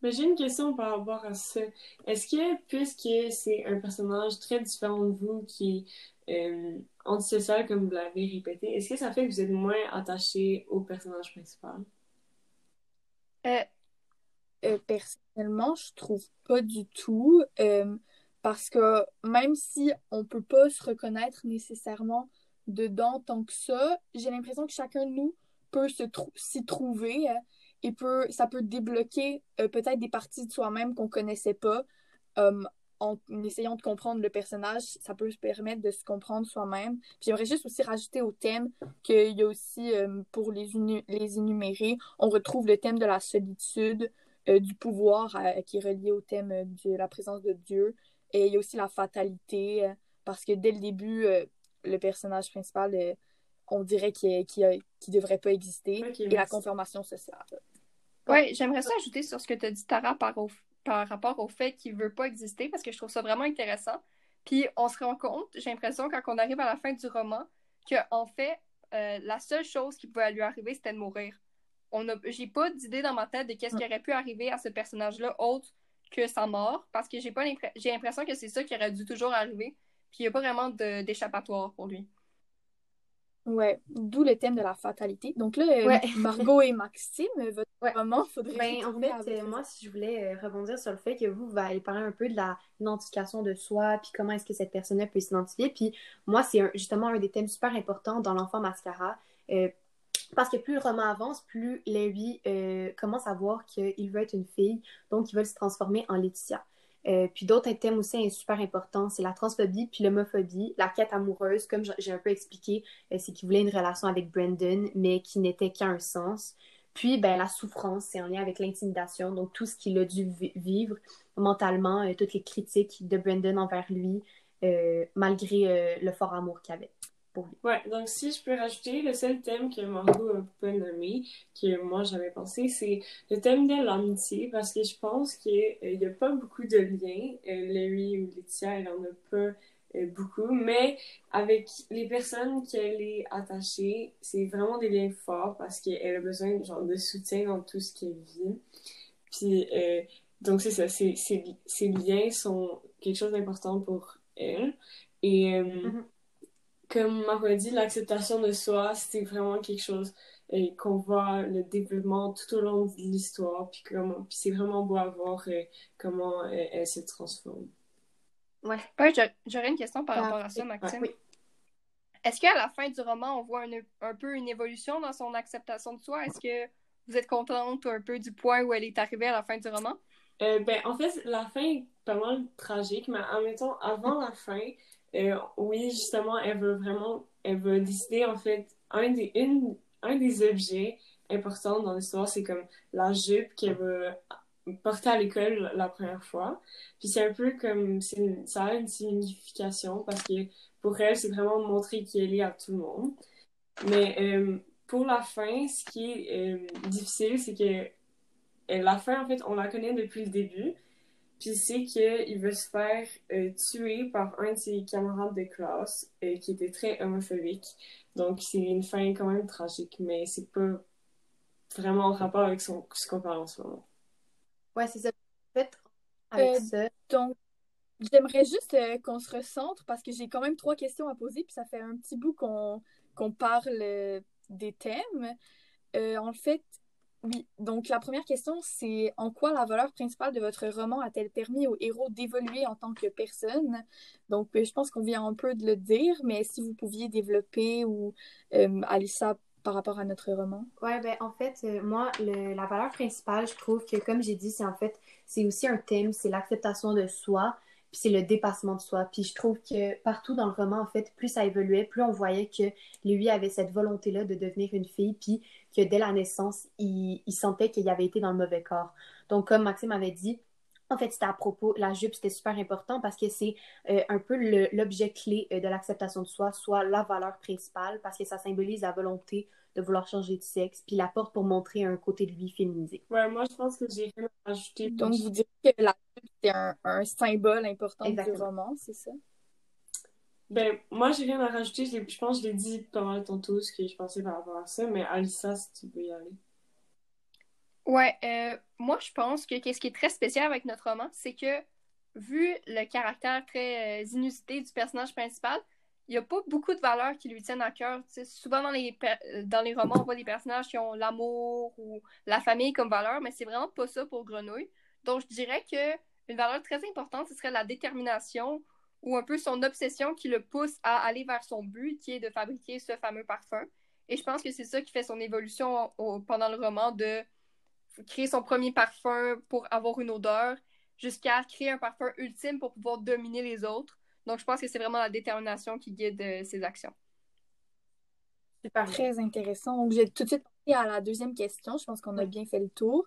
Speaker 4: Mais j'ai une question par rapport à ça. Est-ce que, puisque c'est un personnage très différent de vous qui euh, antisocial, comme vous l'avez répété, est-ce que ça fait que vous êtes moins attaché au personnage principal?
Speaker 3: Euh,
Speaker 2: Euh, personnellement, je trouve pas du tout. euh, parce que même si on peut pas se reconnaître nécessairement dedans tant que ça, j'ai l'impression que chacun de nous peut se s'y trouver euh, et peut, ça peut débloquer peut-être des parties de soi-même qu'on connaissait pas. En essayant de comprendre le personnage, ça peut se permettre de se comprendre soi-même. Puis J'aimerais juste aussi rajouter au thème qu'il y a aussi, euh, pour les, les énumérer, on retrouve le thème de la solitude, euh, du pouvoir euh, qui est relié au thème de la présence de Dieu. Et il y a aussi la fatalité, euh, parce que dès le début, euh, le personnage principal, euh, on dirait qu'il ne devrait pas exister. Et la confirmation sociale.
Speaker 3: Ouais, j'aimerais ça ajouter sur ce que tu as dit, Tara, par, au- par rapport au fait qu'il veut pas exister, parce que je trouve ça vraiment intéressant. Puis on se rend compte, j'ai l'impression, quand on arrive à la fin du roman, que en fait, euh, la seule chose qui pouvait lui arriver, c'était de mourir. On a, j'ai pas d'idée dans ma tête de qu'est-ce qui aurait pu arriver à ce personnage-là autre que sa mort, parce que j'ai pas l'impre- j'ai l'impression que c'est ça qui aurait dû toujours arriver, puis il n'y a pas vraiment de- d'échappatoire pour lui.
Speaker 2: Ouais, d'où le thème de la fatalité. Donc là, euh,
Speaker 1: Ouais.
Speaker 2: Margot et Maxime, votre
Speaker 1: Ouais.
Speaker 2: roman, faudrait
Speaker 1: Ben, en fait, euh, moi, si je voulais euh, rebondir sur le fait que vous, vous allez parler un peu de l'identification de soi, puis comment est-ce que cette personne-là peut s'identifier. Puis moi, c'est justement un des thèmes super importants dans l'enfant mascara. euh, parce que plus le roman avance, plus Larry euh, commence à voir qu'il veut être une fille, donc il veut se transformer en Laetitia. Euh, puis d'autres thèmes aussi super importants, c'est la transphobie puis l'homophobie, la quête amoureuse, comme j'ai un peu expliqué, euh, c'est qu'il voulait une relation avec Brandon, mais qui n'était qu'à un sens. Puis, ben, la souffrance, c'est en lien avec l'intimidation, donc tout ce qu'il a dû vi- vivre mentalement, euh, toutes les critiques de Brandon envers lui, malgré le fort amour qu'il avait pour lui.
Speaker 4: Ouais, donc si je peux rajouter, le seul thème que Margot a pas nommé, que moi j'avais pensé, c'est le thème de l'amitié, parce que je pense qu'il n'y a pas beaucoup de liens. Euh, Larry ou Laetitia, elle en a pas euh, beaucoup, mais avec les personnes qu'elle est attachée, c'est vraiment des liens forts parce qu'elle a besoin genre, de soutien dans tout ce qu'elle vit. Puis, euh, donc c'est ça, c'est- ces liens sont quelque chose d'important pour elle. Et euh,
Speaker 1: Mhm.
Speaker 4: Comme dit, l'acceptation de soi, c'était vraiment quelque chose et qu'on voit le développement tout au long de l'histoire, puis, comment, puis c'est vraiment beau à voir euh, comment euh, elle, se transforme.
Speaker 3: Ouais, j'aurais une question par rapport à ça, Maxime. Oui. Est-ce qu'à la fin du roman, on voit un, peu une évolution dans son acceptation de soi? Est-ce que vous êtes contente un peu du point où elle est arrivée à la fin du roman?
Speaker 4: Euh, ben, en fait, la fin est pas mal tragique, mais en même avant la fin, oui, justement, elle veut vraiment, elle veut décider, en fait, un des, une, un des objets importants dans l'histoire, c'est comme la jupe qu'elle veut porter à l'école la première fois. Puis c'est un peu comme, ça a une signification parce que pour elle, c'est vraiment montrer qu'elle est à tout le monde. Mais euh, pour la fin, ce qui est euh, difficile, c'est que euh, la fin, en fait, on la connaît depuis le début. Puis c'est qu'il veut se faire tuer par un de ses camarades de classe qui était très homophobique. Donc, c'est une fin quand même tragique, mais c'est pas vraiment en rapport avec son, ce qu'on parle en ce moment.
Speaker 1: Ouais, c'est ça. En fait, avec
Speaker 2: euh,
Speaker 1: ça.
Speaker 2: Donc, j'aimerais juste euh, qu'on se recentre parce que j'ai quand même trois questions à poser, puis ça fait un petit bout qu'on qu'on parle euh, des thèmes. en fait, oui, donc la première question, c'est en quoi la valeur principale de votre roman a-t-elle permis au héros d'évoluer en tant que personne? Donc, euh, je pense qu'on vient un peu de le dire, mais si vous pouviez développer ou euh, Alissa par rapport à notre roman?
Speaker 1: Ouais, ben en fait, euh, moi, la valeur principale, je trouve que, comme j'ai dit, c'est en fait, c'est aussi un thème, c'est l'acceptation de soi, puis c'est le dépassement de soi. Puis je trouve que partout dans le roman, en fait, plus ça évoluait, plus on voyait que lui avait cette volonté-là de devenir une fille, puis que dès la naissance, il, sentait qu'il avait été dans le mauvais corps. Donc, comme Maxime avait dit, en fait, c'était à propos, la jupe, c'était super important parce que c'est euh, un peu l'objet clé euh, de l'acceptation de soi, soit la valeur principale, parce que ça symbolise la volonté de vouloir changer de sexe, puis la porte pour montrer un côté de lui féminisé.
Speaker 4: Ouais, moi, je pense que j'ai rien à ajouter.
Speaker 2: Donc, vous dites que la c'est un, symbole important du roman, c'est ça?
Speaker 4: Ben, moi, j'ai rien à rajouter. Je, pense que je l'ai dit pas mal tantôt ce que je pensais par rapport à ça, mais Alissa, si tu peux y aller.
Speaker 3: Ouais, euh, moi, je pense que ce qui est très spécial avec notre roman, c'est que, vu le caractère très euh, inusité du personnage principal, il n'y a pas beaucoup de valeurs qui lui tiennent à cœur. souvent, dans les, dans les romans, on voit des personnages qui ont l'amour ou la famille comme valeur, mais c'est vraiment pas ça pour Grenouille. Donc, je dirais que une valeur très importante, ce serait la détermination ou un peu son obsession qui le pousse à aller vers son but, qui est de fabriquer ce fameux parfum. Et je pense que c'est ça qui fait son évolution pendant le roman de créer son premier parfum pour avoir une odeur, jusqu'à créer un parfum ultime pour pouvoir dominer les autres. Donc je pense que c'est vraiment la détermination qui guide euh, ses actions.
Speaker 2: C'est très intéressant. Donc j'ai tout de suite passé à la deuxième question. Je pense qu'on a bien fait le tour.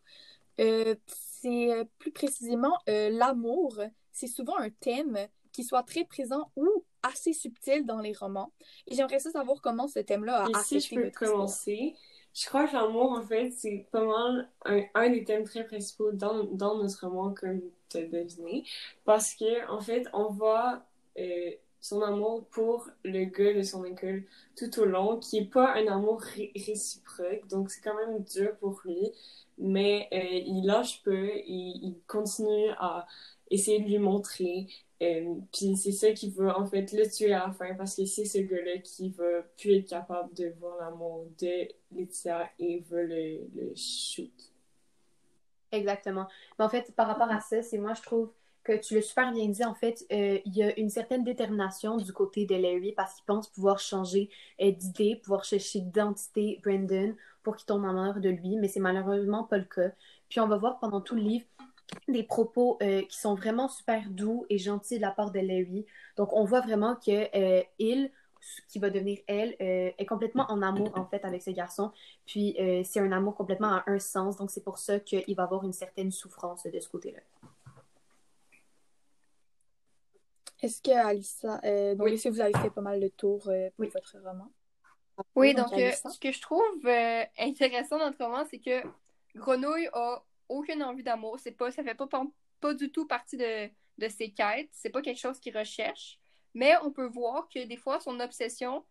Speaker 2: Euh, c'est euh, plus précisément l'amour. C'est souvent un thème qui soit très présent ou assez subtil dans les romans. Et j'aimerais savoir comment ce thème-là a
Speaker 4: affecté si je peux commencer, je crois que l'amour, en fait, c'est pas mal un, des thèmes très principaux dans, dans notre roman, comme tu as deviné. Parce que, en fait, on voit euh, son amour pour le gars de son école tout au long, qui est pas un amour réciproque, donc c'est quand même dur pour lui. Mais euh, il lâche peu, et il continue à essayer de lui montrer euh, puis c'est ça qui va en fait le tuer à la fin parce que c'est ce gars-là qui va plus être capable de voir l'amour de Laetitia et veut le, le shoot.
Speaker 1: Exactement. Mais en fait, par rapport à ça, c'est moi je trouve tu l'as super bien dit. En fait, euh, il y a une certaine détermination du côté de Larry parce qu'il pense pouvoir changer euh, d'idée, pouvoir chercher d'identité Brandon pour qu'il tombe amoureux de lui, mais c'est malheureusement pas le cas. Puis on va voir pendant tout le livre des propos euh, qui sont vraiment super doux et gentils de la part de Larry. Donc, on voit vraiment que il, qui va devenir elle, est complètement en amour, en fait, avec ce garçon. Puis, c'est un amour complètement à un sens. Donc, c'est pour ça qu'il va avoir une certaine souffrance de ce côté-là.
Speaker 2: Est-ce que, Alissa, donc, est-ce que vous avez fait pas mal de tours pour votre roman?
Speaker 3: Oui, donc, ce que je trouve intéressant dans notre roman, c'est que Grenouille a aucune envie d'amour. C'est pas, ça fait pas, pas, du tout partie de, de ses quêtes. C'est pas quelque chose qu'il recherche. Mais on peut voir que des fois, son obsession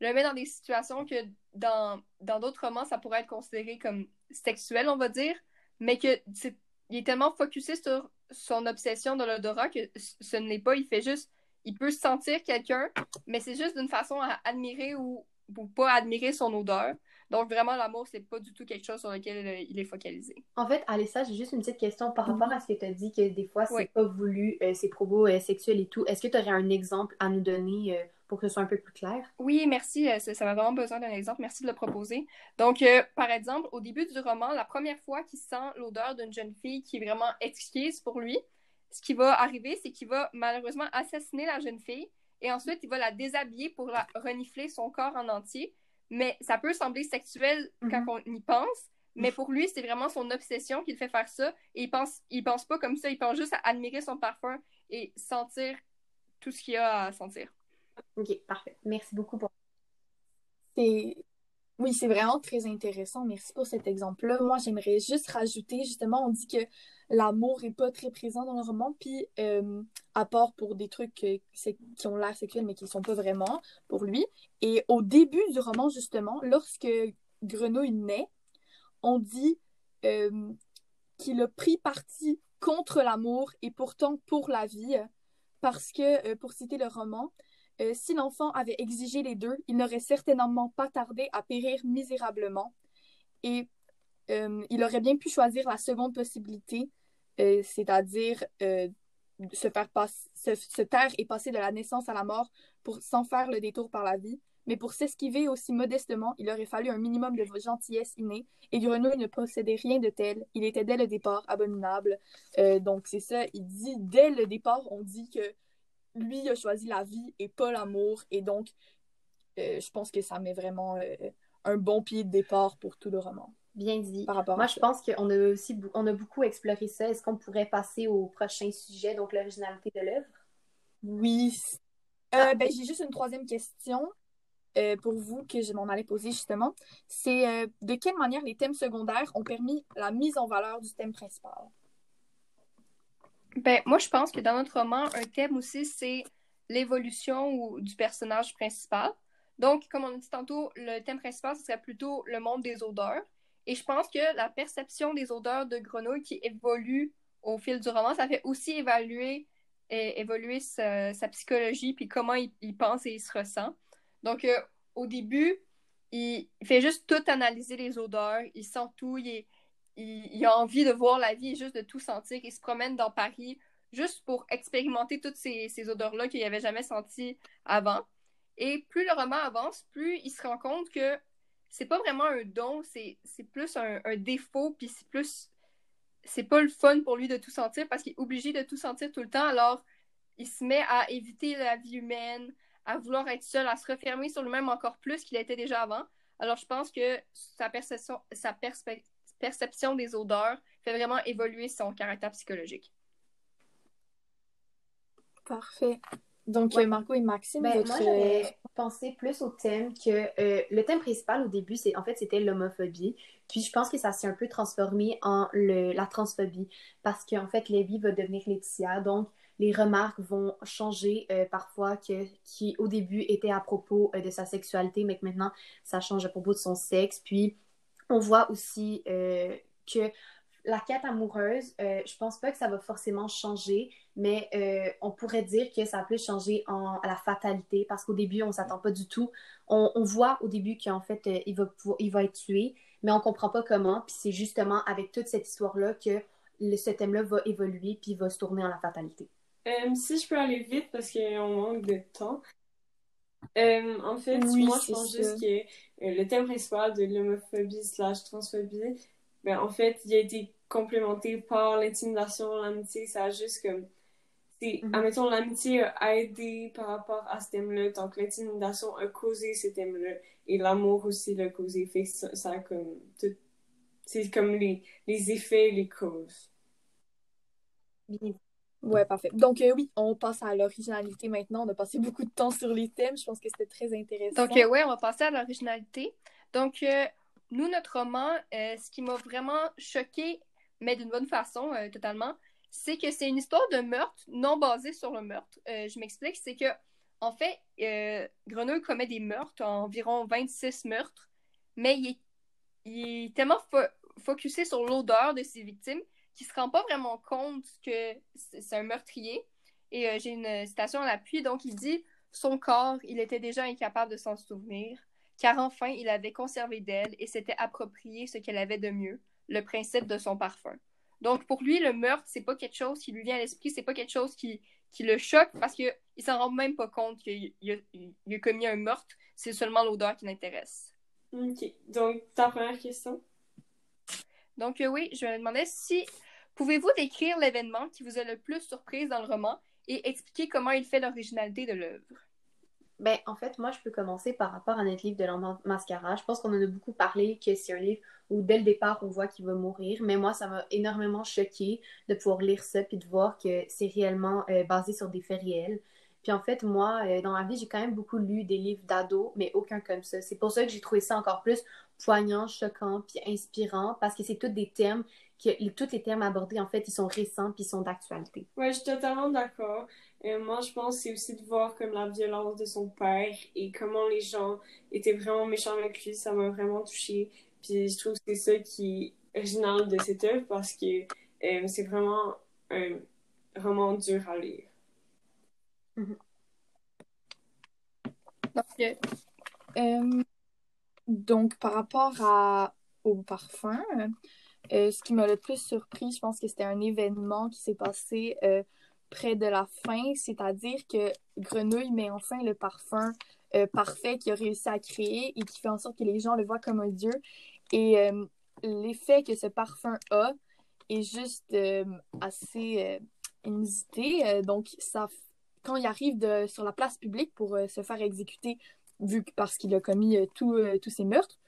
Speaker 3: le met dans des situations que dans d'autres romans, ça pourrait être considéré comme sexuel, on va dire. Mais que est, il est tellement focusé sur son obsession de l'odorat que ce n'est pas. Il fait juste. Il peut sentir quelqu'un, mais c'est juste d'une façon à admirer ou, ou pas admirer son odeur. Donc vraiment, l'amour, c'est pas du tout quelque chose sur lequel euh, il est focalisé.
Speaker 1: En fait, Alessa, j'ai juste une petite question par rapport à ce que tu as dit que des fois, c'est
Speaker 3: Oui.
Speaker 1: pas voulu, euh, ces propos euh, sexuels et tout. Est-ce que tu aurais un exemple à nous donner euh, pour que ce soit un peu plus clair?
Speaker 3: Oui, merci. euh, Ça, ça m'a vraiment besoin d'un exemple. Merci de le proposer. Donc, euh, par exemple, au début du roman, la première fois qu'il sent l'odeur d'une jeune fille qui est vraiment exquise pour lui, ce qui va arriver, c'est qu'il va malheureusement assassiner la jeune fille et ensuite il va la déshabiller pour la renifler son corps en entier. Mais ça peut sembler sexuel quand
Speaker 1: Mhm.
Speaker 3: on y pense, mais pour lui, c'est vraiment son obsession qui le fait faire ça. Et il pense, il pense pas comme ça, il pense juste à admirer son parfum et sentir tout ce qu'il a à sentir.
Speaker 1: Ok, parfait. Merci beaucoup pour.
Speaker 2: Oui, c'est vraiment très intéressant. Merci pour cet exemple-là. Moi, j'aimerais juste rajouter, justement, on dit que l'amour est pas très présent dans le roman, puis euh, à part pour des trucs euh, qui ont l'air sexuels, mais qui ne sont pas vraiment pour lui. Et au début du roman, justement, lorsque Grenouille naît, on dit euh, qu'il a pris parti contre l'amour et pourtant pour la vie, parce que, pour citer le roman, euh, si l'enfant avait exigé les deux, il n'aurait certainement pas tardé à périr misérablement. Et euh, il aurait bien pu choisir la seconde possibilité, euh, c'est-à-dire se faire se, taire et passer de la naissance à la mort pour, sans faire le détour par la vie. Mais pour s'esquiver aussi modestement, il aurait fallu un minimum de gentillesse innée, et Grenouille ne possédait rien de tel. Il était dès le départ abominable. Donc c'est ça, il dit dès le départ, on dit que lui a choisi la vie et pas l'amour. Et donc, euh, je pense que ça met vraiment euh, un bon pied de départ pour tout le roman
Speaker 1: bien dit.
Speaker 2: par rapport
Speaker 1: Moi, je
Speaker 2: ça.
Speaker 1: pense qu'on a aussi bou- on a beaucoup exploré ça. Est-ce qu'on pourrait passer au prochain sujet, donc l'originalité de l'œuvre?
Speaker 2: Oui. Euh, ben, j'ai juste une troisième question pour vous que je m'en allais poser justement. C'est de quelle manière les thèmes secondaires ont permis la mise en valeur du thème principal?
Speaker 3: Ben, moi, je pense que dans notre roman, un thème aussi, c'est l'évolution du personnage principal. Donc, comme on a dit tantôt, le thème principal, ce serait plutôt le monde des odeurs. Et je pense que la perception des odeurs de grenouille qui évolue au fil du roman, ça fait aussi évaluer, évoluer sa, psychologie, puis comment il, pense et il se ressent. Donc, euh, au début, il fait juste tout analyser les odeurs, il sent tout, il, est- il, a envie de voir la vie et juste de tout sentir. Il se promène dans Paris juste pour expérimenter toutes ces, ces odeurs-là qu'il n'avait jamais senties avant. Et plus le roman avance, plus il se rend compte que c'est pas vraiment un don, c'est plus un, un défaut, puis c'est plus. C'est pas le fun pour lui de tout sentir parce qu'il est obligé de tout sentir tout le temps. Alors, il se met à éviter la vie humaine, à vouloir être seul, à se refermer sur lui-même encore plus qu'il était déjà avant. Alors, je pense que sa perception, sa perspe- perception des odeurs fait vraiment évoluer son caractère psychologique.
Speaker 2: Parfait. Donc,
Speaker 1: Ouais.
Speaker 2: euh, Marco et Maxime,
Speaker 1: Ben,
Speaker 2: votre...
Speaker 1: moi, j'avais pensé plus au thème que euh, le thème principal au début, c'est en fait, c'était l'homophobie. Puis je pense que ça s'est un peu transformé en le, la transphobie parce qu'en fait, Lévi va devenir Laetitia. Donc, les remarques vont changer euh, parfois que, qui au début étaient à propos euh, de sa sexualité, mais que maintenant, ça change à propos de son sexe. Puis, on voit aussi euh, que la quête amoureuse, euh, je pense pas que ça va forcément changer, mais euh, on pourrait dire que ça peut changer en, la fatalité parce qu'au début, on s'attend pas du tout. On, voit au début qu'en fait, il, va il va être tué, mais on comprend pas comment. Puis c'est justement avec toute cette histoire-là que ce thème-là va évoluer puis va se tourner en la fatalité.
Speaker 4: Si je peux aller vite parce qu'on manque de temps. Euh, en fait,
Speaker 2: Oui,
Speaker 4: moi, je pense juste que euh, le thème principal de l'homophobie slash transphobie, ben, en fait, il a été complémenté par l'intimidation, l'amitié. Ça a juste comme. c'est-
Speaker 1: Mhm.
Speaker 4: Admettons, l'amitié a aidé par rapport à ce thème-là. Donc, l'intimidation a causé ce thème-là. Et l'amour aussi l'a causé. Fait que ça, ça a comme. tout- C'est comme les, les effets, les causes.
Speaker 1: Bien
Speaker 2: Ouais, parfait. Donc, euh, oui, on passe à l'originalité maintenant. On a passé beaucoup de temps sur les thèmes. Je pense que c'était très intéressant.
Speaker 3: Donc, euh, ouais, on va passer à l'originalité. Donc, euh, nous, notre roman, ce qui m'a vraiment choqué, mais d'une bonne façon, totalement, c'est que c'est une histoire de meurtre non basée sur le meurtre. Je m'explique, c'est que, en fait, Grenouille commet des meurtres, environ 26 meurtres, mais il est, il est tellement fo- focusé sur l'odeur de ses victimes qu'il se rend pas vraiment compte que c'est un meurtrier. Et euh, j'ai une citation à l'appui, donc il dit son corps, il était déjà incapable de s'en souvenir. car enfin il avait conservé d'elle et s'était approprié ce qu'elle avait de mieux, le principe de son parfum. Donc pour lui, le meurtre, c'est pas quelque chose qui lui vient à l'esprit, c'est pas quelque chose qui, qui le choque parce qu'il s'en rend même pas compte qu'il a, a, commis un meurtre, c'est seulement l'odeur qui l'intéresse.
Speaker 4: Ok, donc ta première question?
Speaker 3: Donc euh, oui, je me demandais si pouvez-vous décrire l'événement qui vous a le plus surprise dans le roman et expliquer comment il fait l'originalité de l'œuvre?
Speaker 1: Ben, en fait, moi, je peux commencer par rapport à notre livre de mascara. Je pense qu'on en a beaucoup parlé, que c'est un livre où, dès le départ, on voit qu'il va mourir. Mais moi, ça m'a énormément choqué de pouvoir lire ça puis de voir que c'est réellement euh, basé sur des faits réels. Puis en fait, moi, euh, dans ma vie, j'ai quand même beaucoup lu des livres d'ados, mais aucun comme ça. C'est pour ça que j'ai trouvé ça encore plus poignant, choquant, puis inspirant, parce que c'est tous des thèmes que tous les thèmes abordés, en fait, ils sont récents puis ils sont d'actualité.
Speaker 4: Ouais, je suis totalement d'accord. Et moi, je pense que c'est aussi de voir comme la violence de son père et comment les gens étaient vraiment méchants avec lui. Ça m'a vraiment touchée. Puis je trouve que c'est ça qui est original de cette œuvre parce que euh, c'est vraiment un roman dur à lire.
Speaker 2: Mm-hmm. Donc, euh, donc, par rapport à, au parfum, euh, ce qui m'a le plus surpris, je pense que c'était un événement qui s'est passé euh, près de la fin, c'est-à-dire que Grenouille met enfin le parfum euh, parfait qu'il a réussi à créer et qui fait en sorte que les gens le voient comme un dieu. Et l'effet que ce parfum a est juste assez inusité. donc, quand il arrive sur la place publique pour se faire exécuter, vu parce qu'il a commis tous ces meurtres,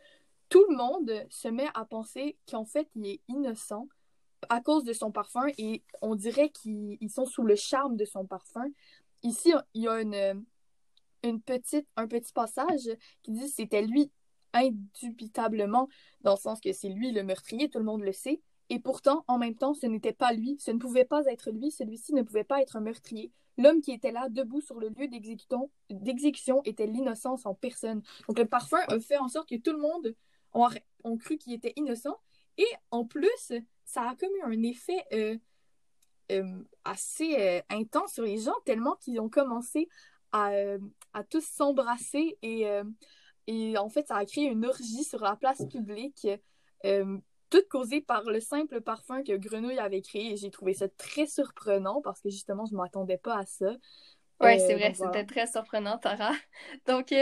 Speaker 2: tout le monde se met à penser qu'en fait, il est innocent à cause de son parfum et on dirait qu'ils sont sous le charme de son parfum. Ici, il y a une, une petite, un petit passage qui dit c'était lui indubitablement, dans le sens que c'est lui le meurtrier, tout le monde le sait. Et pourtant, en même temps, ce n'était pas lui, ce ne pouvait pas être lui, celui-ci ne pouvait pas être un meurtrier. L'homme qui était là, debout sur le lieu d'exécution, était l'innocence en personne. Donc le parfum a fait en sorte que tout le monde ont, cru qu'il était innocent. Et en plus, ça a comme eu un effet euh, euh, assez euh, intense sur les gens, tellement qu'ils ont commencé à, à tous s'embrasser et, et en fait, ça a créé une orgie sur la place publique, toute causée par le simple parfum que Grenouille avait créé. Et j'ai trouvé ça très surprenant parce que justement, je ne m'attendais pas à ça.
Speaker 3: Oui, c'est vrai, c'était très surprenant, Tara. Donc,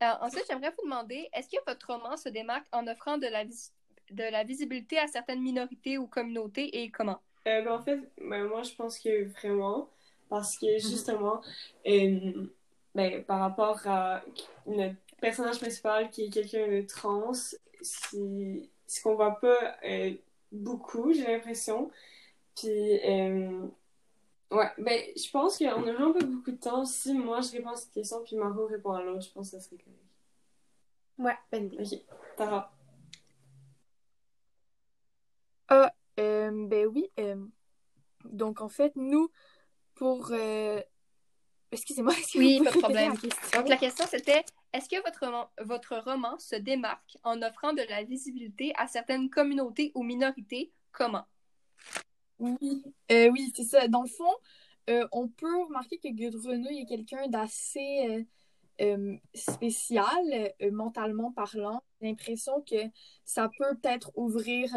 Speaker 3: ensuite, j'aimerais vous demander, est-ce que votre roman se démarque en offrant de la, de la visibilité à certaines minorités ou communautés et comment?
Speaker 4: Euh, ben, en fait, ben, moi, je pense que vraiment, parce que mhm. justement, euh, ben, par rapport à notre personnage principal qui est quelqu'un de trans, c'est ce qu'on voit pas euh, beaucoup, j'ai l'impression. Puis, Ouais, ben, je pense qu'on a vraiment pas beaucoup de temps. Si moi je réponds à cette question, puis Margot répond à l'autre, je pense que ça serait correct.
Speaker 1: Ouais, ben
Speaker 4: Ok, Tara.
Speaker 2: Ah, euh, ben oui. Euh, donc, en fait, nous, pour. Euh... Excusez-moi, est-ce que
Speaker 3: Oui, pas de problème. donc, la question, c'était est-ce que votre roman, votre roman se démarque en offrant de la visibilité à certaines communautés ou minorités? Comment?
Speaker 2: Oui, euh, oui, c'est ça. Dans le fond, euh, on peut remarquer que Grenouille est quelqu'un d'assez euh, spécial, mentalement parlant. J'ai l'impression que ça peut peut-être ouvrir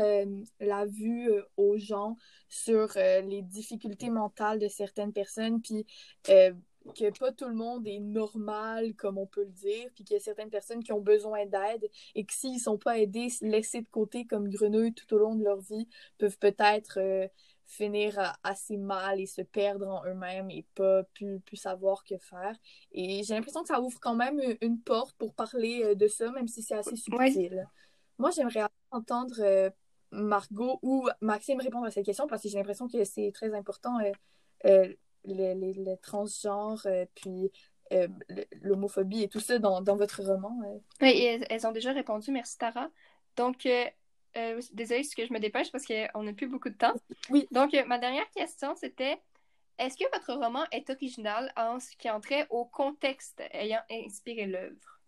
Speaker 2: la vue aux gens sur les difficultés mentales de certaines personnes, puis que pas tout le monde est normal, comme on peut le dire, puis qu'il y a certaines personnes qui ont besoin d'aide et que s'ils sont pas aidés, laissés de côté comme grenouilles tout au long de leur vie, peuvent peut-être finir assez mal et se perdre en eux-mêmes et pas plus, plus savoir que faire. Et j'ai l'impression que ça ouvre quand même une porte pour parler euh, de ça, même si c'est assez subtil. Moi, j'aimerais entendre euh, Margot ou Maxime répondre à cette question parce que j'ai l'impression que c'est très important, euh, les, les, transgenres, puis l'homophobie et tout ça dans, dans votre roman.
Speaker 3: Oui, elles, ont déjà répondu, merci Tara. Donc, euh, désolée, que je me dépêche parce qu'on n'a plus beaucoup de temps.
Speaker 2: Oui.
Speaker 3: Donc, euh, ma dernière question, c'était est-ce que votre roman est original en ce qui entrait au contexte ayant inspiré l'œuvre?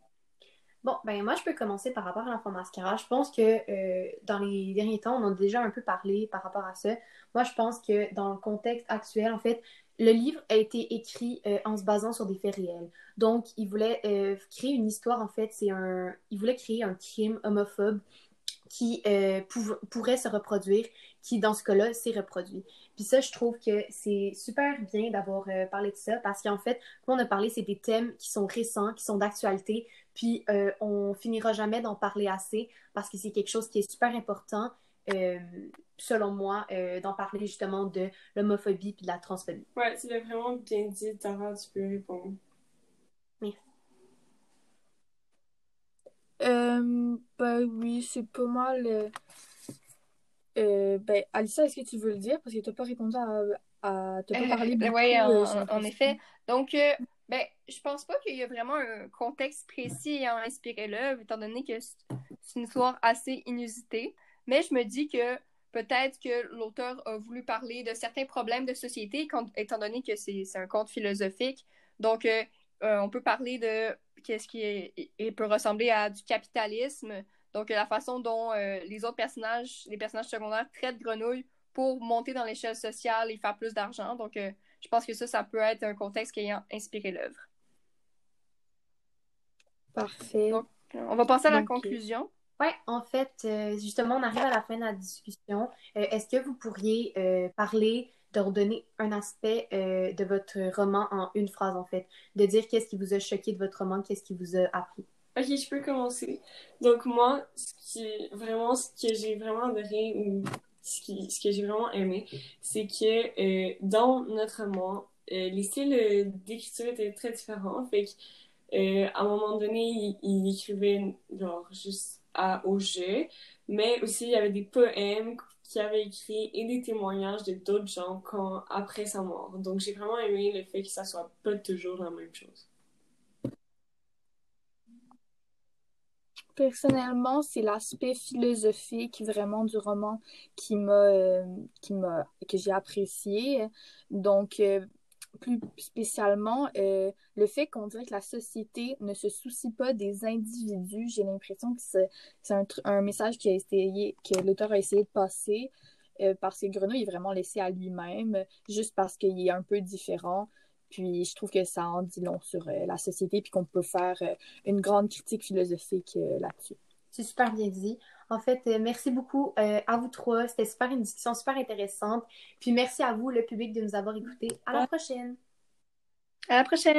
Speaker 1: Bon, ben moi, je peux commencer par rapport à l'enfant mascara. Je pense que euh, dans les derniers temps, on a déjà un peu parlé par rapport à ça. Moi, je pense que dans le contexte actuel, en fait, le livre a été écrit euh, en se basant sur des faits réels. Donc, il voulait euh, créer une histoire, en fait, c'est un... Il voulait créer un crime homophobe qui euh, pourrait se reproduire, qui, dans ce cas-là, s'est reproduit. Puis ça, je trouve que c'est super bien d'avoir parlé de ça, parce qu'en fait, comme on a parlé, c'est des thèmes qui sont récents, qui sont d'actualité, puis on finira jamais d'en parler assez, parce que c'est quelque chose qui est super important, selon moi, euh, d'en parler justement de l'homophobie puis de la transphobie.
Speaker 4: Ouais, tu l'as vraiment bien dit, Tara, tu peux répondre.
Speaker 1: Oui.
Speaker 2: Euh, ben oui, c'est pas mal. Euh, euh, ben, Alissa, est-ce que tu veux le dire? Parce que tu n'as pas répondu à. à t'as pas parlé beaucoup.
Speaker 3: Oui, en, en, effet. Donc, ben, je pense pas qu'il y a vraiment un contexte précis ayant inspiré l'œuvre, étant donné que c'est une histoire assez inusitée. Mais je me dis que peut-être que l'auteur a voulu parler de certains problèmes de société, étant donné que c'est un conte philosophique. Donc, euh, on peut parler de qu'est-ce qui peut ressembler à du capitalisme. Donc, la façon dont euh, les autres personnages, les personnages secondaires, traitent Grenouille pour monter dans l'échelle sociale et faire plus d'argent. Donc, je pense que ça, ça peut être un contexte qui a inspiré l'œuvre.
Speaker 2: Parfait.
Speaker 3: Donc, on va passer à la conclusion.
Speaker 1: Oui, en fait, euh, justement, on arrive à la fin de la discussion. Euh, est-ce que vous pourriez euh, parler, de redonner un aspect de votre roman en une phrase, en fait, de dire qu'est-ce qui vous a choqué de votre roman, qu'est-ce qui vous a appris?
Speaker 4: Ok, je peux commencer. Donc moi, ce qui vraiment, ce que j'ai vraiment adoré ou ce, que j'ai vraiment aimé, c'est que dans notre roman, les styles d'écriture étaient très différents. Fait à un moment donné, il, il écrivait genre juste au jeu, mais aussi il y avait des poèmes qui avait écrit et des témoignages de d'autres gens quand, après sa mort. Donc j'ai vraiment aimé le fait que ça soit pas toujours la même chose.
Speaker 2: Personnellement, c'est l'aspect philosophique vraiment du roman qui m'a euh, que j'ai apprécié. Donc euh, plus spécialement euh, le fait qu'on dirait que la société ne se soucie pas des individus. J'ai l'impression que c'est un, message que l'auteur a essayé de passer euh, parce que Grenouille est vraiment laissé à lui-même, juste parce qu'il est un peu différent. Puis je trouve que ça en dit long sur euh, la société, puis qu'on peut faire une grande critique philosophique là-dessus.
Speaker 1: C'est super bien dit. En fait, euh, merci beaucoup euh, à vous trois. C'était super une discussion super intéressante. Puis merci à vous, le public, de nous avoir écoutés. À la prochaine.
Speaker 3: À la prochaine.